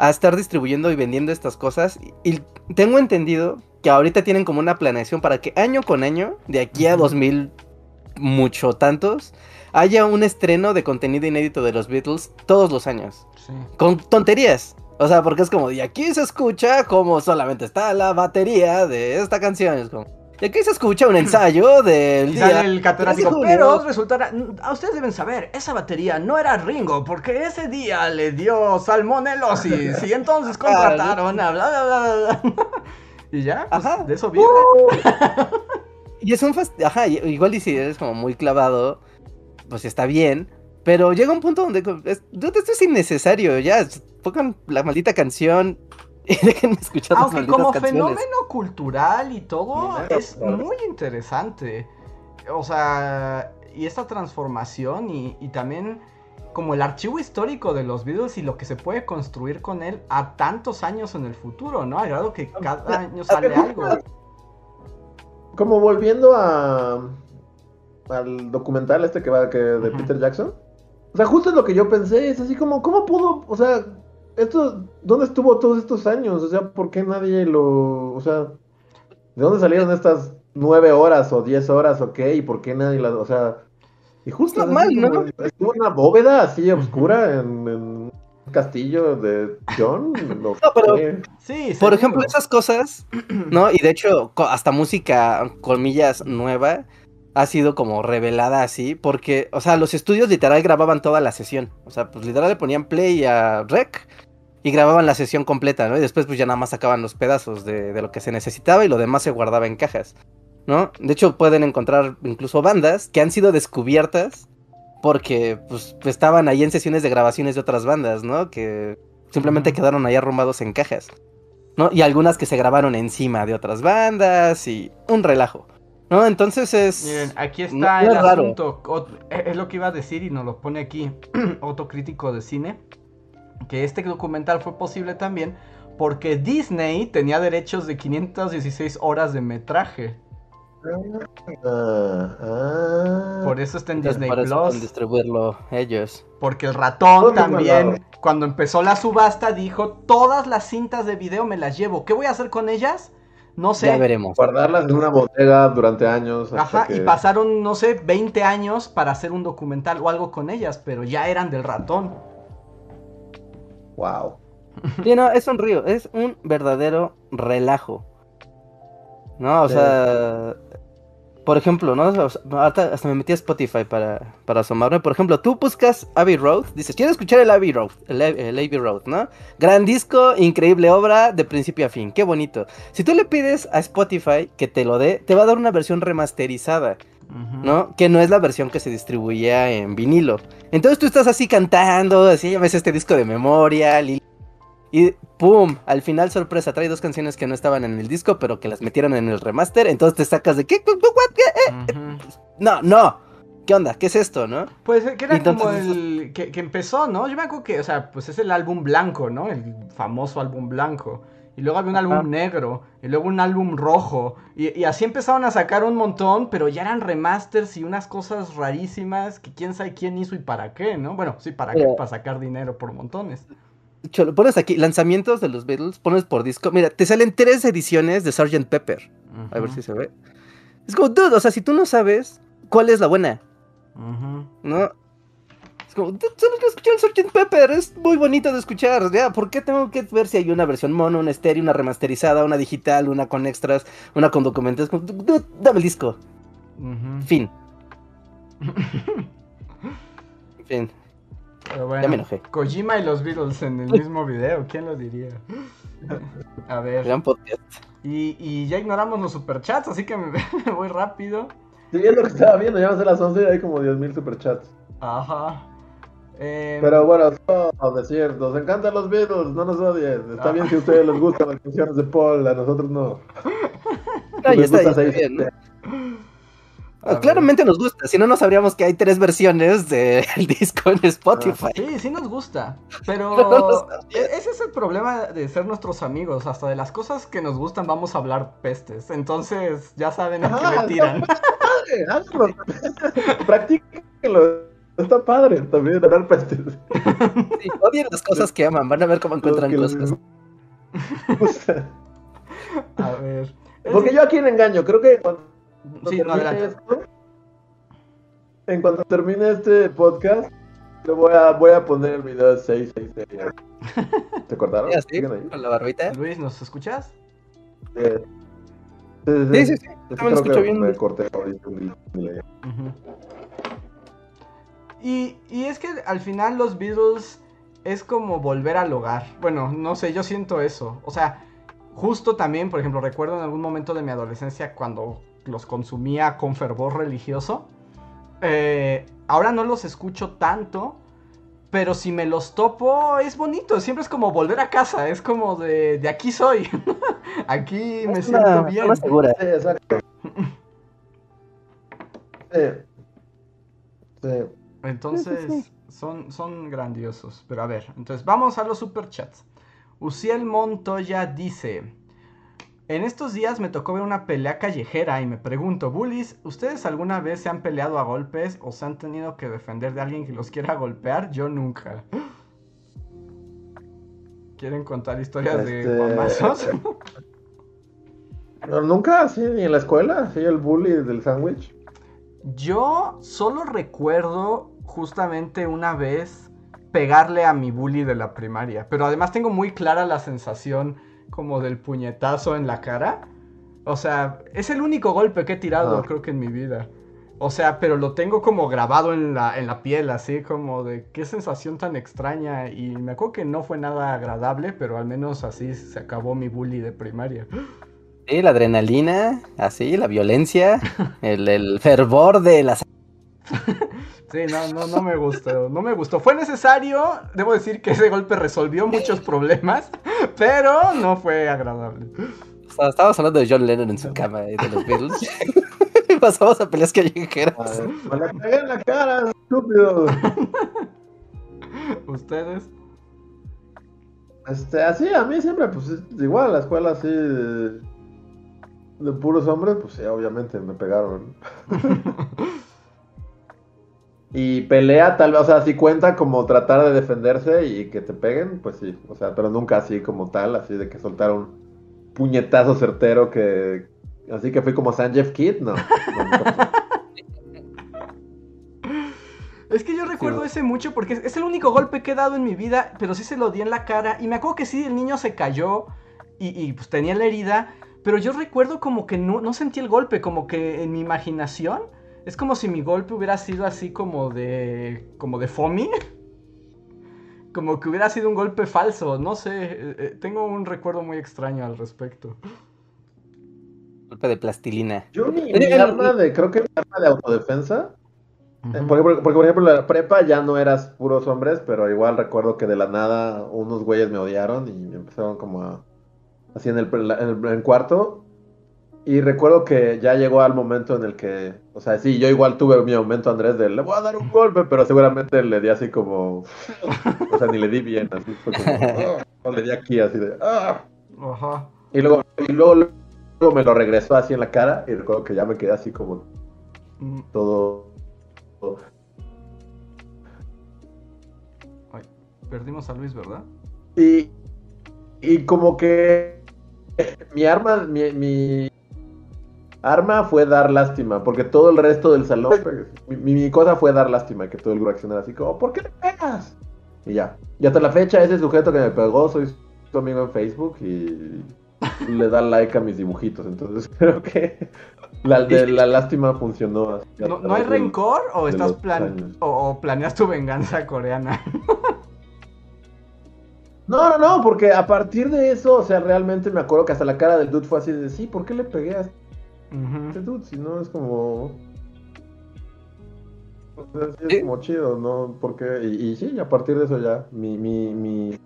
estar distribuyendo y vendiendo estas cosas. Y, tengo entendido que ahorita tienen como una planeación para que año con año, de aquí a 2000, mucho tantos, haya un estreno de contenido inédito de los Beatles todos los años. Sí. Con tonterías. O sea, porque es como, y aquí se escucha como solamente está la batería de esta canción. Es como, y aquí se escucha un <laughs> ensayo del. Y sale el catedrático, pero resultará. A ustedes deben saber, esa batería no era Ringo, porque ese día le dio salmonelosis. y entonces <laughs> contrataron a bla bla bla bla. <laughs> y ya, pues, Ajá. de eso vive. Uh. y es un Ajá, igual y si eres como muy clavado, pues está bien. Pero llega un punto donde esto es innecesario, ya pongan la maldita canción y <laughs> déjenme escuchar Aunque como fenómeno cultural y todo es muy interesante. O sea, y esta transformación y, también como el archivo histórico de los Beatles y lo que se puede construir con él a tantos años en el futuro, ¿no? Ha grado que cada año sale algo. Como volviendo a al documental este que va que de Peter Jackson. O sea, justo es lo que yo pensé, es así como, ¿cómo pudo? O sea, esto, ¿dónde estuvo todos estos años? O sea, ¿por qué nadie lo, o sea, ¿de dónde salieron estas nueve horas o diez horas o qué? ¿Y por qué nadie las, o sea, y justo mal, ¿no? Estuvo una bóveda así oscura en, un castillo de John. <laughs> no, pero, sí, por ejemplo, esas cosas, <clears throat> ¿no? Y de hecho, hasta música, comillas, nueva, ha sido como revelada así, porque, o sea, los estudios literal grababan toda la sesión. O sea, pues literal le ponían play a rec y grababan la sesión completa, ¿no? Y después pues ya nada más sacaban los pedazos de, de, lo que se necesitaba y lo demás se guardaba en cajas, ¿no? De hecho pueden encontrar incluso bandas que han sido descubiertas porque pues estaban ahí en sesiones de grabaciones de otras bandas, ¿no? Que simplemente quedaron ahí arrumbados en cajas. ¿no? Y algunas que se grabaron encima de otras bandas y un relajo. ¿No? Entonces es. Miren, aquí está no el es raro. asunto. Ot- Es lo que iba a decir y nos lo pone aquí <clears throat> otro crítico de cine. Que este documental fue posible también porque Disney tenía derechos de 516 horas de metraje. Ah, ah. Por eso está en Disney Plus. distribuirlo ellos. Porque el ratón Todo también, cuando empezó la subasta, dijo: Todas las cintas de video me las llevo. ¿Qué voy a hacer con ellas? No sé. Ya veremos. Guardarlas en una bodega durante años. hasta Ajá, y pasaron, no sé, 20 años para hacer un documental o algo con ellas, pero ya eran del ratón. Wow. Sí, no, es un río, es un verdadero relajo. No, o Sí. sea, por ejemplo, ¿no? Ahorita hasta me metí a Spotify para, para asomarme. Por ejemplo, tú buscas Abbey Road, dices, quiero escuchar el Abbey Road, el, el Abbey Road, ¿no? Gran disco, increíble obra, de principio a fin, qué bonito. Si tú le pides a Spotify que te lo dé, te va a dar una versión remasterizada. ¿No? Que no es la versión que se distribuía en vinilo. Entonces tú estás así cantando, así ya ves este disco de memoria, li- y ¡pum! Al final, sorpresa, trae dos canciones que no estaban en el disco, pero que las metieron en el remaster, entonces te sacas de ¿qué? ¿Qué? Ujú. No, no. ¿Qué onda? ¿Qué es esto, no? Pues eh, que era como el que, que empezó, ¿no? Yo me acuerdo que, o sea, pues es el álbum blanco, ¿no? El famoso álbum blanco. Y luego había un Ajá. álbum negro, y luego un álbum rojo. Y, y así empezaron a sacar un montón, pero ya eran remasters y unas cosas rarísimas que quién sabe quién hizo y para qué, ¿no? Bueno, sí, para qué, para sacar dinero por montones. Cholo, pones aquí lanzamientos de los Beatles, pones por disco. Mira, te salen tres ediciones de Sgt. Pepper. A ver si se ve. Es como, dude, o sea, si tú no sabes cuál es la buena. ¿no? Como, "Dude, solo quiero escuchar el Sgt. Pepper, es muy bonito de escuchar, ya, ¿por qué tengo que ver si hay una versión mono, una estéreo, una remasterizada, una digital, una con extras, una con documentos? Es como, "Dude, dame el disco, fin. <laughs> fin, Pero bueno, ya me enojé. Kojima y los Beatles en el mismo video, ¿quién lo diría? A ver, Gran podcast. y, y ya ignoramos los superchats, así que me, <laughs> me voy rápido. Sí, es lo que estaba viendo, ya van a ser las 11 y hay como 10.000 superchats. Ajá. Eh, Pero bueno, solo decir, nos encantan los Beatles, no nos odien. Está Ah. bien si a ustedes les gustan las canciones de Paul, a nosotros no. <laughs> No, ya está, ya está bien, ¿no? a ver. Claramente nos gusta, si no, no sabríamos que hay tres versiones del <laughs> disco en Spotify. Sí, sí nos gusta, Pero <laughs> no e- ese es el problema de ser nuestros amigos, hasta de las cosas que nos gustan vamos a hablar pestes, entonces ya saben a qué le tiran. Practíquenlo. Está padre también hablar pestes. Sí, odien las cosas que aman, van a ver cómo encuentran cosas. <laughs> A ver. Porque yo a quién engaño, creo que cuando Sí, no, termine adelante. esto, en cuanto termine este podcast, le voy a, voy a poner el video de 666. ¿Te cortaron? Ya, sí, con la barbita. Luis, ¿nos escuchas? Sí, sí, sí. Sí, sí, sí. También creo escucho que bien. Me corté ahorita un delay. Y, y es que al final los Beatles es como volver al hogar. Bueno, no sé, yo siento eso. O sea, justo también, por ejemplo, recuerdo en algún momento de mi adolescencia cuando los consumía con fervor religioso. Eh, ahora no los escucho tanto. Pero si me los topo, es bonito. Siempre es como volver a casa. Es como de, de aquí soy. <laughs> aquí me Es siento una bien. zona segura. Sí, exacto. <laughs> Sí. Sí. Entonces, Sí, sí, son, son grandiosos. Pero a ver, entonces vamos a los superchats. Uciel Montoya dice: En estos días me tocó ver una pelea callejera y me pregunto, Bullies, ¿ustedes alguna vez se han peleado a golpes o se han tenido que defender de alguien que los quiera golpear? Yo nunca. ¿Quieren contar historias de Este- guamazos? <laughs> No, Nunca así, ni en la escuela, así el bully del sándwich. Yo solo recuerdo justamente una vez pegarle a mi bully de la primaria, pero además tengo muy clara la sensación como del puñetazo en la cara. O sea, es el único golpe que he tirado Ah. creo que en mi vida. O sea, pero lo tengo como grabado en la, en la piel, así como de qué sensación tan extraña. Y me acuerdo que no fue nada agradable, pero al menos así se acabó mi bully de primaria. Sí, la adrenalina, así, la violencia, <laughs> el, el fervor de las... <laughs> Sí, no, no, no me gustó, no me gustó. Fue necesario, debo decir que ese golpe resolvió muchos problemas, Pero no fue agradable. Estábamos hablando de John Lennon en su cama y de los Beatles. <laughs> y pasamos a peleas callejeras. A ver, Me la pegué en la cara, estúpido. ¿Ustedes? Este, así, a mí siempre, pues es igual, la escuela así de, de puros hombres, pues sí, obviamente me pegaron. <laughs> y pelea, tal vez, o sea, si cuenta como tratar de defenderse y que te peguen, pues sí, o sea, pero nunca así como tal, así de que soltar un puñetazo certero que. Así que fui como San Jeff Kid, no. <laughs> Es que yo recuerdo Sí. ese mucho porque es, es el único golpe que he dado en mi vida, pero sí se lo di en la cara. Y me acuerdo que sí, el niño se cayó y, y, pues tenía la herida. Pero yo recuerdo como que no, no sentí el golpe, como que en mi imaginación es como si mi golpe hubiera sido así como de. como de foamy. <laughs> Como que hubiera sido un golpe falso, no sé. eh, eh, tengo un recuerdo muy extraño al respecto. Golpe de plastilina. Yo mi, mi arma de, creo que mi arma de autodefensa, eh, porque, porque, por ejemplo en la prepa ya no eras puros hombres, pero igual recuerdo que de la nada unos güeyes me odiaron y me empezaron como a, así en el, en el- en el cuarto. Y recuerdo que ya llegó al momento en el que, o sea, sí, yo igual tuve mi momento, Andrés, de le voy a dar un golpe, pero seguramente le di así como, o sea, ni le di bien, así fue como, "Ah", o le di aquí así de, "Ah". Ajá. Y luego, y luego, luego me lo regresó así en la cara y recuerdo que ya me quedé así como Mm, todo. todo- ay, perdimos a Luis, ¿verdad? Y, y como que mi arma, mi, mi arma fue dar lástima, porque todo el resto del salón, mi, cosa fue dar lástima, que todo el grupo reaccionara así como, ¿por qué le pegas? Y ya. Y hasta la fecha, ese sujeto que me pegó, soy su amigo en Facebook y le da like a mis dibujitos, entonces <laughs> creo que la, de, la lástima funcionó. ¿No, ¿no hay rencor o estás plan o, o planeas tu venganza coreana? <laughs> No, no, no, porque a partir de eso, o sea, realmente me acuerdo que hasta la cara del dude fue así de, sí, ¿por qué le pegué a este dude? Si no es como... O sea, sí es Sí. como chido, ¿no? Porque, y, y sí, a partir de eso ya, mi, mi, mi,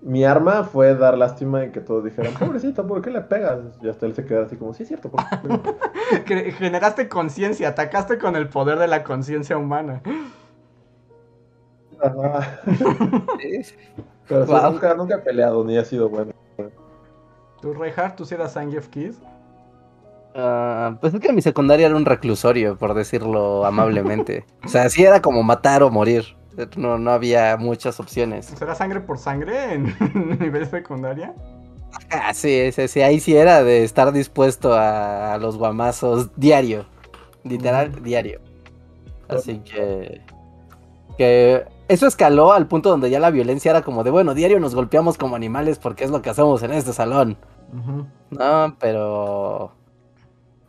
mi arma fue dar lástima y que todos dijeran, <laughs> pobrecito, ¿por qué le pegas? Y hasta él se quedó así como, sí, es cierto, ¿por qué le pegas?". <laughs> Cre- Generaste conciencia, atacaste con el poder de la conciencia humana. Ajá. <laughs> Pero Wow. nunca, nunca he peleado, ni he sido bueno. ¿Tú, Reinhardt, tú sí eras Sangief Kiss? Ah, pues es que mi secundaria era un reclusorio, por decirlo amablemente. O sea, sí era como matar o morir. No, no había muchas opciones. ¿Será sangre por sangre <laughs> en nivel secundaria? Ah, sí, sí, sí, ahí sí era de estar dispuesto a, a los guamazos diario. Literal, diario. Así que. Que eso escaló al punto donde ya la violencia era como de, bueno, diario nos golpeamos como animales porque es lo que hacemos en este salón. No, pero.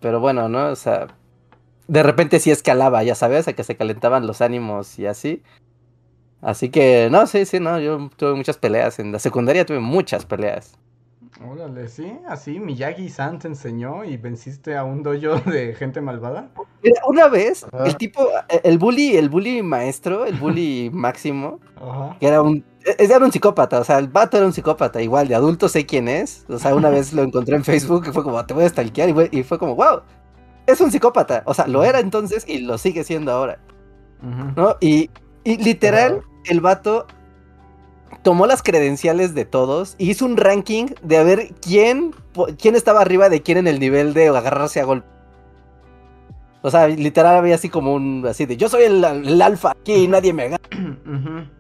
Pero bueno, ¿no? O sea. De repente sí escalaba, ya sabes, a que se calentaban los ánimos y así. Así que, no, sí, sí, no, yo tuve muchas peleas. En la secundaria tuve muchas peleas. Órale, sí, así Miyagi-san te enseñó y venciste a un dojo <laughs> de gente malvada. Mira, una vez, Ajá. el tipo, eh, el bully, el bully maestro, el bully <laughs> máximo, Ajá. que era un, e- era un psicópata, o sea, el vato era un psicópata, igual de adulto sé quién es, o sea, una vez lo encontré en Facebook y fue como, te voy a stalkear, y fue, y fue como, wow, es un psicópata, o sea, lo era entonces y lo sigue siendo ahora. ¿no? Y, y literal, el vato tomó las credenciales de todos y hizo un ranking de a ver quién, quién estaba arriba de quién en el nivel de agarrarse a golpe. O sea, literal había así como un, así de, yo soy el, el alfa aquí y nadie me gana. <clears throat>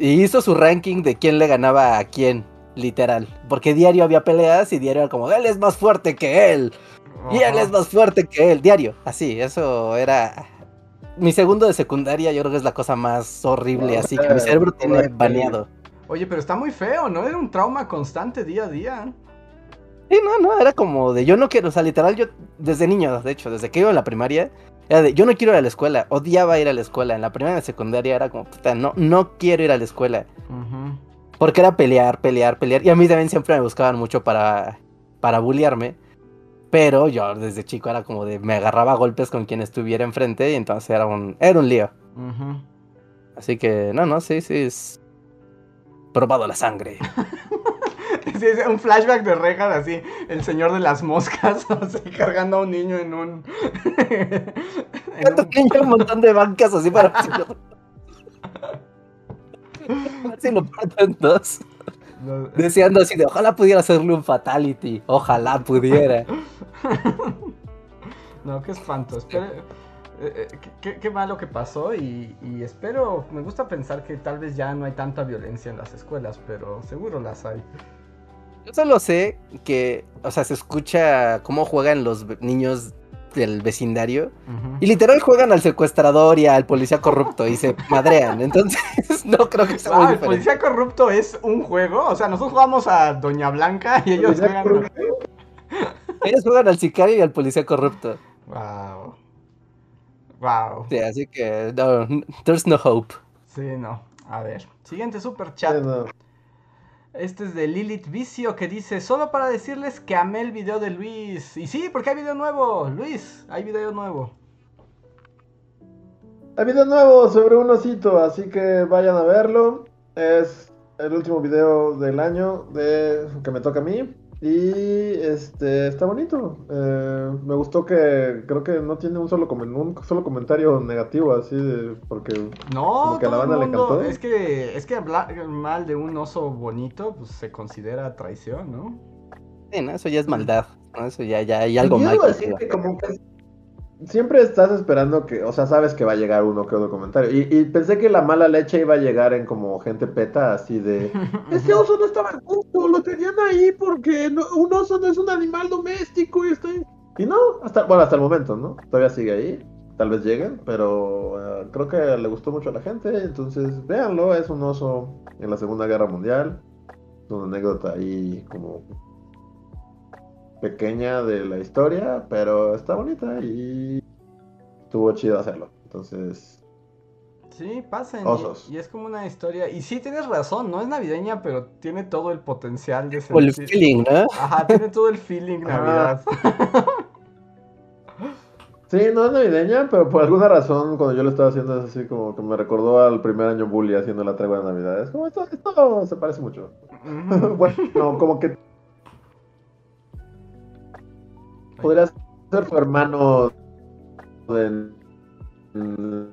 Y hizo su ranking de quién le ganaba a quién, literal. Porque diario había peleas y diario era como, él es más fuerte que él. Y él es más fuerte que él, diario. Así, eso era... Mi segundo de secundaria yo creo que es la cosa más horrible, así que mi cerebro tiene baneado. Oye, pero está muy feo, ¿no? Era un trauma constante día a día. Sí, no, no, era como de yo no quiero, o sea, literal, yo desde niño, de hecho, desde que iba a la primaria, era de yo no quiero ir a la escuela, odiaba ir a la escuela. En la primaria y la secundaria era como, puta, no, no quiero ir a la escuela. Porque era pelear, pelear, pelear. Y a mí también siempre me buscaban mucho para, para bullearme. Pero yo desde chico era como de me agarraba a golpes con quien estuviera enfrente y entonces era un, era un lío. Así que, no, no, sí, sí, es probado la sangre. <laughs> Es un flashback de Rejas así, el señor de las moscas, <laughs> así, cargando a un niño en un... <laughs> en un- un montón de bancas así para si lo, a ver si lo parto en dos. Deseando así de ojalá pudiera hacerle un fatality. Ojalá pudiera. No, qué espanto. Espero, eh, eh, qué- malo que pasó y, y espero, me gusta pensar que tal vez ya no hay tanta violencia en las escuelas, pero seguro las hay. Yo solo sé que, o sea, se escucha cómo juegan los niños del vecindario. Y literal juegan al secuestrador y al policía corrupto y se madrean. <laughs> Entonces, no creo que sea muy Ah, el diferente. policía corrupto es un juego. O sea, nosotros jugamos a Doña Blanca y ellos juegan. <laughs> Ellos juegan al sicario y al policía corrupto. Wow. Wow. Sí, así que, no, there's no hope. Sí, no. A ver. Siguiente super Sí, chat. no. Este es de Lilith Vicio que dice, solo para decirles que amé el video de Luis. Y sí, porque hay video nuevo. Luis, hay video nuevo. Hay video nuevo sobre un osito, así que vayan a verlo. Es el último video del año de que me toca a mí. Y este está bonito. Eh, me gustó que creo que no tiene un solo, comen- un solo comentario negativo así de porque No, Como que a la todo el banda le mundo- encantó. Es que, es que hablar mal de un oso bonito, pues se considera traición, ¿no? Sí, ¿no? Eso ya es maldad. ¿no? Eso ya, ya hay algo Yo mal. como que siempre estás esperando que, o sea, sabes que va a llegar uno que otro comentario. Y, y pensé que la mala leche iba a llegar en como gente peta, así de, <laughs> ese oso no estaba justo, lo tenían ahí porque no- un oso no es un animal doméstico y ahí". Y no, hasta, bueno, hasta el momento, ¿no? Todavía sigue ahí. Tal vez lleguen, pero eh, creo que le gustó mucho a la gente, entonces véanlo, es un oso en la Segunda Guerra Mundial, es una anécdota ahí como pequeña de la historia, pero está bonita y estuvo chido hacerlo. Entonces, Sí, pasen. y- Osos. Y, es como una historia. Y sí, tienes razón, no es navideña, pero tiene todo el potencial de ser. O el feeling, ¿no? Ajá, tiene todo el feeling. Navidad. <laughs> sí, no es navideña, pero por alguna razón cuando yo lo estaba haciendo es así como que me recordó al primer año bully haciendo la tregua de Navidad. Es como esto, esto se parece mucho. <laughs> Bueno, no, como que podría ser tu hermano en, en-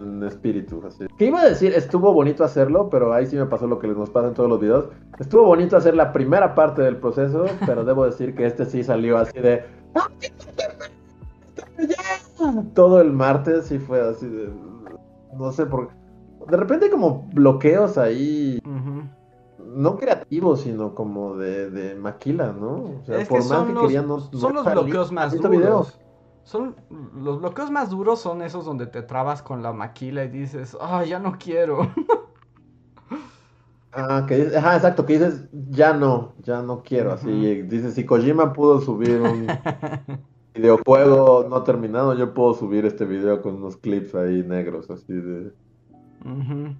en espíritu. Así. ¿Qué iba a decir? Estuvo bonito hacerlo, pero ahí sí me pasó lo que nos pasa en todos los videos. Estuvo bonito hacer la primera parte del proceso, <laughs> pero debo decir que este sí salió así de... "Ah, ya". Todo el martes sí fue así de... No sé por De repente como bloqueos ahí Ujú. No creativos, sino como de, de maquila, ¿no? O sea, Es por que más son que los, querían, no- son los bloqueos más ¿Viste duros. video? Son, los bloqueos más duros son esos donde te trabas con la maquila y dices, ah, ya no quiero. <laughs> Ah, que dices, ajá, exacto, que dices, ya no, ya no quiero, así, dices, si Kojima pudo subir un <laughs> videojuego no terminado, yo puedo subir este video con unos clips ahí negros, así de... Ujú.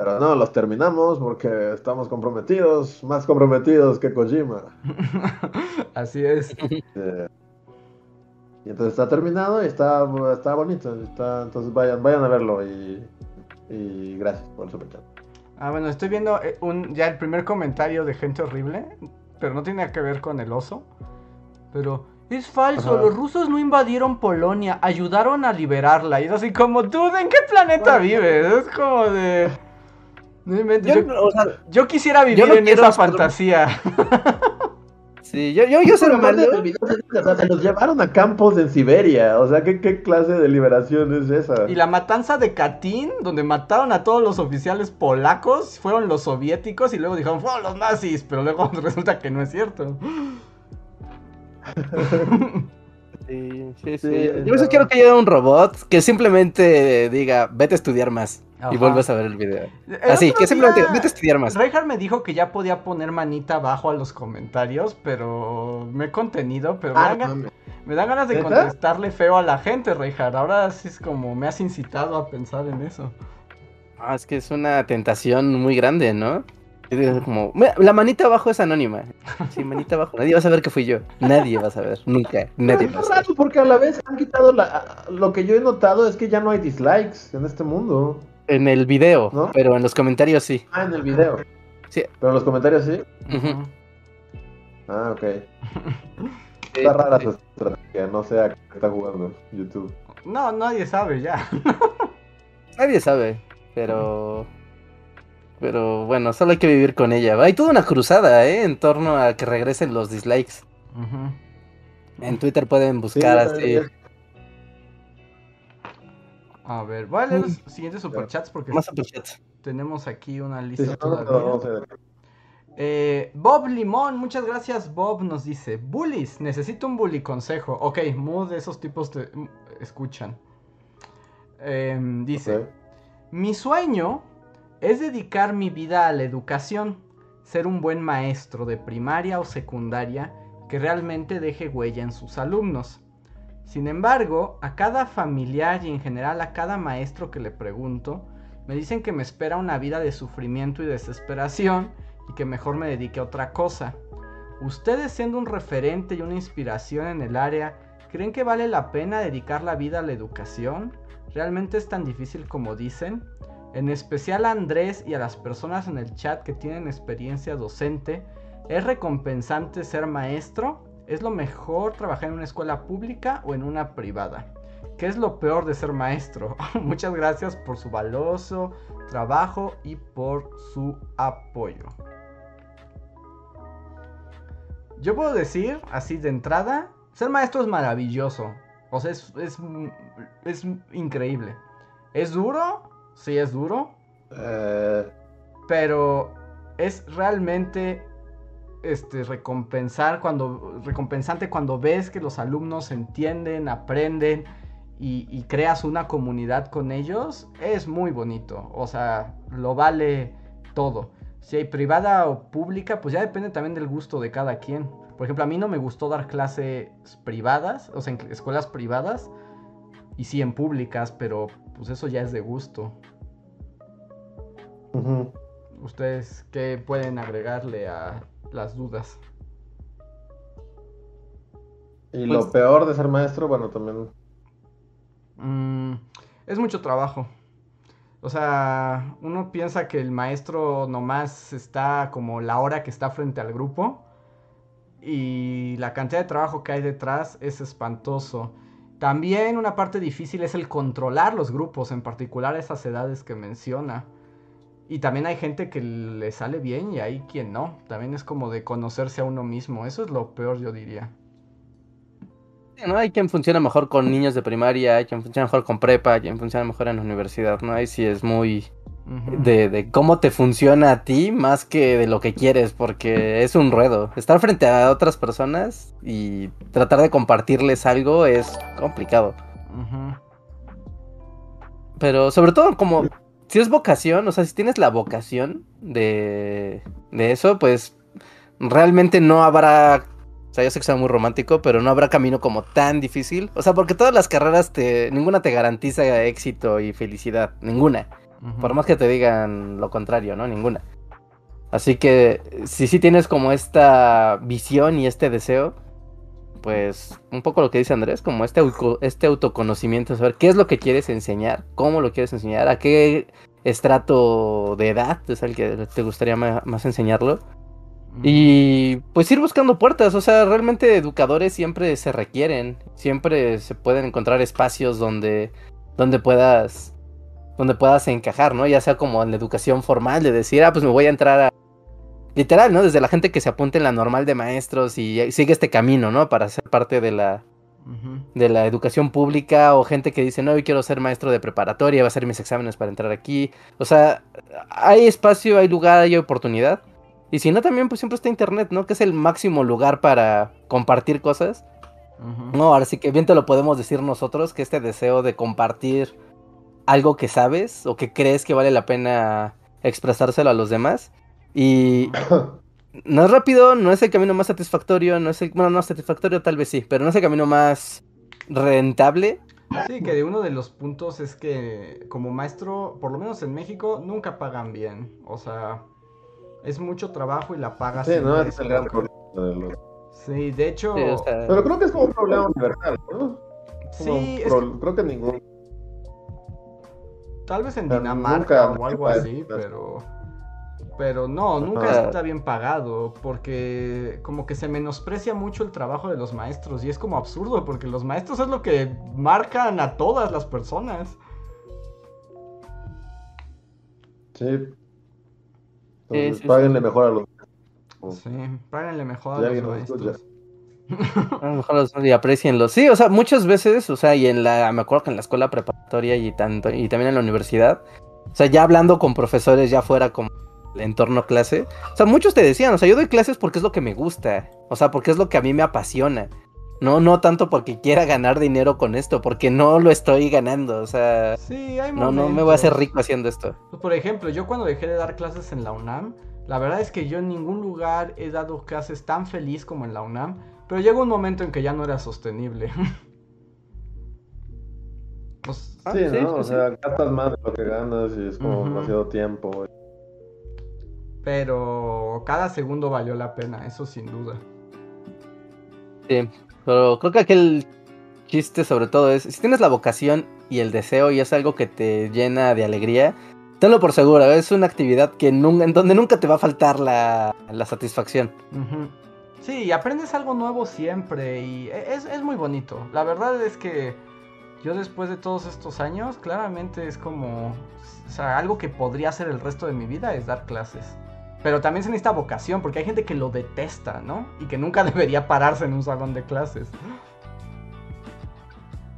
Pero no, los terminamos porque estamos comprometidos, más comprometidos que Kojima. <laughs> Así es. Eh, y entonces está terminado y está, está bonito, está, entonces vayan, vayan a verlo y, y gracias por el superchat. Ah, bueno, estoy viendo eh, un, ya el primer comentario de gente horrible, pero no tiene que ver con el oso. Pero es falso, Ajá. los rusos no invadieron Polonia, ayudaron a liberarla. Y es así como, tú, ¿en qué planeta vives? Es como de... No inventes, Yo, yo, o sea, yo quisiera vivir no en esa fantasía. sí, yo, yo, yo soy Pero aparte malo. del video, o sea, se los llevaron a campos en Siberia. O sea, ¿qué, qué clase de liberación es esa? Y la matanza de Katyn, donde mataron a todos los oficiales polacos, fueron los soviéticos y luego dijeron, fueron los nazis, pero luego <laughs> resulta que no es cierto. <laughs> Sí, sí, sí. Sí, Yo a no. veces quiero que haya un robot que simplemente diga, vete a estudiar más. Ajá. Y vuelves a ver el video. El Así, que simplemente, día- vete a estudiar más. Reinhardt me dijo que ya podía poner manita abajo a los comentarios, pero me he contenido, pero me, Ah, dan, ga- mames. me dan ganas de contestarle feo a la gente, Reinhardt. Ahora sí es como me has incitado a pensar en eso. Ah, es que es una tentación muy grande, ¿no? Y digo Como, "Mira, la manita abajo es anónima. Sí, manita abajo. Nadie va a saber que fui yo. Nadie va a saber. Nunca. Nadie va a es saber. raro porque a la vez han quitado la... Lo que yo he notado es que ya no hay dislikes en este mundo. En el video, ¿No? pero en los comentarios sí. Ah, en el video. Sí. Pero los comentarios sí. Ujú. Ah, ok. <laughs> Está rara su estrategia, no sé a qué está jugando YouTube. No, nadie sabe ya. Nadie sabe, pero. Pero bueno, solo hay que vivir con ella. Hay toda una cruzada, ¿eh? En torno a que regresen los dislikes. En Twitter pueden buscar así. A ver, voy a leer los siguientes superchats porque Más superchats. tenemos aquí una lista sí, no, no, todavía. no, no sé. Eh, Bob Limón, muchas gracias. Bob nos dice: Bullies, necesito un bully consejo. Ok, mood de esos tipos te mm, escuchan. Em, dice. Mi sueño es dedicar mi vida a la educación, ser un buen maestro de primaria o secundaria que realmente deje huella en sus alumnos. Sin embargo, a cada familiar y en general a cada maestro que le pregunto, me dicen que me espera una vida de sufrimiento y desesperación y que mejor me dedique a otra cosa. ¿Ustedes siendo un referente y una inspiración en el área, creen que vale la pena dedicar la vida a la educación? ¿Realmente es tan difícil como dicen? En especial a Andrés y a las personas en el chat que tienen experiencia docente, ¿es recompensante ser maestro? ¿Es lo mejor trabajar en una escuela pública o en una privada? ¿Qué es lo peor de ser maestro? <laughs> Muchas gracias por su valioso trabajo y por su apoyo. Yo puedo decir, así de entrada, ser maestro es maravilloso. O sea, es, es, es increíble. ¿Es duro? Sí, es duro. Eh, Pero es realmente este recompensar cuando recompensante cuando ves que los alumnos entienden, aprenden y, y creas una comunidad con ellos, es muy bonito. O sea, lo vale todo. Si hay privada o pública, pues ya depende también del gusto de cada quien. Por ejemplo, a mí no me gustó dar clases privadas, o sea, en escuelas privadas, y sí en públicas, pero pues eso ya es de gusto. ¿Ustedes qué pueden agregarle a las dudas? Y Pues- lo peor de ser maestro, bueno, también. Mm, es mucho trabajo. O sea, uno piensa que el maestro nomás está como la hora que está frente al grupo y la cantidad de trabajo que hay detrás es espantoso. También una parte difícil es el controlar los grupos, en particular esas edades que menciona. Y también hay gente que le sale bien y hay quien no. También es como de conocerse a uno mismo. Eso es lo peor, yo diría. ¿no? Hay quien funciona mejor con niños de primaria, hay quien funciona mejor con prepa, hay quien funciona mejor en la universidad, ¿no? Ahí sí es muy De, de cómo te funciona a ti más que de lo que quieres, porque es un ruedo. Estar frente a otras personas y tratar de compartirles algo es complicado. Pero sobre todo como si es vocación, o sea, si tienes la vocación de, de eso, pues realmente no habrá, o sea, yo sé que soy muy romántico, pero no habrá camino como tan difícil. O sea, porque todas las carreras te, ninguna te garantiza éxito y felicidad, ninguna. Por más que te digan lo contrario, ¿no? Ninguna. Así que si sí tienes como esta visión y este deseo, pues un poco lo que dice Andrés, como este, este autoconocimiento, saber qué es lo que quieres enseñar, cómo lo quieres enseñar, a qué estrato de edad es el que te gustaría ma- más enseñarlo. Y pues ir buscando puertas, o sea, realmente educadores siempre se requieren, siempre se pueden encontrar espacios donde, donde puedas, donde puedas encajar, ¿no? Ya sea como en la educación formal, de decir, ah, pues me voy a entrar a... Literal, ¿no? Desde la gente que se apunta en la normal de maestros y sigue este camino, ¿no? Para ser parte de la, de la educación pública o gente que dice, no, yo quiero ser maestro de preparatoria, va a hacer mis exámenes para entrar aquí. O sea, hay espacio, hay lugar, hay oportunidad. Y si no, también pues siempre está internet, ¿no? Que es el máximo lugar para compartir cosas. No, ahora sí que bien te lo podemos decir nosotros, que este deseo de compartir algo que sabes o que crees que vale la pena expresárselo a los demás. Y <laughs> no es rápido, no es el camino más satisfactorio, no es el, bueno, no satisfactorio tal vez sí, pero no es el camino más rentable. Sí, que de uno de los puntos es que como maestro, por lo menos en México, nunca pagan bien. O sea, es mucho trabajo y la paga Sí, no, es el gran problema de los. Sí, de hecho, Sí, o sea, Pero creo que es como un problema universal, ¿no? Como sí, es Creo que ningún. Tal vez en Dinamarca nunca- o algo así, pero Pero no, nunca Ajá. está bien pagado, porque como que se menosprecia mucho el trabajo de los maestros y es como absurdo, porque los maestros es lo que marcan a todas las personas. Sí. Entonces, sí, páguenle mejor a los. Sí, páganle mejor a los maestros. escucha. A lo mejor los y aprecienlo. Sí, o sea, muchas veces, o sea, y en la, me acuerdo que en la escuela preparatoria y tanto, y también en la universidad, o sea, ya hablando con profesores ya fuera como el entorno clase, o sea, muchos te decían, o sea, yo doy clases porque es lo que me gusta, o sea, porque es lo que a mí me apasiona. No, no tanto porque quiera ganar dinero con esto, porque no lo estoy ganando, o sea, Sí, hay no, no me voy a hacer rico haciendo esto. Pues, Por ejemplo, yo cuando dejé de dar clases en la UNAM, la verdad es que yo en ningún lugar he dado clases tan feliz como en la UNAM, pero llegó un momento en que ya no era sostenible. <laughs> Pues, Ah, Sí, sí, ¿no? sí, o sí. sea, gastas más de lo que ganas y es como demasiado tiempo. pero cada segundo valió la pena, eso sin duda. Sí, pero creo que aquel chiste sobre todo es, si tienes la vocación y el deseo y es algo que te llena de alegría, tenlo por seguro, es una actividad que en donde nunca te va a faltar la, la satisfacción. Sí, y aprendes algo nuevo siempre y e- es, es muy bonito. La verdad es que yo después de todos estos años, claramente es como, o sea, algo que podría hacer el resto de mi vida es dar clases. Pero también se necesita vocación, porque hay gente que lo detesta, ¿no? Y que nunca <laughs> debería pararse en un salón de clases.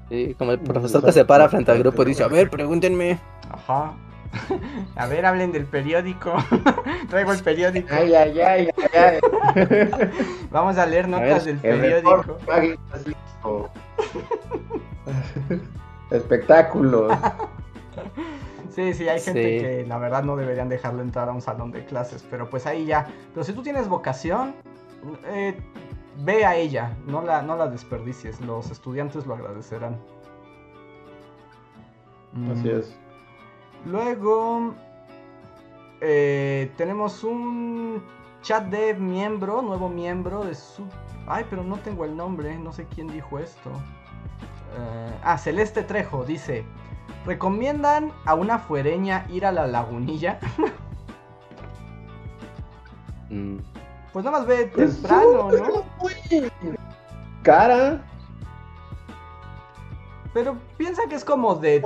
Sí, como el profesor que se para frente al grupo y dice, a ver, pregúntenme. Ajá. <laughs> A ver, hablen del periódico. <laughs> Traigo el periódico. Ay, ay, ay, ay, ay. <laughs> Vamos a leer notas ver, del El periódico. Espectáculos. Sí, sí, hay gente Sí. que la verdad no deberían dejarlo entrar a un salón de clases, pero pues ahí ya. Pero si tú tienes vocación, eh, ve a ella, no la, no la desperdicies, los estudiantes lo agradecerán. Así Mm, es. Luego eh, tenemos un chat de miembro, nuevo miembro de su... Ay, pero no tengo el nombre, no sé quién dijo esto. Eh, ah, Celeste Trejo dice, ¿recomiendan a una fuereña ir a la lagunilla? <laughs> Mm, Pues nada más ve Es temprano, ¿no? cara. Pero piensa que es como de...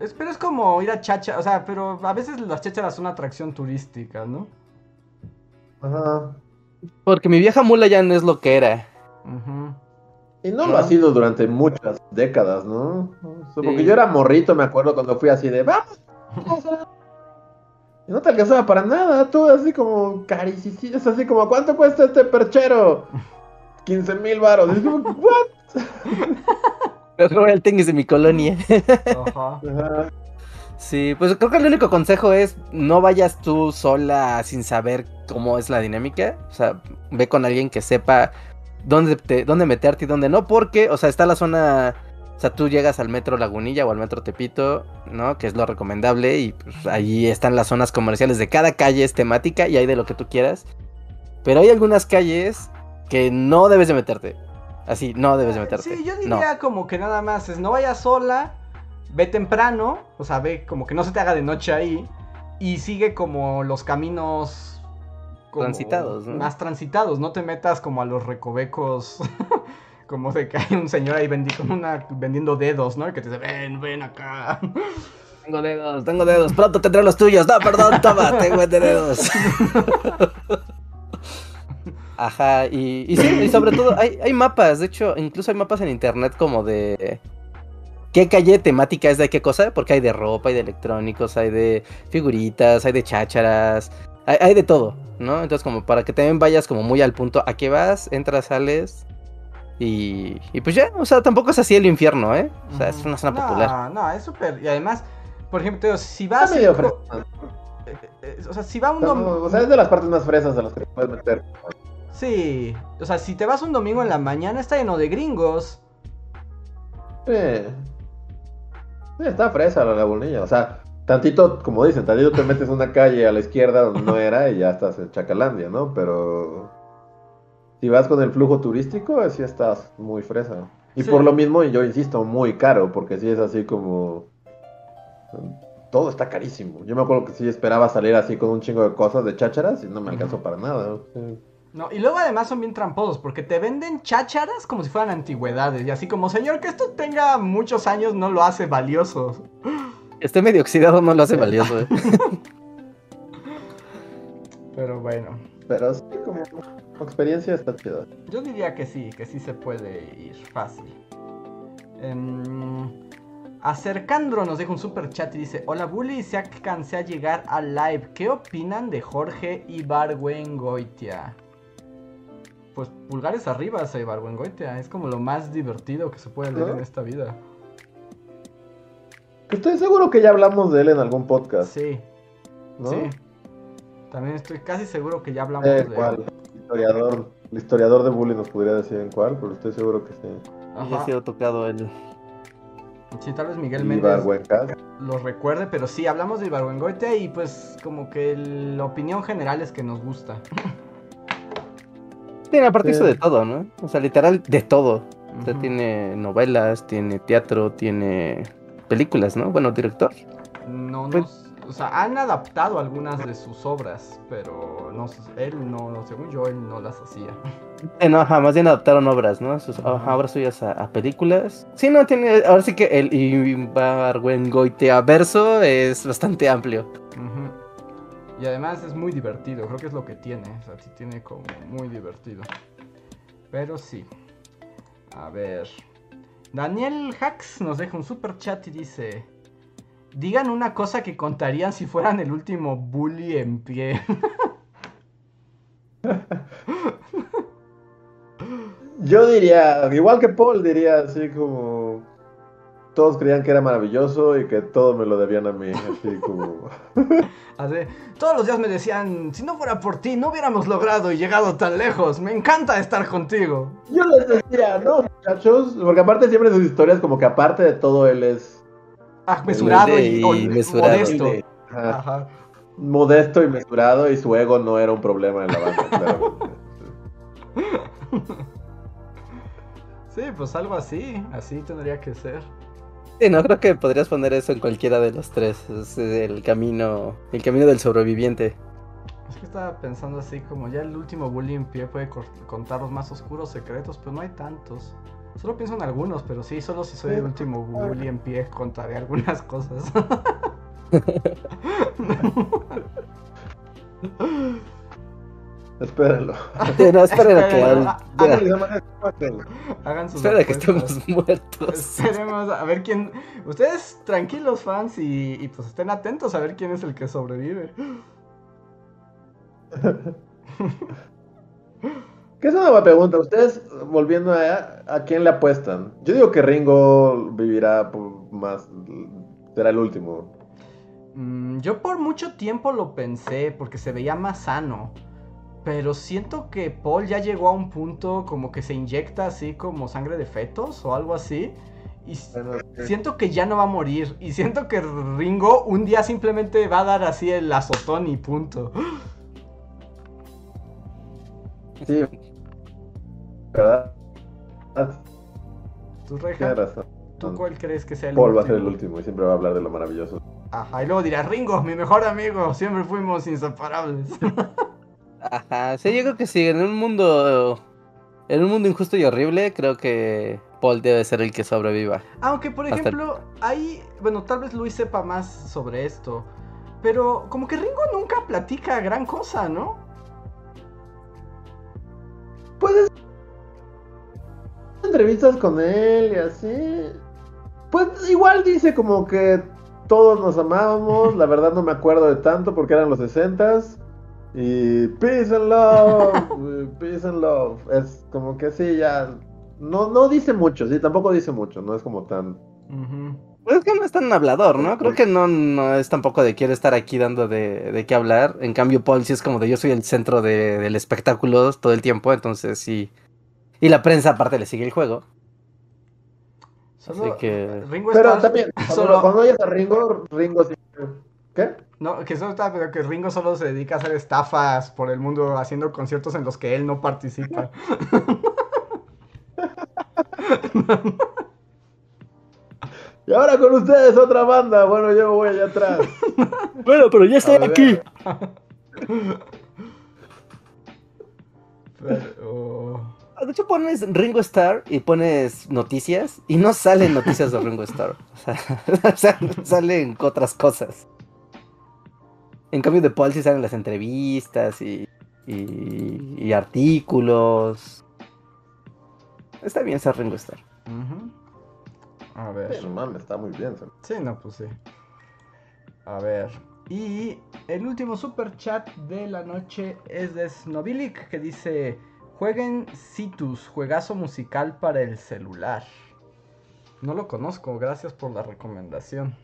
es- pero es como ir a chacha, o sea, pero a veces las chácharas son atracción turística, ¿no? Ajá. Porque mi vieja mula ya no es lo que era. Ujú. Y no lo ha sido durante muchas décadas, ¿no? O sea, Porque Sí. yo era morrito, me acuerdo cuando fui así de vamos. Y no te alcanzaba para nada, tú así como es así como ¿cuánto cuesta este perchero? 15 mil baros. Y es como, <laughs> ¿what? Los Royal Tenguis de mi colonia. Ajá. <laughs> Ajá. Sí, pues creo que el único consejo es no vayas tú sola sin saber cómo es la dinámica. O sea, ve con alguien que sepa dónde, te- dónde meterte y dónde no, porque, o sea, está la zona, o sea, tú llegas al metro Lagunilla o al metro Tepito, ¿no? Que es lo recomendable y pues ahí están las zonas comerciales de cada calle es temática y hay de lo que tú quieras. Pero hay algunas calles que no debes de meterte. Así, no debes de meterte. Sí, yo No. diría como que nada más es no vayas sola, ve temprano, o sea, ve como que no se te haga de noche ahí y sigue como los caminos como Transitados, ¿no? Más transitados, no te metas como a los recovecos <laughs> como de que hay un señor ahí vendi- como una- vendiendo dedos, ¿no? Y que te dice, "Ven, ven acá." <laughs> Tengo dedos, tengo dedos, pronto tendré los tuyos. No, perdón, toma, tengo dedos. <laughs> Ajá, y, y sí, y sobre todo hay, hay mapas, de hecho, incluso hay mapas en internet como de qué calle temática es de qué cosa, porque hay de ropa, hay de electrónicos, hay de figuritas, hay de chácharas, hay, hay de todo, ¿no? Entonces como para que también vayas como muy al punto, ¿a qué vas? Entras, sales y, y pues ya, o sea, tampoco es así el infierno, ¿eh? O sea, es una zona no, popular. No, es súper. Y además, por ejemplo, te digo, si Está vas. medio eh, eh, o sea, si va un Está- dom- O sea, es de las partes más fresas a las que te puedes meter. Sí, o sea, si te vas un domingo en la mañana está lleno de gringos. Sí. Sí, está fresa la lagunilla. O sea, tantito, como dicen, tantito te metes una calle a la izquierda donde no era y ya estás en Chacalandia, ¿no? Pero si vas con el flujo turístico, sí estás muy fresa. Y Sí. por lo mismo, yo insisto, muy caro, porque sí es así como... todo está carísimo. Yo me acuerdo que sí esperaba salir así con un chingo de cosas de chácharas y no me alcanzó para nada. sea. No, y luego además son bien tramposos porque te venden chácharas como si fueran antigüedades. Y así como, señor, que esto tenga muchos años no lo hace valioso. Esté medio oxidado no lo hace valioso. ¿eh? <laughs> Pero bueno, Pero sí, como, experiencia está chido. yo diría que sí, que sí se puede ir fácil. Em, Acercandro nos deja un super chat y dice: Hola Bully, se alcancé a llegar al live. ¿Qué opinan de Jorge Ibargüengoitia? Pues pulgares arriba a Ibargüengoitia. Es como lo más divertido que se puede leer ¿No? en esta vida. Que Estoy seguro que ya hablamos de él en algún podcast. Sí, ¿no? sí. También estoy casi seguro que ya hablamos Eh, de. ¿Cuál? El historiador, el historiador de bullying nos podría decir en cuál, pero estoy seguro que sí. Ya Ajá. ha sido tocado el. Sí, tal vez Miguel Méndez lo recuerde, pero sí, hablamos de Ibargüengoitia y pues como que el- la opinión general es que nos gusta. <laughs> Tiene aparte hizo de todo, ¿no? O sea, literal, de todo. O sea, tiene novelas, tiene teatro, tiene películas, ¿no? Bueno, director. No Pues- nos... O sea, han adaptado algunas de sus obras, pero no, él no, según yo, él no las hacía. <laughs> Eh, no, ajá, más bien adaptaron obras, ¿no? Sus obras suyas a, a películas. Sí, no, tiene. Ahora sí que el Ibargüengoitia verso es bastante amplio. Y además es muy divertido, creo que es lo que tiene. O sea, tiene como muy divertido. Pero sí. A ver. Daniel Hax nos deja un super chat y dice: Digan una cosa que contarían si fueran el último bully en pie. <laughs> Yo diría, igual que Paul, diría así como. Todos creían que era maravilloso y que todo me lo debían a mí. Así como. <laughs> Así, todos los días me decían: Si no fuera por ti, no hubiéramos logrado y llegado tan lejos. Me encanta estar contigo. Yo les decía, no, muchachos. Porque aparte, siempre sus historias, como que aparte de todo, él es. Ah, mesurado y, y hon- mesurado. modesto. Ajá. Ajá. modesto y mesurado y su ego no era un problema en la banda. <laughs> Sí, pues algo así, así tendría que ser. Sí, no, creo que podrías poner eso en cualquiera de los tres. Es el camino. El camino del sobreviviente. Es que estaba pensando así, como ya el último bully en pie puede contar los más oscuros secretos, pero no hay tantos. Solo pienso en algunos, pero sí, solo si soy el último bully en pie contaré algunas <laughs> cosas. <laughs> <laughs> Sí, no, esperen a que, ah, ya, Hagan sus esperen a que estemos muertos. Esperemos a ver quién. Ustedes tranquilos, fans, y, y pues estén atentos a ver quién es el que sobrevive. <laughs> Que es una buena pregunta. Ustedes, volviendo a, a quién le apuestan. Yo digo que Ringo vivirá por más. Será el último. Mm, yo por mucho tiempo lo pensé porque se veía más sano. Pero siento que Paul ya llegó a un punto como que se inyecta así como sangre de fetos o algo así. Y Bueno, siento que ya no va a morir. Y siento que Ringo un día simplemente va a dar así el azotón y punto. Sí. ¿Verdad? Ah, ¿Tú, Reja? razón. ¿Tú cuál crees que sea el Paul va a ser el último? último y siempre va a hablar de lo maravilloso. Ajá, y luego dirá, Ringo, mi mejor amigo, siempre fuimos inseparables. <laughs> Ajá, sí, yo creo que sí. En un mundo. En un mundo injusto y horrible, creo que Paul debe ser el que sobreviva. Aunque, por Hasta ejemplo, hay. Bueno, tal vez Luis sepa más sobre esto. Pero como que Ringo nunca platica gran cosa, ¿no? Puedes entrevistas con él y así. Pues igual dice como que todos nos amábamos. La verdad no me acuerdo de tanto porque eran los 60s. Y peace and love, <laughs> peace and love. Es como que sí, ya. No, no dice mucho, sí, tampoco dice mucho, no es como tan. Pues es que no es tan hablador, ¿no? Creo que no, no es tampoco de quiero estar aquí dando de, de qué hablar. En cambio, Paul sí es como de yo soy el centro de- del espectáculo todo el tiempo, entonces sí. Y la prensa aparte le sigue el juego. Solo Así que- Ringo Pero está. también, cuando, solo- cuando oyes a Ringo, Ringo sí. ¿Qué? No, que solo está, pero que Ringo solo se dedica a hacer estafas por el mundo haciendo conciertos en los que él no participa. <laughs> Y ahora con ustedes otra banda. Bueno, yo voy allá atrás. <laughs> Bueno, pero ya estoy aquí. <laughs> Pero- De hecho, pones Ringo Starr y pones noticias y no salen noticias de Ringo Starr. O sea, salen otras cosas. En cambio, de Paul sí salen las entrevistas y, y, y artículos. Está bien ser Ringo Starr. A ver. No mames, está muy bien. Sí, no, pues sí. A ver. Y el último super chat de la noche es de Snobilic que dice: Jueguen Citus, juegazo musical para el celular. No lo conozco, gracias por la recomendación.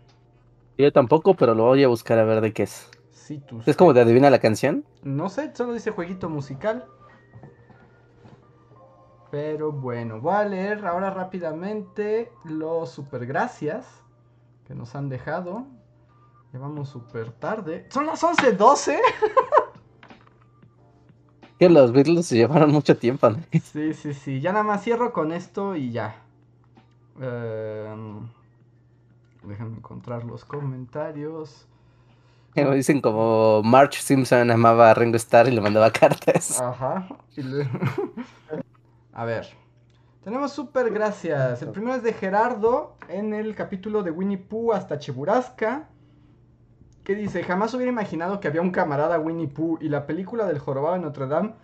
Yo tampoco, pero lo voy a buscar a ver de qué es. Citus. ¿Es como de adivina la canción? No sé, solo dice jueguito musical. Pero bueno, voy a leer ahora rápidamente los super gracias que nos han dejado. Llevamos súper tarde. Son las 11.12. <laughs> Que los Beatles se llevaron mucho tiempo. ¿no? Sí, sí, sí. Ya nada más cierro con esto y ya. Em, déjame encontrar los comentarios. <laughs> Dicen como Marge Simpson amaba a Ringo Starr y le mandaba <laughs> cartas. Ajá. <laughs> A ver. Tenemos super gracias. El primero es de Gerardo en el capítulo de Winnie Pooh hasta Cheburasca. Que dice, jamás hubiera imaginado que había un camarada Winnie Pooh y la película del jorobado de Notre Dame.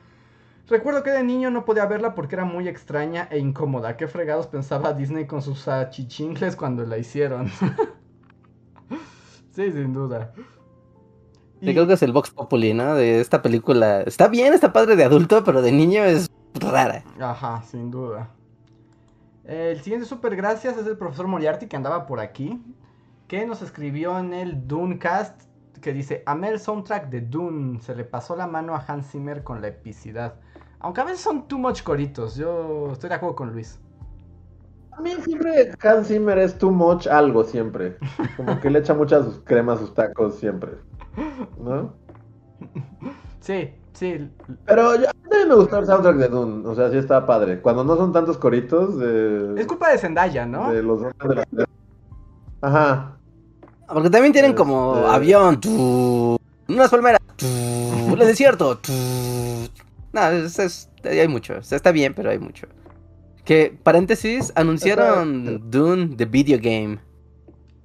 Recuerdo que de niño no podía verla porque era muy extraña e incómoda. ¿Qué fregados pensaba Disney con sus achichincles cuando la hicieron? sí, sin duda. Yo creo que es el Vox Populi, ¿no? De esta película. Está bien, está padre de adulto, pero de niño es rara. Ajá, sin duda. El siguiente super gracias es el profesor Moriarty que andaba por aquí. Que nos escribió en el Dunecast. Que dice: Amé el soundtrack de Dune. Se le pasó la mano a Hans Zimmer con la epicidad. Aunque a veces son too much coritos. Yo estoy de acuerdo con Luis. A mí siempre Hans Zimmer es too much algo siempre. Como que le echa muchas sus cremas a sus tacos siempre. ¿No? Sí, sí. Pero yo- a mí también me gustó el soundtrack de Dune. O sea, sí está padre. Cuando no son tantos coritos de, Es culpa de Zendaya, ¿no? de los de la. Ajá. Porque también tienen como Este- avión, tu, unas palmeras, el desierto. tu. No, es, es- hay mucho. O sea, está bien, pero hay mucho. Que, paréntesis, anunciaron Dune, the video game.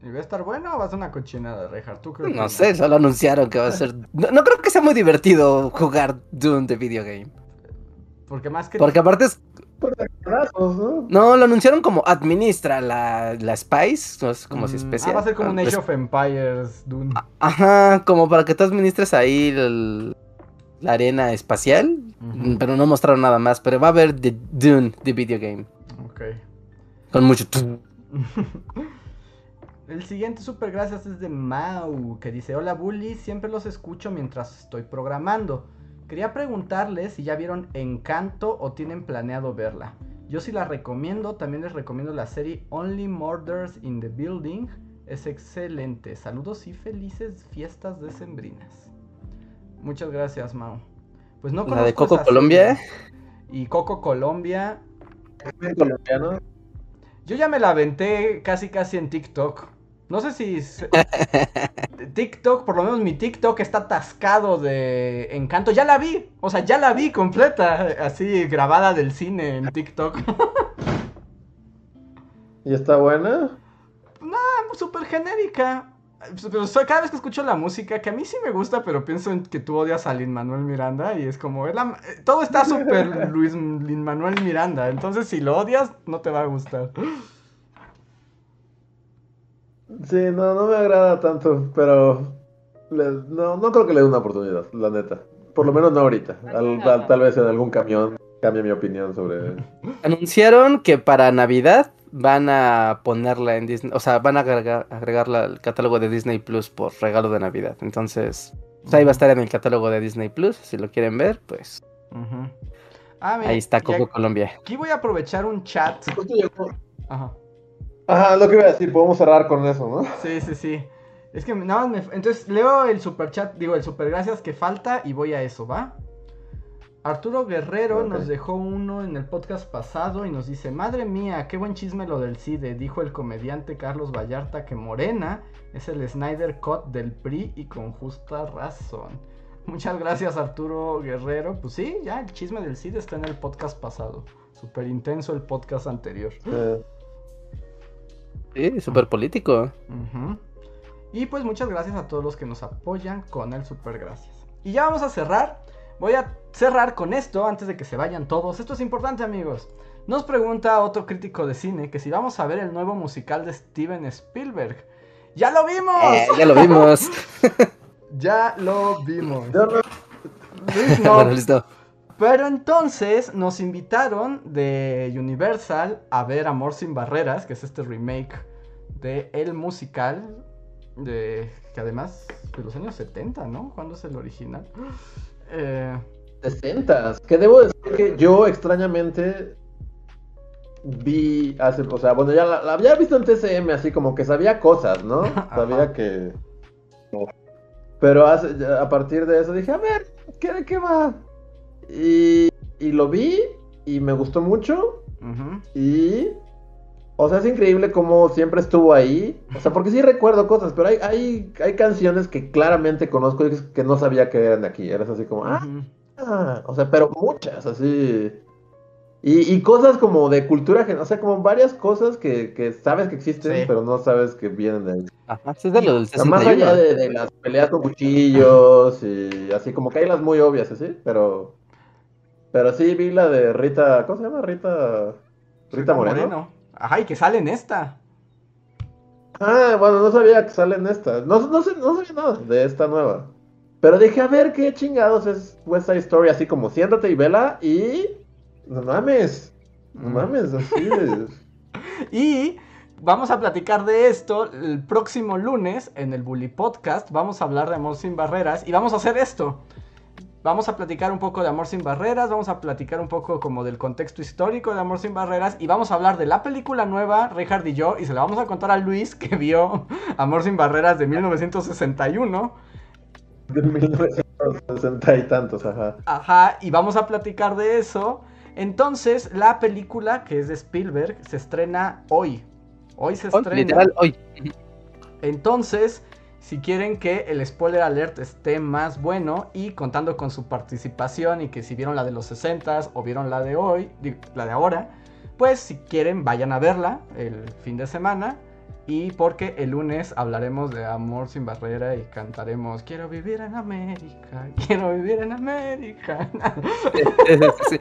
¿Y va a estar bueno o va a ser una cochinada, Rejar? ¿Tú qué No opinas? sé, solo anunciaron que va a ser... No, no creo que sea muy divertido jugar Dune, the video game. Porque más que. Porque aparte es... ¿no? No, lo anunciaron como administra la, la Spice, no es como si Mm, especial. Ah, va a ser como un Ah, Age pues- of Empires Dune. Ajá, como para que tú administres ahí el- la arena espacial, pero no mostraron nada más, pero va a haber The Dune, the video game, Ok. con mucho... <laughs> El siguiente super gracias es de Mau, que dice, hola Bully, siempre los escucho mientras estoy programando. Quería preguntarles si ya vieron Encanto o tienen planeado verla. Yo sí la recomiendo, también les recomiendo la serie Only Murders in the Building. Es excelente. Saludos y felices fiestas decembrinas. Muchas gracias, Mau. Pues no La de Coco Colombia. Y Coco Colombia, Es colombiano. yo ya me la aventé casi casi en TikTok. No sé si se- <laughs> TikTok, por lo menos mi TikTok está atascado de Encanto. Ya la vi, o sea, ya la vi completa, así grabada del cine en TikTok. <laughs> ¿Y está buena? Súper genérica. Pero cada vez que escucho la música, que a mí sí me gusta, pero pienso en que tú odias a Lin Manuel Miranda y es como, es la- todo está súper <laughs> Luis Lin Manuel Miranda. Entonces, si lo odias, no te va a gustar. Sí, no, no me agrada tanto, pero le- no, no creo que le dé una oportunidad, la neta. Por lo menos no ahorita. Al- tal, tal vez en algún camión cambie mi opinión sobre... <laughs> Anunciaron que para Navidad van a ponerla en Disney, o sea, van a agregar, agregarla al catálogo de Disney Plus por regalo de Navidad. Entonces, pues ahí va a estar en el catálogo de Disney Plus, si lo quieren ver, pues. Ah, mira, ahí está Coco Colombia. Aquí voy a aprovechar un chat. Ajá. Ajá, lo que iba a decir, podemos cerrar con eso, ¿no? Sí, sí, sí. Es que nada más me... Entonces leo el super chat, digo, el super gracias que falta y voy a eso, ¿va? Arturo Guerrero nos dejó uno en el podcast pasado y nos dice, madre mía, qué buen chisme lo del CIDE, dijo el comediante Carlos Vallarta que Morena es el Snyder Cut del PRI y con justa razón. Muchas gracias Arturo Guerrero. Pues sí, ya el chisme del CIDE está en el podcast pasado. Súper intenso el podcast anterior. Sí, súper político. Y pues muchas gracias a todos los que nos apoyan con el super gracias. Y ya vamos a cerrar. Voy a cerrar con esto antes de que se vayan todos. Esto es importante amigos. Nos pregunta otro crítico de cine que si vamos a ver el nuevo musical de Steven Spielberg. ¡Ya lo vimos! Eh, ya lo vimos. <laughs> Ya lo vimos. <laughs> yo no- Luis no, bueno, listo. Pero entonces nos invitaron de Universal a ver Amor sin Barreras, que es este remake de el musical de que además de los años 70, ¿no? ¿Cuándo es el original? Eh, 60 que debo decir que yo extrañamente vi hace, o sea, bueno, ya la, la había visto en TCM, así como que sabía cosas, ¿no? <laughs> Sabía que... Pero hace- a partir de eso dije, a ver, ¿qué, ¿de qué va? Y, y lo vi y me gustó mucho y... O sea, es increíble cómo siempre estuvo ahí. O sea, porque sí recuerdo cosas, pero hay, hay, hay canciones que claramente conozco y que no sabía que eran de aquí. Eres así como, ah. Ah, o sea, pero muchas, así. Y, y cosas como de cultura, gen- o sea, como varias cosas que, que sabes que existen, Sí. pero no sabes que vienen de ahí. Ajá, sí, es de lo del O sea, más 61. allá de, de las peleas con cuchillos y así, como que hay las muy obvias, así, pero. Pero sí vi la de Rita, ¿cómo se llama? Rita. Rita Moreno. Ajá, y que sale en esta. Ah, bueno, no sabía que sale en esta. No, no, sé, no sabía nada de esta nueva. Pero dije, a ver qué chingados es West Side Story, así como siéntate y vela y. No mames. No Mm. mames, así de- <laughs> Y vamos a platicar de esto el próximo lunes en el Bully Podcast. Vamos a hablar de Amor sin Barreras y vamos a hacer esto. Vamos a platicar un poco de Amor sin Barreras, vamos a platicar un poco como del contexto histórico de Amor sin Barreras y vamos a hablar de la película nueva, Richard y yo, y se la vamos a contar a Luis que vio <laughs> Amor sin Barreras de 1961. de 1960 y tantos, ajá. Ajá, y vamos a platicar de eso. Entonces, la película que es de Spielberg se estrena hoy. Hoy se Hoy, estrena. literal, hoy. Entonces, si quieren que el spoiler alert esté más bueno y contando con su participación y que si vieron la de los 60s o vieron la de hoy, la de ahora, pues si quieren vayan a verla el fin de semana y porque el lunes hablaremos de Amor sin barrera y cantaremos Quiero vivir en América, quiero vivir en América. Sí, sí, sí.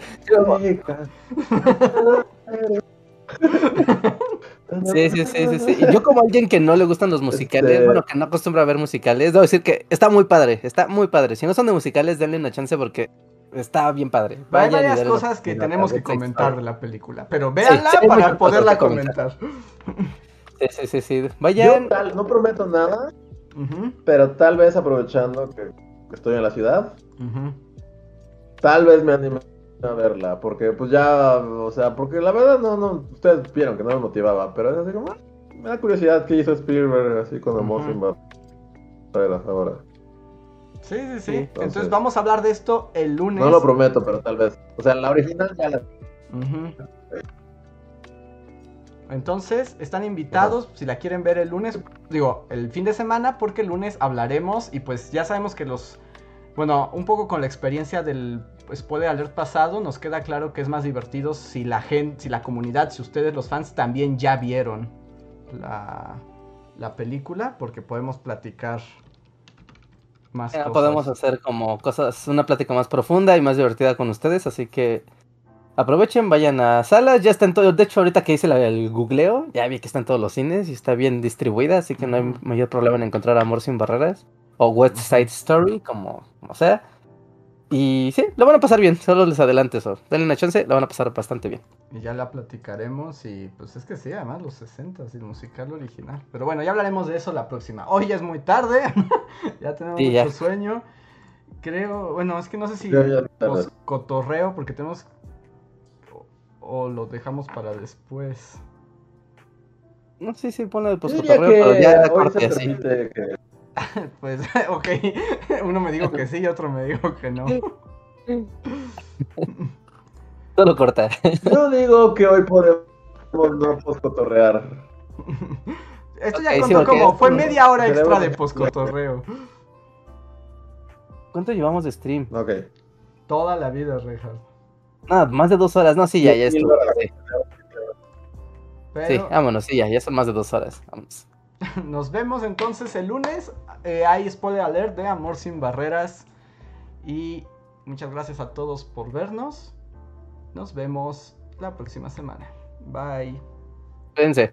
Sí, sí, sí, sí, sí. Y yo como alguien que no le gustan los musicales, Este- bueno, que no acostumbra a ver musicales, debo decir que está muy padre, está muy padre. Si no son de musicales, denle una chance porque está bien padre. Hay Vayan y varias cosas que tenemos que comentar de la película, pero véanla sí, hay para poderla comentar. comentar. Sí, sí, sí, sí. Yo Vayan. tal, no prometo nada, pero tal vez aprovechando que estoy en la ciudad, tal vez me anime a verla, porque pues ya, o sea, porque la verdad no, no, ustedes vieron que no me motivaba, pero es así como, ah, me da curiosidad qué hizo Spielberg así con Ujú. sin barreras ahora. Sí, sí, sí. Entonces... entonces- vamos a hablar de esto el lunes. No lo prometo, pero tal vez. O sea, la original ya la... Entonces, están invitados, si la quieren ver el lunes, digo, el fin de semana, porque el lunes hablaremos y pues ya sabemos que los, bueno, un poco con la experiencia del spoiler alert pasado, nos queda claro que es más divertido si la gente, si la comunidad, si ustedes los fans también ya vieron la, la película, porque podemos platicar más Ya cosas. podemos hacer como cosas, una plática más profunda y más divertida con ustedes, así que aprovechen, vayan a salas, ya está en todo, de hecho ahorita que hice el googleo, ya vi que está en todos los cines y está bien distribuida, así que no hay mayor problema en encontrar Amor sin barreras o West Side Story, como, como sea. Y sí, lo van a pasar bien, solo les adelanto eso. Denle una chance, lo van a pasar bastante bien. Y ya la platicaremos y pues es que sí, además los 60 y el musical original. Pero bueno, ya hablaremos de eso la próxima. Hoy ya es muy tarde, <laughs> ya tenemos Sí, mucho ya. sueño. Creo, bueno, es que no sé si pues, cotorreo porque tenemos o, o lo dejamos para después. No sé si pone el diría postcotorreo, pero ya hoy corte se así. permite que... <laughs> Pues <laughs> ok, uno me dijo que sí y otro me dijo que no. Sí. Todo corta. <laughs> Yo digo que hoy podemos no poscotorrear. Esto ya sí, contó porque como, es- fue media hora extra de poscotorreo. ¿Cuánto llevamos de stream? Ok. Toda la vida, Reinhardt. No, más de dos horas. No, sí, ya, ya estuvo. Sí, Pero sí, vámonos, sí, ya, ya son más de dos horas. Vamos. nos vemos entonces el lunes. Eh, hay spoiler alert de Amor sin Barreras. Y muchas gracias a todos por vernos. Nos vemos la próxima semana. Bye. Cuídense.